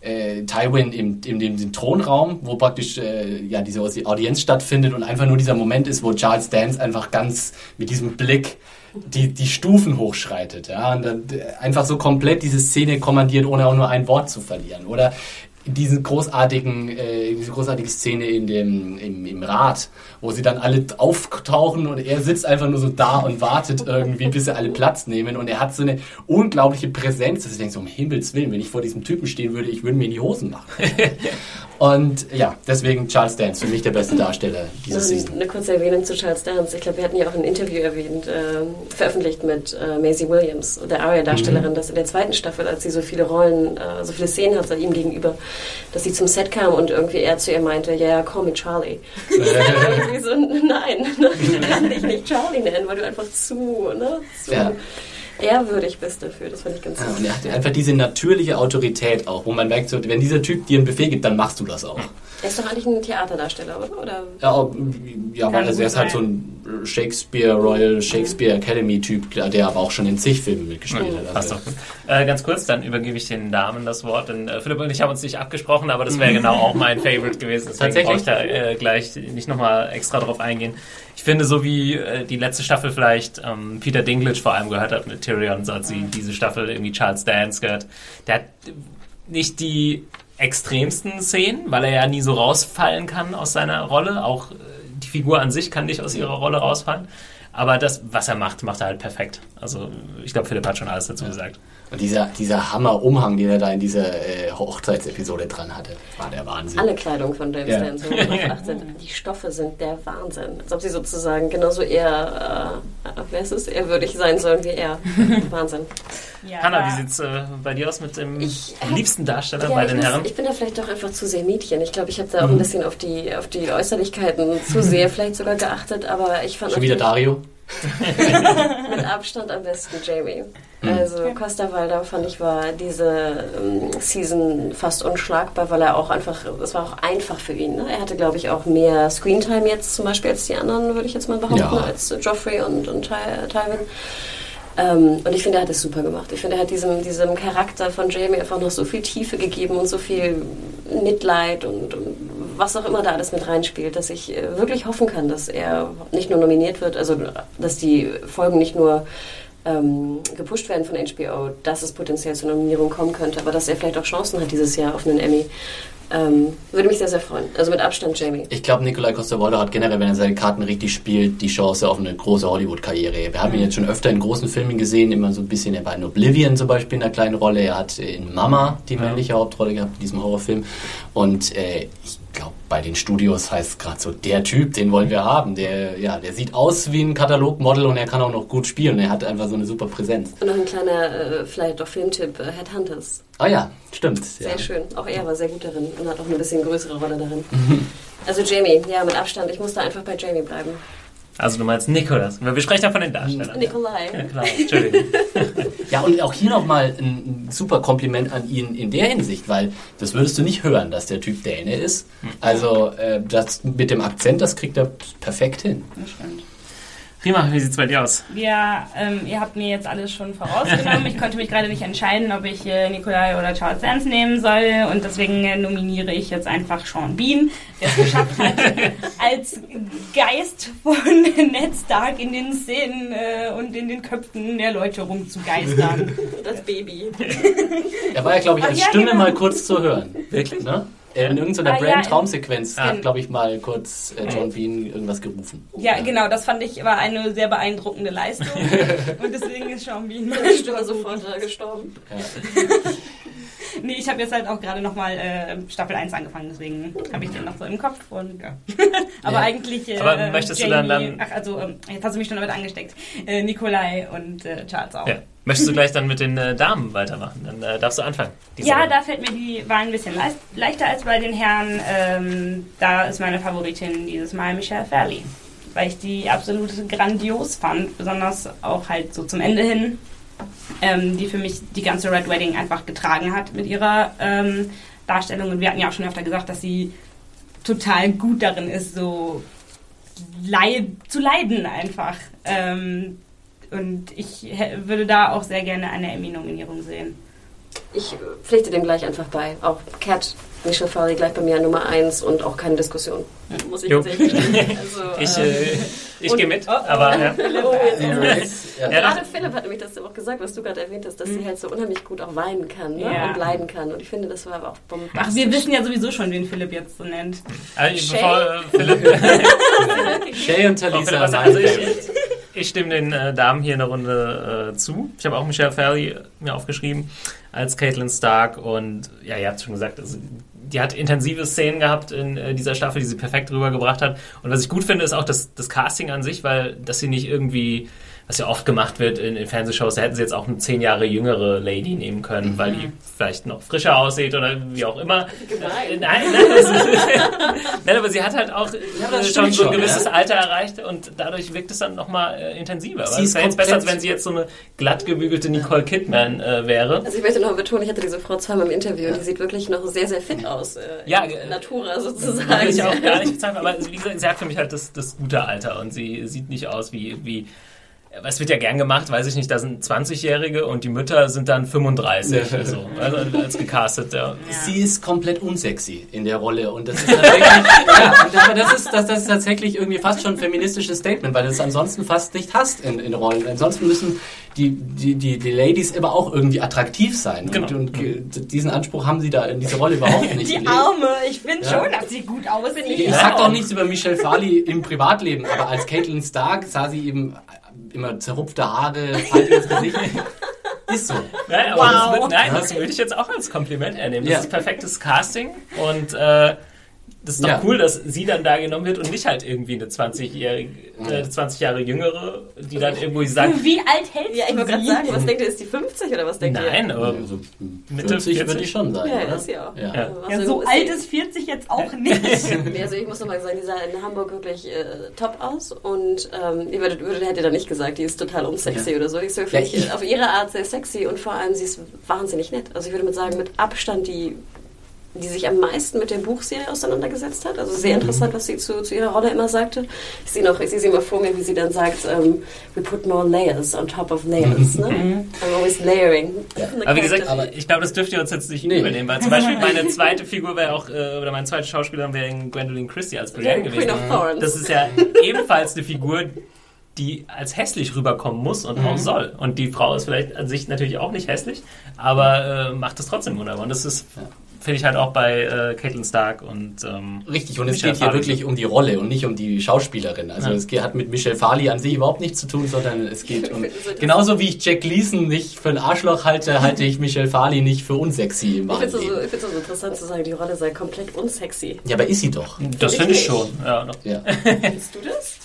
äh, Tywin im, im, im, im Thronraum, wo praktisch äh, ja diese Audienz stattfindet und einfach nur dieser Moment ist, wo Charles Dance einfach ganz mit diesem Blick die, die Stufen hochschreitet, ja, und dann äh, einfach so komplett diese Szene kommandiert, ohne auch nur ein Wort zu verlieren. Oder diesen großartigen, äh, diese großartige Szene in dem, im, im Rat, wo sie dann alle auftauchen und er sitzt einfach nur so da und wartet irgendwie, bis sie alle Platz nehmen und er hat so eine unglaubliche Präsenz, dass ich denke so, um Himmels Willen, wenn ich vor diesem Typen stehen würde, ich würde mir in die Hosen machen. und ja, deswegen Charles Dance, für mich der beste Darsteller dieses Season. Eine kurze Erwähnung zu Charles Dance. Ich glaube, wir hatten ja auch ein Interview erwähnt, äh, veröffentlicht mit äh, Maisie Williams, der Aria-Darstellerin, mhm. dass in der zweiten Staffel, als sie so viele Rollen, äh, so viele Szenen hatte ihm gegenüber, dass sie zum Set kam und irgendwie er zu ihr meinte, ja, yeah, call me Charlie. so, nein, ich kann dich nicht Charlie nennen, weil du einfach zu, ne, zu ja. Ehrwürdig bist dafür. Das fand ich ganz ja, Und er hat einfach diese natürliche Autorität auch, wo man merkt, so, wenn dieser Typ dir einen Befehl gibt, dann machst du das auch. Er ist doch eigentlich ein Theaterdarsteller, oder? oder? Ja, ja weil er ist halt so ein Shakespeare, Royal Shakespeare Academy Typ, der aber auch schon in zig Filmen mitgespielt ja, hat. Also. Äh, ganz kurz, dann übergebe ich den Damen das Wort. Denn äh, Philipp und ich haben uns nicht abgesprochen, aber das wäre genau auch mein Favorite gewesen. Deswegen brauche ich da äh, gleich nicht nochmal extra drauf eingehen. Ich finde, so wie äh, die letzte Staffel vielleicht ähm, Peter Dinklage vor allem gehört hat mit Tyrion, so hat sie diese Staffel irgendwie Charles Dance gehört. Der hat nicht die extremsten Szenen, weil er ja nie so rausfallen kann aus seiner Rolle. Auch äh, die Figur an sich kann nicht aus ihrer Rolle rausfallen. Aber das, was er macht, macht er halt perfekt. Also ich glaube, Philipp hat schon alles dazu gesagt. Und dieser, dieser Hammer-Umhang, den er da in dieser äh, Hochzeitsepisode dran hatte, war der Wahnsinn. Alle Kleidung von James ja. Dance, die Stoffe sind der Wahnsinn. Als ob sie sozusagen genauso eher, äh, wer ist es, ehrwürdig sein sollen wie er. Wahnsinn. Ja, Hanna, wie sieht es äh, bei dir aus mit dem ich, liebsten Darsteller ja, bei den muss, Herren? Ich bin da vielleicht doch einfach zu sehr Mädchen. Ich glaube, ich habe da auch mhm. ein bisschen auf die, auf die Äußerlichkeiten zu sehr vielleicht sogar geachtet, aber ich fand... Schon wieder Dario? mit Abstand am besten Jamie. Mhm. Also Costa Valda fand ich war diese ähm, Season fast unschlagbar, weil er auch einfach, es war auch einfach für ihn. Ne? Er hatte, glaube ich, auch mehr Screentime jetzt zum Beispiel als die anderen, würde ich jetzt mal behaupten, ja. als Joffrey und, und Ty Tywin. Ähm, und ich finde, er hat es super gemacht. Ich finde, er hat diesem, diesem Charakter von Jamie einfach noch so viel Tiefe gegeben und so viel Mitleid und, und was auch immer da alles mit reinspielt, dass ich äh, wirklich hoffen kann, dass er nicht nur nominiert wird, also dass die Folgen nicht nur ähm, gepusht werden von HBO, dass es potenziell zur Nominierung kommen könnte, aber dass er vielleicht auch Chancen hat dieses Jahr auf einen Emmy. Ähm, würde mich sehr, sehr freuen. Also mit Abstand Jamie. Ich glaube, Nikolai Costa-Waldau hat generell, wenn er seine Karten richtig spielt, die Chance auf eine große Hollywood-Karriere. Wir haben ihn mhm. jetzt schon öfter in großen Filmen gesehen, immer so ein bisschen, er war in Oblivion zum Beispiel in einer kleinen Rolle, er hat in Mama die männliche Hauptrolle gehabt in diesem Horrorfilm und äh, ich bei den Studios heißt gerade so, der Typ, den wollen wir haben. Der, ja, der sieht aus wie ein Katalogmodel und er kann auch noch gut spielen. Er hat einfach so eine super Präsenz. Und noch ein kleiner, äh, vielleicht auch Filmtipp, äh, Headhunters. Ah ja, stimmt. Sehr ja. schön. Auch er war sehr gut darin und hat auch eine bisschen größere Rolle darin. also Jamie, ja, mit Abstand. Ich muss da einfach bei Jamie bleiben. Also du meinst Nikolas. Wir sprechen ja von den Darstellern. Nikolai. Ja, klar. Entschuldigung. ja, und auch hier nochmal ein super Kompliment an ihn in der Hinsicht, weil das würdest du nicht hören, dass der Typ Däne ist. Hm. Also äh, das mit dem Akzent, das kriegt er perfekt hin. Das stimmt. Prima, wie sieht es bei dir aus? Ja, ähm, ihr habt mir jetzt alles schon vorausgenommen. ich konnte mich gerade nicht entscheiden, ob ich äh, Nikolai oder Charles Dance nehmen soll und deswegen äh, nominiere ich jetzt einfach Sean Bean, der es geschafft hat, als Geist von Ned Stark in den Szenen äh, und in den Köpfen der Leute rumzugeistern. Das Baby. er war ja, glaube ich, als ja, Stimme genau. mal kurz zu hören. Wirklich, ne? Äh, in irgendeiner ah, Brain-Traumsequenz ja, hat, glaube ich, mal kurz äh, John Bean irgendwas gerufen. Ja, ja, genau, das fand ich war eine sehr beeindruckende Leistung. und deswegen ist Sean Bean mal sofort gestorben. Ja. nee, ich habe jetzt halt auch gerade nochmal äh, Staffel 1 angefangen, deswegen habe ich den noch so im Kopf. Und, ja. Aber eigentlich. Äh, Aber möchtest Jamie, du dann, dann. Ach, also, ähm, jetzt hast du mich schon damit angesteckt. Äh, Nikolai und äh, Charles auch. Ja. Möchtest du gleich dann mit den äh, Damen weitermachen? Dann äh, darfst du anfangen. Ja, Woche. da fällt mir die Wahl ein bisschen leicht, leichter als bei den Herren. Ähm, da ist meine Favoritin dieses Mal Michelle Fairley. Weil ich die absolut grandios fand, besonders auch halt so zum Ende hin ähm, die für mich die ganze Red Wedding einfach getragen hat mit ihrer ähm, Darstellung. Und wir hatten ja auch schon öfter gesagt, dass sie total gut darin ist, so leid, zu leiden einfach. Ähm, und ich würde da auch sehr gerne eine Emmy-Nominierung sehen. ich pflichte dem gleich einfach bei. Auch Cat, Michelle Farley gleich bei mir Nummer 1 und auch keine Diskussion. Muss ich Jo. tatsächlich. Also, Ich, ähm, äh, ich gehe mit, Oh, oh. aber ja. Oh, jetzt- Ja. Ja, Gerade Philipp hat nämlich das auch gesagt, was du gerade erwähnt hast, dass sie halt so unheimlich gut auch weinen kann ne? Ja. und leiden kann. Und ich finde, das war aber auch bombastisch. Ach, wir wissen ja sowieso schon, wen Philipp jetzt so nennt. Also, Shay? bevor äh, Philipp, Shay und Talisa Philipp mein also ich, ich stimme den äh, Damen hier eine Runde äh, zu. Ich habe auch Michelle Farley mir aufgeschrieben als Caitlin Stark und ja, ihr habt schon gesagt, also, die hat intensive Szenen gehabt in äh, dieser Staffel, die sie perfekt rübergebracht hat. Und was ich gut finde, ist auch das, das Casting an sich, weil dass sie nicht irgendwie, was ja oft gemacht wird in, in Fernsehshows, da hätten sie jetzt auch eine zehn Jahre jüngere Lady nehmen können, weil die vielleicht noch frischer aussieht oder wie auch immer. Äh, Nein, nein, ist, nein, aber sie hat halt auch äh, das schon so ein gewisses ja. Alter erreicht und dadurch wirkt es dann nochmal äh, intensiver. Sie ist wäre jetzt besser, als wenn sie jetzt so eine glatt gebügelte Nicole Kidman äh, wäre. Also ich möchte noch betonen, ich hatte diese Frau zweimal im Interview und die sieht wirklich noch sehr, sehr fit aus. Äh, Ja, in äh, Natura Will sozusagen. ich auch gar nicht bezahlen, aber wie gesagt, sie hat für mich halt das, das gute Alter und sie sieht nicht aus wie, wie es wird ja gern gemacht, weiß ich nicht, da sind 20-Jährige und die Mütter sind dann 35, Ja. so, also als gecastet. Ja. Sie ist komplett unsexy in der Rolle und das ist tatsächlich, ja, und das ist, das, das ist tatsächlich irgendwie fast schon ein feministisches Statement, weil du es ansonsten fast nicht hast in, in Rollen. Ansonsten müssen die, die, die, die Ladies immer auch irgendwie attraktiv sein und, Genau. und ge- diesen Anspruch haben sie da in dieser Rolle überhaupt nicht. Die gelegt. Arme, ich finde Ja. schon, dass sie gut aussieht. Ich sag doch nichts über Michelle Farley im Privatleben, aber als Caitlin Stark sah sie eben immer zerrupfte Haare, faltiges Gesicht. Ist so. Nein, aber Wow. das, wird, nein, das würde ich jetzt auch als Kompliment ernehmen. Das Ja. ist perfektes Casting und äh, das ist doch Ja. cool, dass sie dann da genommen wird und nicht halt irgendwie eine 20-jährige, äh, 20 Jahre jüngere, die dann irgendwo sagt, Wie alt hält Ja, ich wollte gerade sagen, was denkt ihr, ist die 50 oder was denkt ihr? nein, aber Also Mitte 40 40 würde ich schon sein. Ja, oder? das ja. Ja. Ja. Also Ja, so ist alt ist 40 jetzt auch nicht. Nee, Also ich muss nochmal sagen, die sah in Hamburg wirklich äh, top aus und ähm, ihr würdet, würdet, hättet da nicht gesagt, die ist total unsexy Ja. oder so. Die ist wirklich Ja, ich- auf ihre Art sehr sexy und vor allem sie ist wahnsinnig nett. Also ich würde mal sagen, mit Abstand die die sich am meisten mit der Buchserie auseinandergesetzt hat. Also sehr interessant, was sie zu, zu ihrer Rolle immer sagte. Ich sehe noch, ich sehe sie immer vor mir, wie sie dann sagt, ähm, we put more layers on top of layers. ne? I'm always layering. the Aber wie gesagt, character. ich glaube, das dürft ihr uns jetzt nicht Nee. übernehmen, weil zum Beispiel meine zweite Figur wäre auch, äh, oder meine zweite Schauspielerin wäre Gwendolyn Christie als Brienne Queen gewesen. of Thorns. Das ist ja ebenfalls eine Figur, die als hässlich rüberkommen muss und auch soll. Und die Frau ist vielleicht an sich natürlich auch nicht hässlich, aber äh, macht es trotzdem wunderbar. Und das ist, finde ich halt auch bei äh, Caitlin Stark und ähm, Richtig, und es Michelle geht hier Farley. wirklich um die Rolle und nicht um die Schauspielerin. Also Ja. es geht, hat mit Michelle Farley an sich überhaupt nichts zu tun, sondern es geht um... Genauso wie ich Jack Gleason nicht für ein Arschloch halte, halte ich Michelle Farley nicht für unsexy im Ich finde es so, Leben. ich find's interessant zu sagen, die Rolle sei komplett unsexy. Ja, aber ist sie doch. das finde ich schon. Ja, doch. Ja. Findest du das?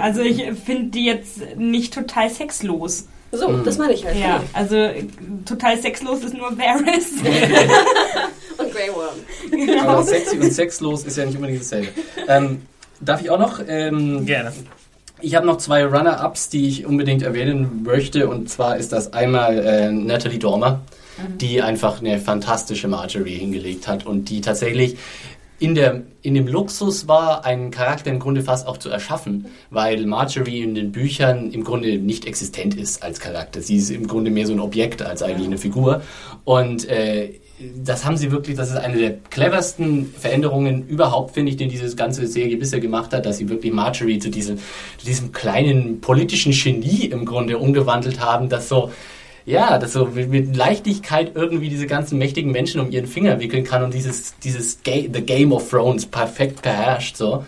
Also ich finde die jetzt nicht total sexlos. So, das meine ich halt. Ja, also äh, total sexlos ist nur Varys. Und Grey Worm. Aber sexy und sexlos ist ja nicht unbedingt dasselbe. Ähm, darf ich auch noch? Ähm, Gerne. Ich habe noch zwei Runner-Ups, die ich unbedingt erwähnen möchte. Und zwar ist das einmal äh, Natalie Dormer, die einfach eine fantastische Marjorie hingelegt hat und die tatsächlich in, der, in dem Luxus war, einen Charakter im Grunde fast auch zu erschaffen, weil Marjorie in den Büchern im Grunde nicht existent ist als Charakter. Sie ist im Grunde mehr so ein Objekt als eigentlich eine Figur. Und äh, das haben sie wirklich, das ist eine der cleversten Veränderungen überhaupt, finde ich, den diese ganze Serie bisher gemacht hat, dass sie wirklich Marjorie zu diesem, zu diesem kleinen politischen Genie im Grunde umgewandelt haben, das so, ja, das so mit, mit Leichtigkeit irgendwie diese ganzen mächtigen Menschen um ihren Finger wickeln kann und dieses, dieses Ga The Game of Thrones perfekt beherrscht, so.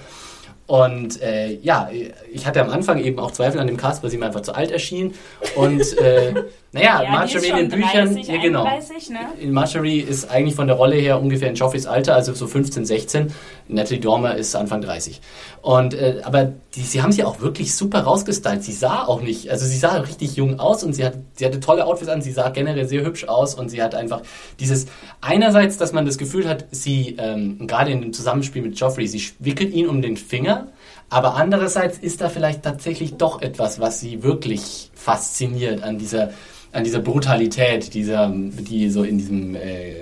Und äh, ja, ich hatte am Anfang eben auch Zweifel an dem Cast, weil sie mir einfach zu alt erschien. Und äh, naja, Ja, Marjorie in den Büchern, 30, ja genau. 31, ne? In Marjorie ist eigentlich von der Rolle her ungefähr in Joffreys Alter, also so 15, 16. Natalie Dormer ist Anfang 30. Und äh, aber die, sie haben sie auch wirklich super rausgestylt. Sie sah auch nicht, also sie sah richtig jung aus und sie hat sie hatte tolle Outfits an. Sie sah generell sehr hübsch aus und sie hat einfach dieses einerseits, dass man das Gefühl hat, sie ähm, gerade in dem Zusammenspiel mit Joffrey, sie wickelt ihn um den Finger. Aber andererseits ist da vielleicht tatsächlich doch etwas, was sie wirklich fasziniert an dieser an dieser Brutalität, dieser, die so in diesem äh,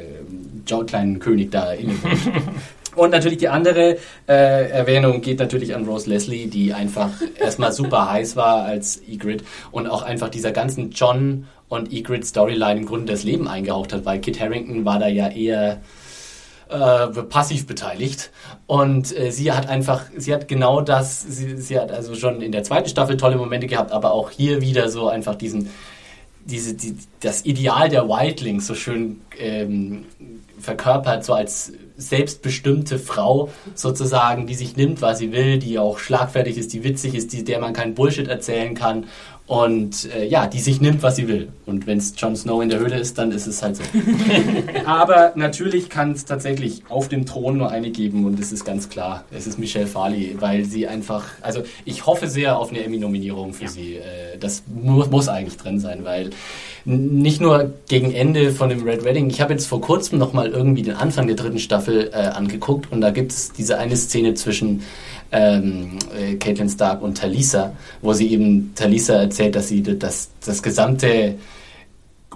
Jo- kleinen König da innewohnt. Und natürlich die andere äh, Erwähnung geht natürlich an Rose Leslie, die einfach erstmal super heiß war als Egrid und auch einfach dieser ganzen John und Egrid Storyline im Grunde das Leben eingehaucht hat, weil Kit Harrington war da ja eher äh, passiv beteiligt. Und äh, sie hat einfach, sie hat genau das, sie, sie hat also schon in der zweiten Staffel tolle Momente gehabt, aber auch hier wieder so einfach diesen, diese, die, das Ideal der Wildlings so schön ähm, verkörpert, so als selbstbestimmte Frau sozusagen, die sich nimmt, was sie will, die auch schlagfertig ist, die witzig ist, die, der man keinen Bullshit erzählen kann und äh, ja, die sich nimmt, was sie will. Und wenn es Jon Snow in der Höhle ist, dann ist es halt so. Aber natürlich kann es tatsächlich auf dem Thron nur eine geben und es ist ganz klar, es ist Michelle Farley, weil sie einfach, also ich hoffe sehr auf eine Emmy-Nominierung für ja. sie. Äh, das muss, muss eigentlich drin sein, weil nicht nur gegen Ende von dem Red Wedding, ich habe jetzt vor kurzem nochmal irgendwie den Anfang der dritten Staffel äh, angeguckt und da gibt es diese eine Szene zwischen ähm, äh, Caitlin Stark und Talisa, wo sie eben Talisa erzählt, dass sie das, das gesamte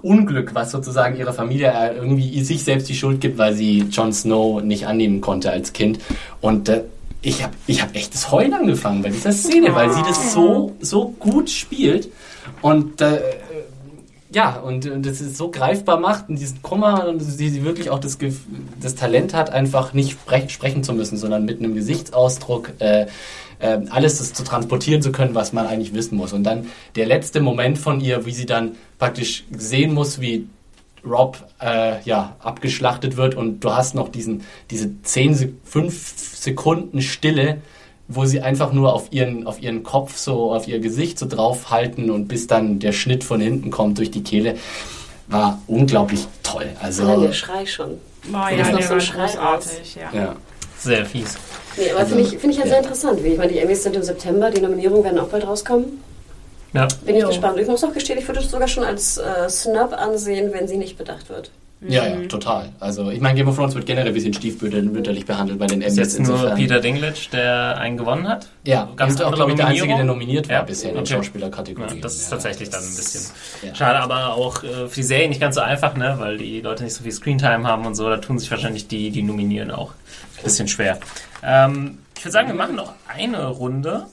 Unglück, was sozusagen ihrer Familie äh, irgendwie sich selbst die Schuld gibt, weil sie Jon Snow nicht annehmen konnte als Kind. Und äh, ich habe ich hab echt das Heulen angefangen bei dieser Szene, weil sie das so, so gut spielt. Und äh, ja, und, und das ist so greifbar macht und diesen Kummer und sie, sie wirklich auch das, das Talent hat, einfach nicht sprech, sprechen zu müssen, sondern mit einem Gesichtsausdruck äh, äh, alles das zu transportieren zu können, was man eigentlich wissen muss. Und dann der letzte Moment von ihr, wie sie dann praktisch sehen muss, wie Rob äh, ja, abgeschlachtet wird und du hast noch diesen, diese 10, 5 Sekunden Stille, wo sie einfach nur auf ihren, auf ihren Kopf so, auf ihr Gesicht so draufhalten und bis dann der Schnitt von hinten kommt durch die Kehle, war unglaublich toll. Also Allein der Schrei schon. Boah, ja, noch so ein Schrei großartig, ja. ja. Sehr fies. Nee, aber finde ich, find ich ja sehr interessant. Wie, ich meine, die Emmys sind im September, die Nominierungen werden auch bald rauskommen. Ja. Bin ich Jo. gespannt. Ich muss auch gestehen, ich würde es sogar schon als äh, Snub ansehen, wenn sie nicht bedacht wird. Ja, ja, total. Also ich meine, Game of Thrones wird generell ein bisschen stiefmütterlich behandelt bei den Ist Emmys. jetzt nur insofern. Peter Dinklage, der einen gewonnen hat? Ja, Gab's ist auch, glaube ich, der Einzige, der nominiert war Ja, bisher in der okay. Schauspielerkategorie. Ja, das ist Ja, tatsächlich dann ein das- bisschen ja. schade, aber auch äh, für die Serie nicht ganz so einfach, ne? weil die Leute nicht so viel Screentime haben und so. Da tun sich wahrscheinlich die, die nominieren auch ein bisschen schwer. Ähm, ich würde sagen, wir machen noch eine Runde.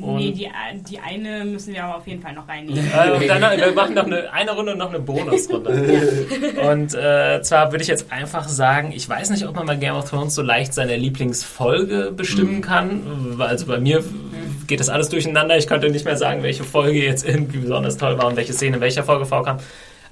Und Nee, die, die eine müssen wir aber auf jeden Fall noch reinnehmen. äh, und dann, wir machen noch eine, eine Runde und noch eine Bonusrunde. Und äh, zwar würde ich jetzt einfach sagen, ich weiß nicht, ob man bei Game of Thrones so leicht seine Lieblingsfolge bestimmen kann. Also bei mir geht das alles durcheinander. Ich könnte nicht mehr sagen, welche Folge jetzt irgendwie besonders toll war und welche Szene in welcher Folge vorkam.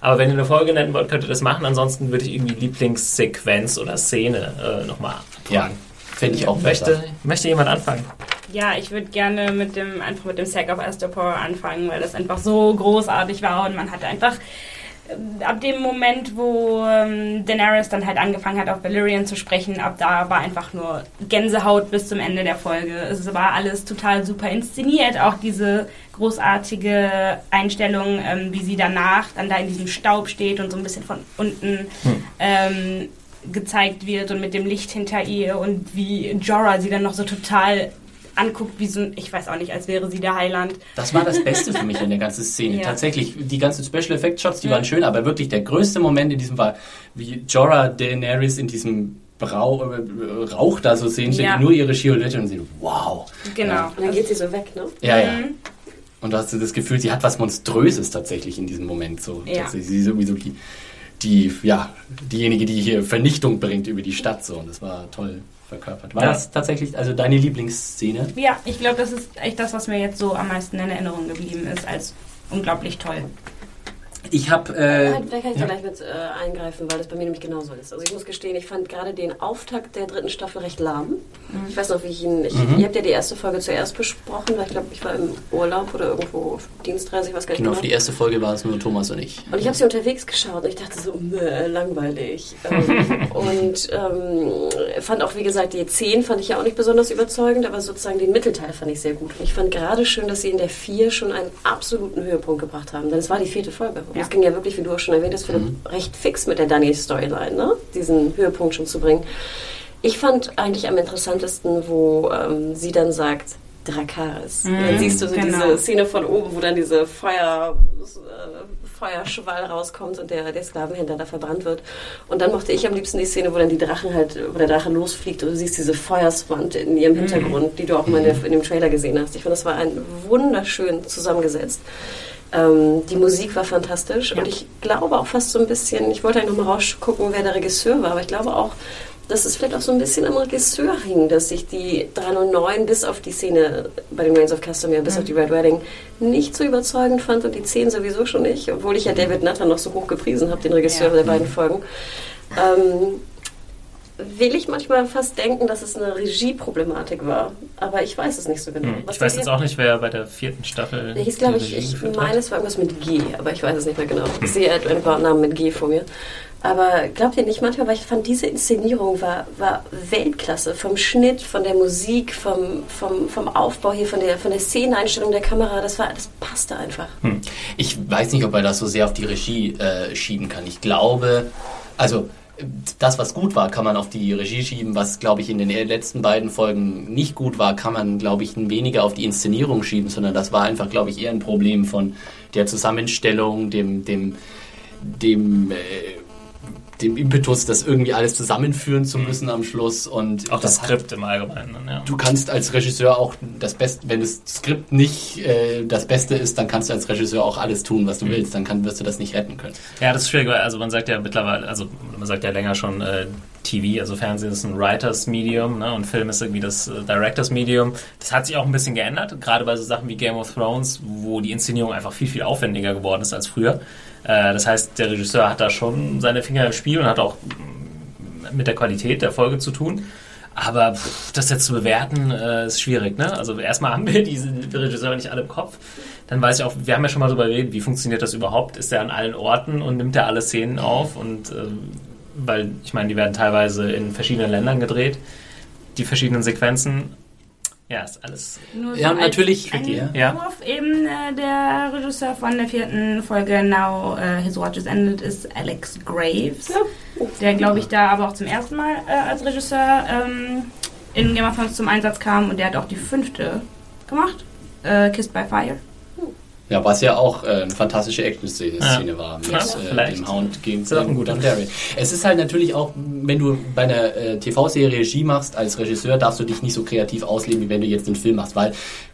Aber wenn ihr eine Folge nennen wollt, könnt ihr das machen. Ansonsten würde ich irgendwie Lieblingssequenz oder Szene äh, nochmal Ja, finde ich auch Möchte, besser. möchte jemand anfangen? Ja, ich würde gerne mit dem, einfach mit dem Sack of Astapor anfangen, weil das einfach so großartig war und man hatte einfach äh, ab dem Moment, wo ähm, Daenerys dann halt angefangen hat, auf Valyrian zu sprechen, ab da war einfach nur Gänsehaut bis zum Ende der Folge. Es war alles total super inszeniert, auch diese großartige Einstellung, ähm, wie sie danach dann da in diesem Staub steht und so ein bisschen von unten ähm, gezeigt wird und mit dem Licht hinter ihr und wie Jorah sie dann noch so total anguckt, wie so ein, ich weiß auch nicht, als wäre sie der Heiland. Das war das Beste für mich in der ganzen Szene. Ja. Tatsächlich, die ganzen Special Effect Shots, die waren schön, aber wirklich der größte Moment in diesem war, wie Jorah Daenerys in diesem Brau äh, Rauch da so sehen, Ja. nur ihre Schiolette und sie, wow. Genau. Ja. Und dann geht sie so weg, ne? Ja, ja. Mhm. Und du hast so das Gefühl, sie hat was Monströses tatsächlich in diesem Moment. So. Ja. Sie ist sowieso die, die, ja, diejenige, die hier Vernichtung bringt über die Stadt. So. Und das war toll verkörpert. War Ja. das tatsächlich also deine Lieblingsszene? Ja, ich glaube, das ist echt das, was mir jetzt so am meisten in Erinnerung geblieben ist, als unglaublich toll. Ich habe. Äh, da kann ich ja. da gleich mit äh, eingreifen, weil das bei mir nämlich genauso ist. Also ich muss gestehen, ich fand gerade den Auftakt der dritten Staffel recht lahm. Ich weiß noch, wie ich ihn... Ich, Mhm. Ihr habt ja die erste Folge zuerst besprochen, weil ich glaube, ich war im Urlaub oder irgendwo auf Dienstreise, ich weiß gar nicht Genau, für die erste Folge war es nur Thomas und ich. Und ich habe sie unterwegs geschaut und ich dachte so, meh, langweilig. Ähm, und ähm, fand auch, wie gesagt, die 10 fand ich ja auch nicht besonders überzeugend, aber sozusagen den Mittelteil fand ich sehr gut. Und ich fand gerade schön, dass sie in der 4 schon einen absoluten Höhepunkt gebracht haben. Denn es war die vierte Folge. Und Ja. es ging ja wirklich, wie du auch schon erwähnt hast, Philipp, recht fix mit der Dani-Storyline, ne? diesen Höhepunkt schon zu bringen. Ich fand eigentlich am interessantesten, wo ähm, sie dann sagt, Drakaris. Mhm, dann siehst du so genau. diese Szene von oben, wo dann diese Feuer, äh, Feuerschwall rauskommt und der, der Sklavenhändler da verbrannt wird. Und dann mochte ich am liebsten die Szene, wo dann die Drachen halt, wo der Drache losfliegt und du siehst diese Feuerswand in ihrem Hintergrund, die du auch mal in, der, in dem Trailer gesehen hast. Ich fand, das war ein wunderschön zusammengesetzt. Ähm, die Musik war fantastisch und ich glaube auch fast so ein bisschen, ich wollte eigentlich nochmal rausgucken, wer der Regisseur war, aber ich glaube auch, dass es vielleicht auch so ein bisschen am Regisseur hing, dass ich die 309 bis auf die Szene bei den Reigns of Castamere, bis auf die Red Wedding, nicht so überzeugend fand und die 10 sowieso schon nicht, obwohl ich ja David Nutter noch so hoch gepriesen habe, den Regisseur Ja. der beiden Folgen. Ähm, will ich manchmal fast denken, dass es eine Regieproblematik war, aber ich weiß es nicht so genau. Hm. Ich weiß jetzt auch nicht, wer bei der vierten Staffel. Der hieß, glaube ich, ich meine, es war irgendwas mit G, aber ich weiß es nicht mehr genau. Ich sehe einen Namen mit G vor mir. Aber glaubt ihr nicht manchmal, weil ich fand, diese Inszenierung war, war Weltklasse. Vom Schnitt, von der Musik, vom, vom, vom Aufbau hier, von der, von der Szeneneinstellung der Kamera, das, war, das passte einfach. Hm. Ich weiß nicht, ob er das so sehr auf die Regie äh, schieben kann. Ich glaube, also das, was gut war, kann man auf die Regie schieben. Was, glaube ich, in den letzten beiden Folgen nicht gut war, kann man, glaube ich, weniger auf die Inszenierung schieben, sondern das war einfach, glaube ich, eher ein Problem von der Zusammenstellung, dem, dem, dem, äh, dem Impetus, das irgendwie alles zusammenführen zu müssen am Schluss. Und Auch das hat- Skript im Allgemeinen. dann, Ja. Du kannst als Regisseur auch das Beste, wenn das Skript nicht äh, das Beste ist, dann kannst du als Regisseur auch alles tun, was du willst. Dann kann, wirst du das nicht retten können. Ja, das ist schwierig, weil also man sagt ja mittlerweile, also man sagt ja länger schon, äh, TV, also Fernsehen ist ein Writers Medium ne, und Film ist irgendwie das äh, Directors Medium. Das hat sich auch ein bisschen geändert, gerade bei so Sachen wie Game of Thrones, wo die Inszenierung einfach viel, viel aufwendiger geworden ist als früher. Äh, das heißt, der Regisseur hat da schon seine Finger im Spiel und hat auch mit der Qualität der Folge zu tun. Aber pff, das jetzt zu bewerten, äh, ist schwierig. Ne? Also erstmal haben wir diese Regisseure nicht alle im Kopf. Dann weiß ich auch, wir haben ja schon mal darüber geredet, wie funktioniert das überhaupt? Ist er an allen Orten und nimmt er alle Szenen auf? Und ähm, weil, ich meine, die werden teilweise in verschiedenen Ländern gedreht, die verschiedenen Sequenzen. Ja, ist alles. Nur Ja, als natürlich. Ein Ja. Ja. Entwurf eben äh, der Regisseur von der vierten Folge Now äh, His Watch is Ended ist Alex Graves, der glaube ich da aber auch zum ersten Mal äh, als Regisseur ähm, in Game of Thrones zum Einsatz kam und der hat auch die fünfte gemacht, äh, Kissed by Fire. Ja, was ja auch äh, eine fantastische Action-Szene Ja. War mit Ja, äh, dem Hound gegen ein guter Dondarrion. Es ist halt natürlich auch, wenn du bei einer äh, TV-Serie Regie machst als Regisseur, darfst du dich nicht so kreativ ausleben, wie wenn du jetzt einen Film machst, weil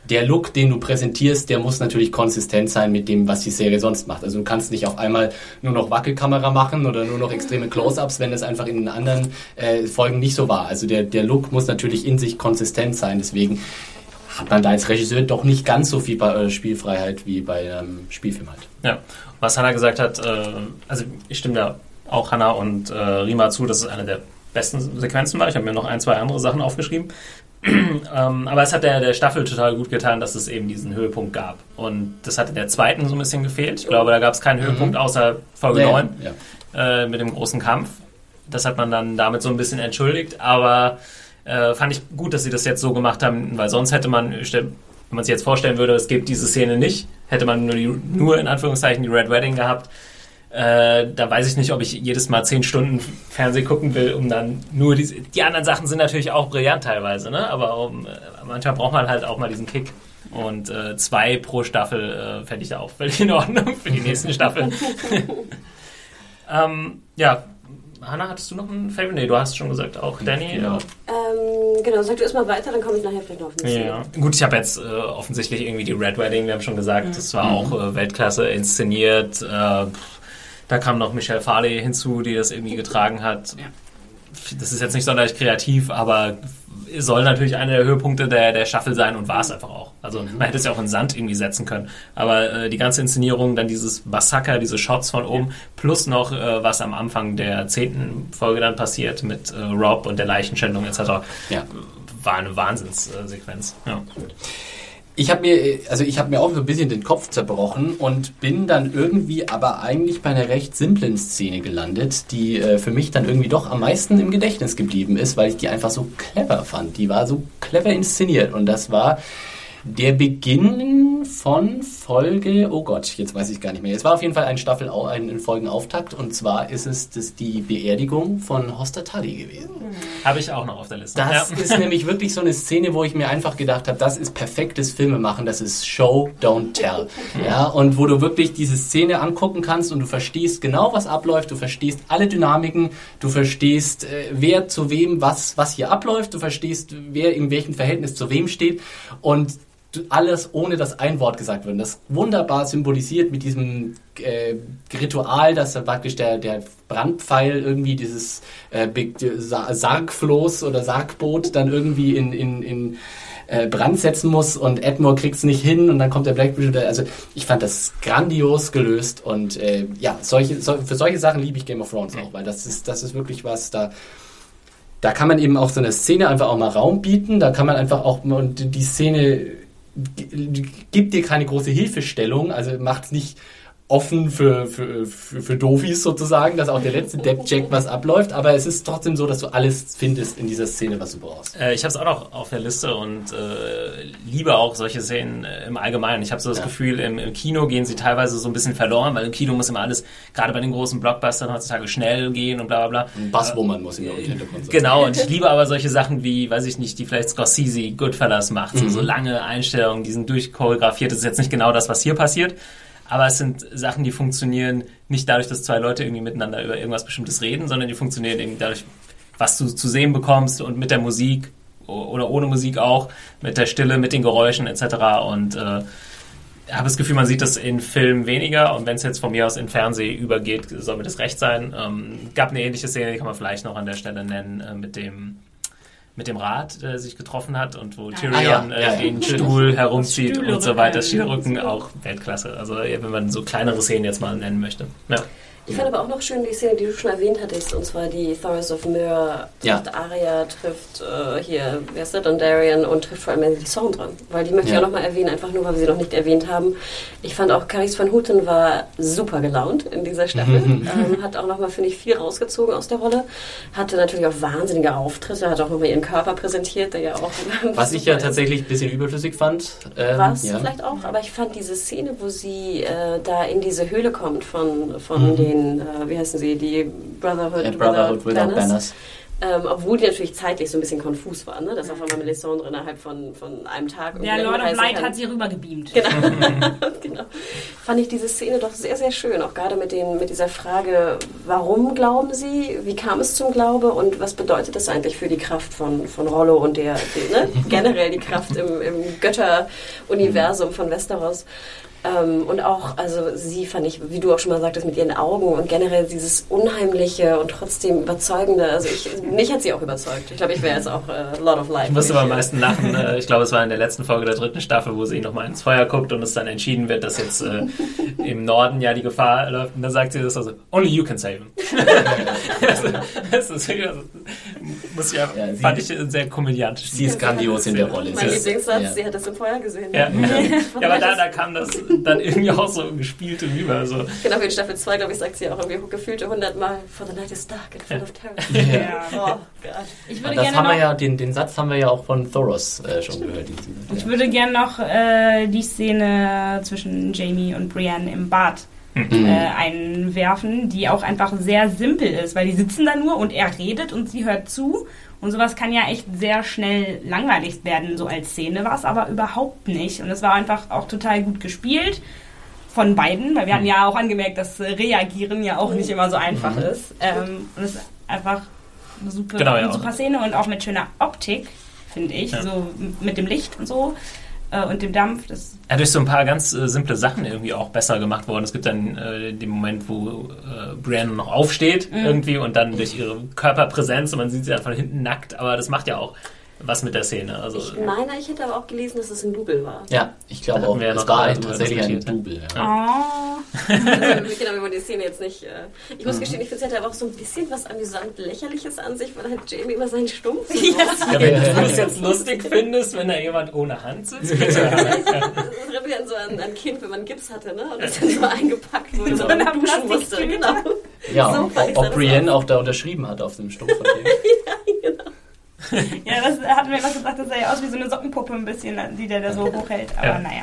der Look, den du präsentierst, der muss natürlich konsistent sein mit dem, was die Serie sonst macht. Also du kannst nicht auf einmal nur noch Wackelkamera machen oder nur noch extreme Close-ups, wenn es einfach in den anderen äh, Folgen nicht so war. Also der, der Look muss natürlich in sich konsistent sein, deswegen hat man da als Regisseur doch nicht ganz so viel äh, Spielfreiheit wie bei einem Spielfilm halt. Ja. Was Hannah gesagt hat, äh, also ich stimme da auch Hannah und äh, Rima zu, dass es eine der besten Sequenzen war. Ich habe mir noch ein, zwei andere Sachen aufgeschrieben. ähm, aber es hat der, der Staffel total gut getan, dass es eben diesen Höhepunkt gab. Und das hat in der zweiten so ein bisschen gefehlt. Ich glaube, da gab es keinen Höhepunkt außer Folge 9 Ja. äh, mit dem großen Kampf. Das hat man dann damit so ein bisschen entschuldigt, aber äh, fand ich gut, dass sie das jetzt so gemacht haben, weil sonst hätte man, wenn man sich jetzt vorstellen würde, es gibt diese Szene nicht, hätte man nur, die, nur in Anführungszeichen die Red Wedding gehabt. Äh, da weiß ich nicht, ob ich jedes Mal zehn Stunden Fernsehen gucken will, um dann nur diese. Die anderen Sachen sind natürlich auch brillant teilweise, ne? Aber um, äh, manchmal braucht man halt auch mal diesen Kick. Und äh, zwei pro Staffel äh, fände ich da auch völlig in Ordnung für die nächsten Staffeln. ähm, ja, Hanna, hattest du noch einen Favorite? Nee, du hast schon gesagt, auch Danny. Ja. Ähm, genau, sag du erstmal weiter, dann komme ich nachher vielleicht noch auf den Ja, ja. Gut, ich habe jetzt äh, offensichtlich irgendwie die Red Wedding, wir haben schon gesagt, das war auch äh, Weltklasse inszeniert. Äh, da kam noch Michelle Farley hinzu, die das irgendwie getragen hat. Das ist jetzt nicht sonderlich kreativ, aber soll natürlich einer der Höhepunkte der, der Staffel sein und war es einfach auch. Also man hätte es ja auch in Sand irgendwie setzen können. Aber äh, die ganze Inszenierung, dann dieses Massaker, diese Shots von oben, plus noch äh, was am Anfang der zehnten Folge dann passiert mit äh, Rob und der Leichenschändung etc. Ja. War eine Wahnsinnssequenz. Ja. Ich habe mir, also ich habe mir auch so ein bisschen den Kopf zerbrochen und bin dann irgendwie aber eigentlich bei einer recht simplen Szene gelandet, die äh, für mich dann irgendwie doch am meisten im Gedächtnis geblieben ist, weil ich die einfach so clever fand. Die war so clever inszeniert und das war der Beginn von Folge, oh Gott, jetzt weiß ich gar nicht mehr. Es war auf jeden Fall ein Staffel, ein Folgenauftakt und zwar ist es das die Beerdigung von Hoster Tully gewesen. Habe ich auch noch auf der Liste. Das ja. ist nämlich wirklich so eine Szene, wo ich mir einfach gedacht habe, das ist perfektes Filmemachen, das ist Show, don't tell. Ja, und wo du wirklich diese Szene angucken kannst und du verstehst genau, was abläuft, du verstehst alle Dynamiken, du verstehst, äh, wer zu wem was, was hier abläuft, du verstehst, wer in welchem Verhältnis zu wem steht und alles ohne dass ein Wort gesagt wird. Das wunderbar symbolisiert mit diesem äh, Ritual, dass praktisch der, der Brandpfeil irgendwie dieses äh, Sargfloß oder Sargboot dann irgendwie in, in, in äh, Brand setzen muss und Edmore kriegt es nicht hin und dann kommt der Blackbridge. Also ich fand das grandios gelöst und äh, ja, solche, so, für solche Sachen liebe ich Game of Thrones auch, weil das ist, das ist wirklich was, da da kann man eben auch so eine Szene einfach auch mal Raum bieten, da kann man einfach auch, und die Szene gibt dir keine große Hilfestellung, also macht es nicht offen für, für, für, für Dofis sozusagen, dass auch der letzte Depp checkt, was abläuft, aber es ist trotzdem so, dass du alles findest in dieser Szene, was du brauchst. Äh, ich habe es auch noch auf der Liste und äh, liebe auch solche Szenen äh, im Allgemeinen. Ich habe so das ja. Gefühl, im, im, Kino gehen sie teilweise so ein bisschen verloren, weil im Kino muss immer alles, gerade bei den großen Blockbustern heutzutage, schnell gehen und bla bla bla. Ein Basswoman muss in der Hintergrund sein. Genau, und ich liebe aber solche Sachen wie, weiß ich nicht, die vielleicht Scorsese Goodfellas macht, mhm. so, so lange Einstellungen, die sind durchchoreografiert. Das ist jetzt nicht genau das, was hier passiert. Aber es sind Sachen, die funktionieren nicht dadurch, dass zwei Leute irgendwie miteinander über irgendwas Bestimmtes reden, sondern die funktionieren eben dadurch, was du zu sehen bekommst und mit der Musik oder ohne Musik auch, mit der Stille, mit den Geräuschen etc. Und äh, habe das Gefühl, man sieht das in Filmen weniger und wenn es jetzt von mir aus in Fernsehen übergeht, soll mir das recht sein. Ähm, gab eine ähnliche Szene, die kann man vielleicht noch an der Stelle nennen, äh, mit dem mit dem Rad äh, sich getroffen hat und wo Tyrion ah, ja. äh, den Stuhl herumzieht und so weiter. Stilrücken auch Weltklasse. Also wenn man so kleinere Szenen jetzt mal nennen möchte. Ja. Ich fand aber auch noch schön die Szene, die du schon erwähnt hattest, und zwar die Thoros of Myr ja. trifft Arya, trifft äh, hier, wer ist das, Dondarrion und trifft vor allem Melisandre. Weil die möchte ich auch nochmal erwähnen, einfach nur, weil wir sie noch nicht erwähnt haben. Ich fand auch Caris van Houten war super gelaunt in dieser Staffel. ähm, hat auch nochmal, finde ich, viel rausgezogen aus der Rolle. Hatte natürlich auch wahnsinnige Auftritte, hat auch nochmal ihren Körper präsentiert, der ja auch... Was ich ja tatsächlich ein bisschen überflüssig fand. Ähm, Was ja. vielleicht auch, aber ich fand diese Szene, wo sie äh, da in diese Höhle kommt von, von mhm. den den, äh, wie heißen sie, die Brotherhood, ja, Brotherhood Without Banners. Banners. Ähm, obwohl die natürlich zeitlich so ein bisschen konfus waren, ne? dass auf einmal Melisandre innerhalb von, von einem Tag... Ja, Lord of Light hat sie rübergebeamt. Genau. genau. Fand ich diese Szene doch sehr, sehr schön, auch gerade mit, den, mit dieser Frage, warum glauben sie, wie kam es zum Glaube und was bedeutet das eigentlich für die Kraft von, von Rollo und der, die, ne? generell die Kraft im, im Götteruniversum von Westeros. Ähm, und auch, also sie fand ich, wie du auch schon mal sagtest, mit ihren Augen und generell dieses Unheimliche und trotzdem Überzeugende. Also ich, mich hat sie auch überzeugt. Ich glaube, ich wäre jetzt auch äh, Lord of Life. Ich musste aber am meisten lachen. Äh, ich glaube, es war in der letzten Folge der dritten Staffel, wo sie nochmal ins Feuer guckt und es dann entschieden wird, dass jetzt äh, im Norden ja die Gefahr läuft. Und dann sagt sie das also, only you can save him. also, das ist, also, muss ich ja, fand ich sehr komödiantisch. Sie ist grandios in der Rolle. Mein Lieblingssatz, ja. sie hat das im Feuer gesehen. Ja, ja aber da, da kam das dann irgendwie auch so gespielt rüber. So. Genau, wie in Staffel 2, glaube ich, sagt sie auch irgendwie gefühlte 100 Mal, for the night is dark and full of terror. Ja. Oh, ich würde das gerne haben wir ja, den, den Satz haben wir ja auch von Thoros äh, schon gehört. Ich würde gerne noch äh, die Szene zwischen Jamie und Brienne im Bad mhm. äh, einwerfen, die auch einfach sehr simpel ist, weil die sitzen da nur und er redet und sie hört zu und sowas kann ja echt sehr schnell langweilig werden, so als Szene, war es aber überhaupt nicht. Und es war einfach auch total gut gespielt von beiden, weil wir hatten ja auch angemerkt, dass Reagieren ja auch nicht immer so einfach mhm. ist. Ähm, und es ist einfach eine super, genau, ja, eine super Szene und auch mit schöner Optik, finde ich, ja. so mit dem Licht und so äh, und dem Dampf. Das ja, durch so ein paar ganz äh, simple Sachen irgendwie auch besser gemacht worden. Es gibt dann äh, den Moment, wo äh, Brienne noch aufsteht mhm. irgendwie und dann durch ihre Körperpräsenz und man sieht sie dann von hinten nackt, aber das macht ja auch was mit der Szene. Also, ich meine, ich hätte aber auch gelesen, dass es ein Double war. Ja, ich glaube auch. Es war ein, tatsächlich ein Double. Ja. Oh. also, genau, wir wollen die Szene jetzt nicht. Äh, ich muss mhm. gestehen, ich finde, es hat aber auch so ein bisschen was amüsant Lächerliches an sich, weil halt Jamie immer seinen Stumpf. Yes. Ja, wenn du es jetzt lustig findest, wenn da jemand ohne Hand sitzt, bitte. das erinnert mich an so ein, ein, Kind, wenn man Gips hatte, ne? Und das dann so eingepackt wurde, so und duschen musste. Genau. Ja, so ob, ob Brienne auch da unterschrieben hat auf dem Stumpf von dem. ja, genau ja, das hat mir was gesagt, das sah ja aus wie so eine Sockenpuppe ein bisschen, die der da so hochhält. Aber ja. naja.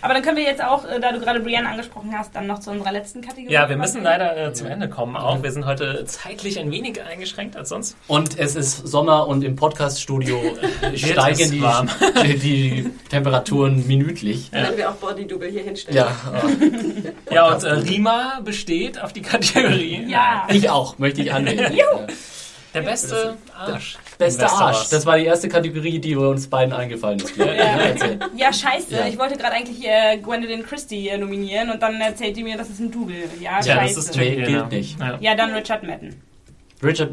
Aber dann können wir jetzt auch, äh, da du gerade Brienne angesprochen hast, dann noch zu unserer letzten Kategorie. Ja, wir müssen leider äh, zum Ende kommen auch. Wir sind heute zeitlich ein wenig eingeschränkt als sonst. Und es ist Sommer und im Podcaststudio äh, steigen die, warm. die, die Temperaturen minütlich. Dann werden wir auch Body-Double hier hinstellen. Ja, Ja, und äh, Rima besteht auf die Kategorie. Ja. ich auch, möchte ich annehmen. Der beste Arsch. Beste Im Arsch. Das war die erste Kategorie, die uns beiden eingefallen ist. Ja. Ja, scheiße. Ja. Ich wollte gerade eigentlich äh, Gwendolyn Christie äh, nominieren und dann erzählt die mir, das ist ein Double. Ja, Ja, scheiße. das ist Nee, gilt genau. nicht. Ja. ja, dann Richard Madden. Richard,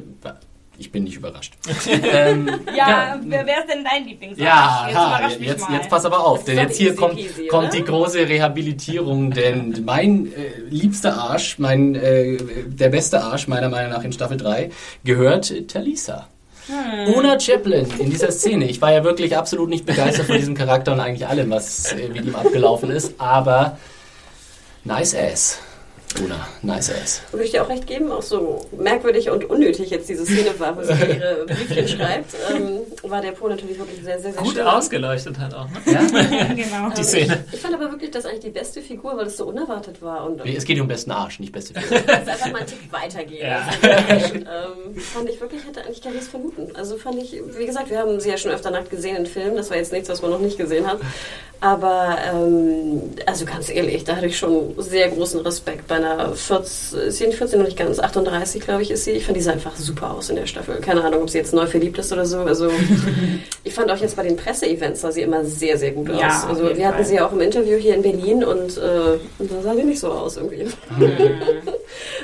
ich bin nicht überrascht. ähm, Ja, wer, wer ist denn dein Lieblingsarsch? Ja, jetzt mich jetzt, mal. jetzt pass aber auf, Das denn jetzt hier easy kommt, peasy, kommt die große Rehabilitierung, denn mein äh, liebster Arsch, mein äh, der beste Arsch meiner Meinung nach in Staffel 3 gehört Talisa. Hm. Una Chaplin in dieser Szene. Ich war ja wirklich absolut nicht begeistert von diesem Charakter und eigentlich allem, was äh, mit ihm abgelaufen ist, aber nice ass. Una, nice ass. Würde ich dir auch recht geben, auch so merkwürdig und unnötig jetzt diese Szene war, wo sie ihre Briefchen schreibt, ähm, war der Po natürlich wirklich sehr, sehr, sehr Gut schön. ausgeleuchtet halt auch. Ne? Ja? Genau. Die Szene. Ich fand aber wirklich, das eigentlich die beste Figur, weil es so unerwartet war und Es geht um besten Arsch, nicht beste Figur. es einfach mal einen Tick weitergehen. Ja. Also, ähm, fand ich wirklich, hätte eigentlich gar nichts vermuten. Also fand ich, wie gesagt, wir haben sie ja schon öfter nackt gesehen in Filmen, das war jetzt nichts, was man noch nicht gesehen hat. Aber, ähm, also ganz ehrlich, da hatte ich schon sehr großen Respekt bei einer 14, ist sie nicht 14 noch nicht ganz, 38 glaube ich ist sie. Ich fand die sah einfach super aus in der Staffel. Keine Ahnung, ob sie jetzt neu verliebt ist oder so. Also ich fand auch jetzt bei den Presseevents sah sie immer sehr, sehr gut Ja, aus. auf Also wir hatten Fall. sie ja auch im Interview hier in Berlin und, äh, und da sah sie nicht so aus irgendwie.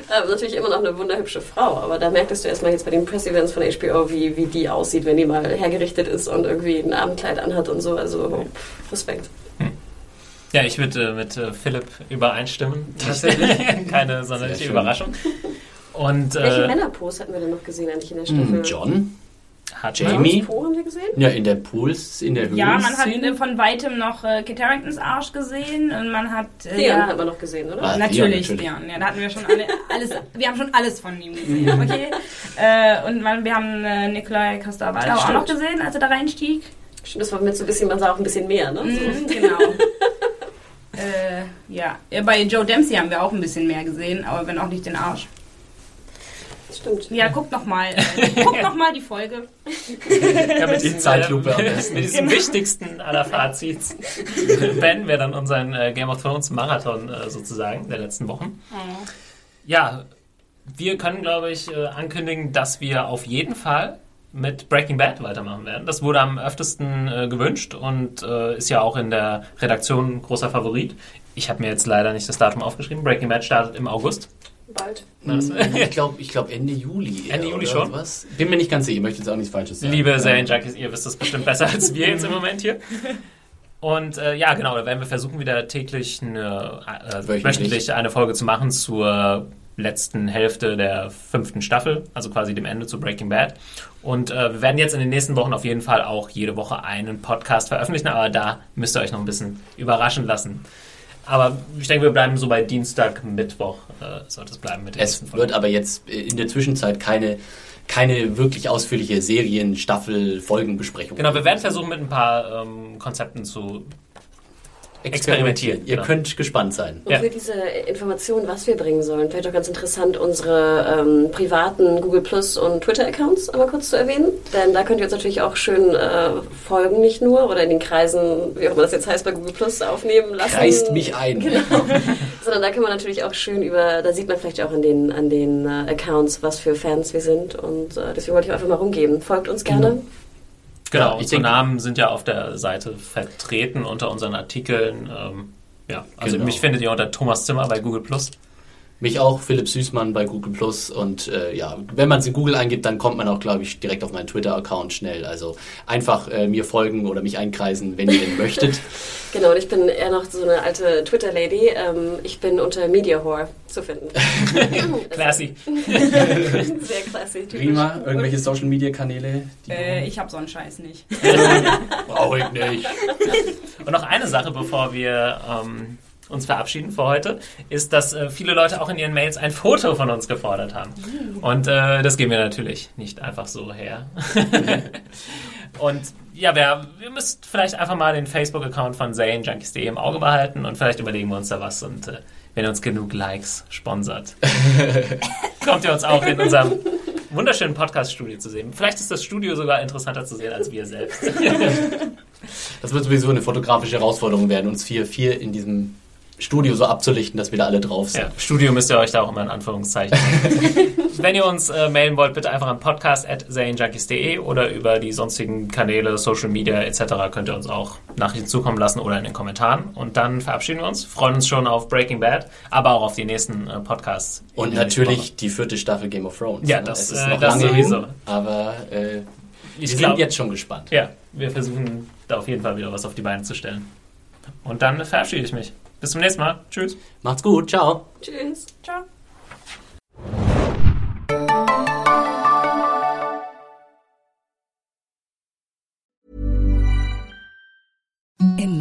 Aber natürlich immer noch eine wunderhübsche Frau, aber da merktest du erstmal jetzt bei den Press-Events von HBO, wie, wie die aussieht, wenn die mal hergerichtet ist und irgendwie ein Abendkleid anhat und so. Also Respekt. Ja, ich würde äh, mit äh, Philipp übereinstimmen. Tatsächlich? Keine sonderliche. Überraschung. Und Welche äh, Männerpose hatten wir denn noch gesehen eigentlich in der Staffel? Hm, John? hat Jamie? Po haben wir gesehen? Ja, in der Pools, in der Ja, man hat äh, von weitem noch äh, Kit Haringtons Arsch gesehen und man hat. Äh, Theon ja, hat man noch gesehen, oder? Ah, Natürlich, Theon, Theon. natürlich. Ja, da hatten wir schon alle, alles, wir haben schon alles von ihm gesehen, okay? äh, und man, wir haben äh, Nikolai Costa-Waldau auch noch gesehen, als er da reinstieg. Stimmt, das war mit so ein bisschen, man sah auch ein bisschen mehr, ne? So. Mhm, genau. äh, ja. ja, bei Joe Dempsey haben wir auch ein bisschen mehr gesehen, aber wenn auch nicht den Arsch. Das stimmt. Ja, guckt noch mal, äh, guckt noch mal die Folge. ja, mit In Zeitlupe am besten. Mit diesem wichtigsten aller Fazits beenden wir dann unseren äh, Game of Thrones Marathon äh, sozusagen der letzten Wochen. Ja, wir können, glaube ich, äh, ankündigen, dass wir auf jeden Fall mit Breaking Bad weitermachen werden. Das wurde am öftesten äh, gewünscht und äh, ist ja auch in der Redaktion ein großer Favorit. Ich habe mir jetzt leider nicht das Datum aufgeschrieben. Breaking Bad startet im August. Bald. Das- Ich glaube ich glaub Ende Juli. Ende Juli schon? Was? Bin mir nicht ganz sicher, ich möchte jetzt auch nichts Falsches sagen. Liebe. Serienjunkies, ihr wisst das bestimmt besser als wir jetzt im Moment hier. Und äh, ja, genau, da werden wir versuchen, wieder täglich eine, äh, Wöchentlich. wöchentlich eine Folge zu machen zur letzten Hälfte der fünften Staffel, also quasi dem Ende zu Breaking Bad. Und äh, wir werden jetzt in den nächsten Wochen auf jeden Fall auch jede Woche einen Podcast veröffentlichen, aber da müsst ihr euch noch ein bisschen überraschen lassen. Aber ich denke, wir bleiben so bei Dienstag, Mittwoch, äh, sollte es bleiben mit den Es Folgen. wird aber jetzt in der Zwischenzeit keine, keine wirklich ausführliche Serien-, Staffel-, Folgenbesprechung. Genau, wir werden versuchen, mit ein paar ähm, Konzepten zu experimentieren, Ihr genau. könnt gespannt sein. Und Ja. für diese Informationen, was wir bringen sollen, vielleicht auch ganz interessant, unsere ähm, privaten Google Plus und Twitter-Accounts einmal kurz zu erwähnen. Denn da könnt ihr uns natürlich auch schön äh, folgen, nicht nur, oder in den Kreisen, wie auch immer das jetzt heißt, bei Google Plus aufnehmen lassen. Kreist mich ein. Genau. Sondern da kann man natürlich auch schön über, da sieht man vielleicht auch an den, an den äh, Accounts, was für Fans wir sind. Und äh, deswegen wollte ich einfach mal rumgeben. Folgt uns gerne. Genau, Ja, ich unsere denke- Namen sind ja auf der Seite vertreten unter unseren Artikeln. Ähm, ja, also Genau. mich findet ihr unter Thomas Zimmer bei Google Plus. Mich auch, Philipp Süßmann bei Google Plus. Und äh, ja, wenn man es in Google eingibt, dann kommt man auch, glaube ich, direkt auf meinen Twitter-Account schnell. Also einfach äh, mir folgen oder mich einkreisen, wenn ihr denn möchtet. Genau, und ich bin eher noch so eine alte Twitter-Lady. Ähm, ich bin unter Media Whore zu finden. Classy. Sehr klasse. typisch. Prima, irgendwelche Social-Media-Kanäle? die- Äh, ich hab so einen Scheiß nicht. Brauche ich nicht. Und noch eine Sache, bevor wir ähm, uns verabschieden für heute, ist, dass äh, viele Leute auch in ihren Mails ein Foto von uns gefordert haben. Und äh, das geben wir natürlich nicht einfach so her. Und ja, wer, wir müsst vielleicht einfach mal den Facebook-Account von ZaneJunkies.de im Auge behalten und vielleicht überlegen wir uns da was und äh, wenn ihr uns genug Likes sponsert, kommt ihr uns auch in unserem wunderschönen Podcast-Studio zu sehen. Vielleicht ist das Studio sogar interessanter zu sehen als wir selbst. Das wird sowieso eine fotografische Herausforderung werden, uns vier, vier in diesem Studio so abzulichten, dass wir da alle drauf sind. Ja, Studio müsst ihr euch da auch immer in Anführungszeichen. Wenn ihr uns äh, mailen wollt, bitte einfach an podcast.zanejunkies.de oder über die sonstigen Kanäle, Social Media etc. könnt ihr uns auch Nachrichten zukommen lassen oder in den Kommentaren. Und dann verabschieden wir uns, freuen uns schon auf Breaking Bad, aber auch auf die nächsten äh, Podcasts. Und natürlich die vierte Staffel Game of Thrones. Ja, ne? das, ist äh, noch das lange sowieso. hin, aber äh, wir Ich sind glaub- jetzt schon gespannt. Ja, wir versuchen da auf jeden Fall wieder was auf die Beine zu stellen. Und dann verabschiede ich mich. Bis zum nächsten Mal. Tschüss. Macht's gut, ciao. Tschüss. Ciao.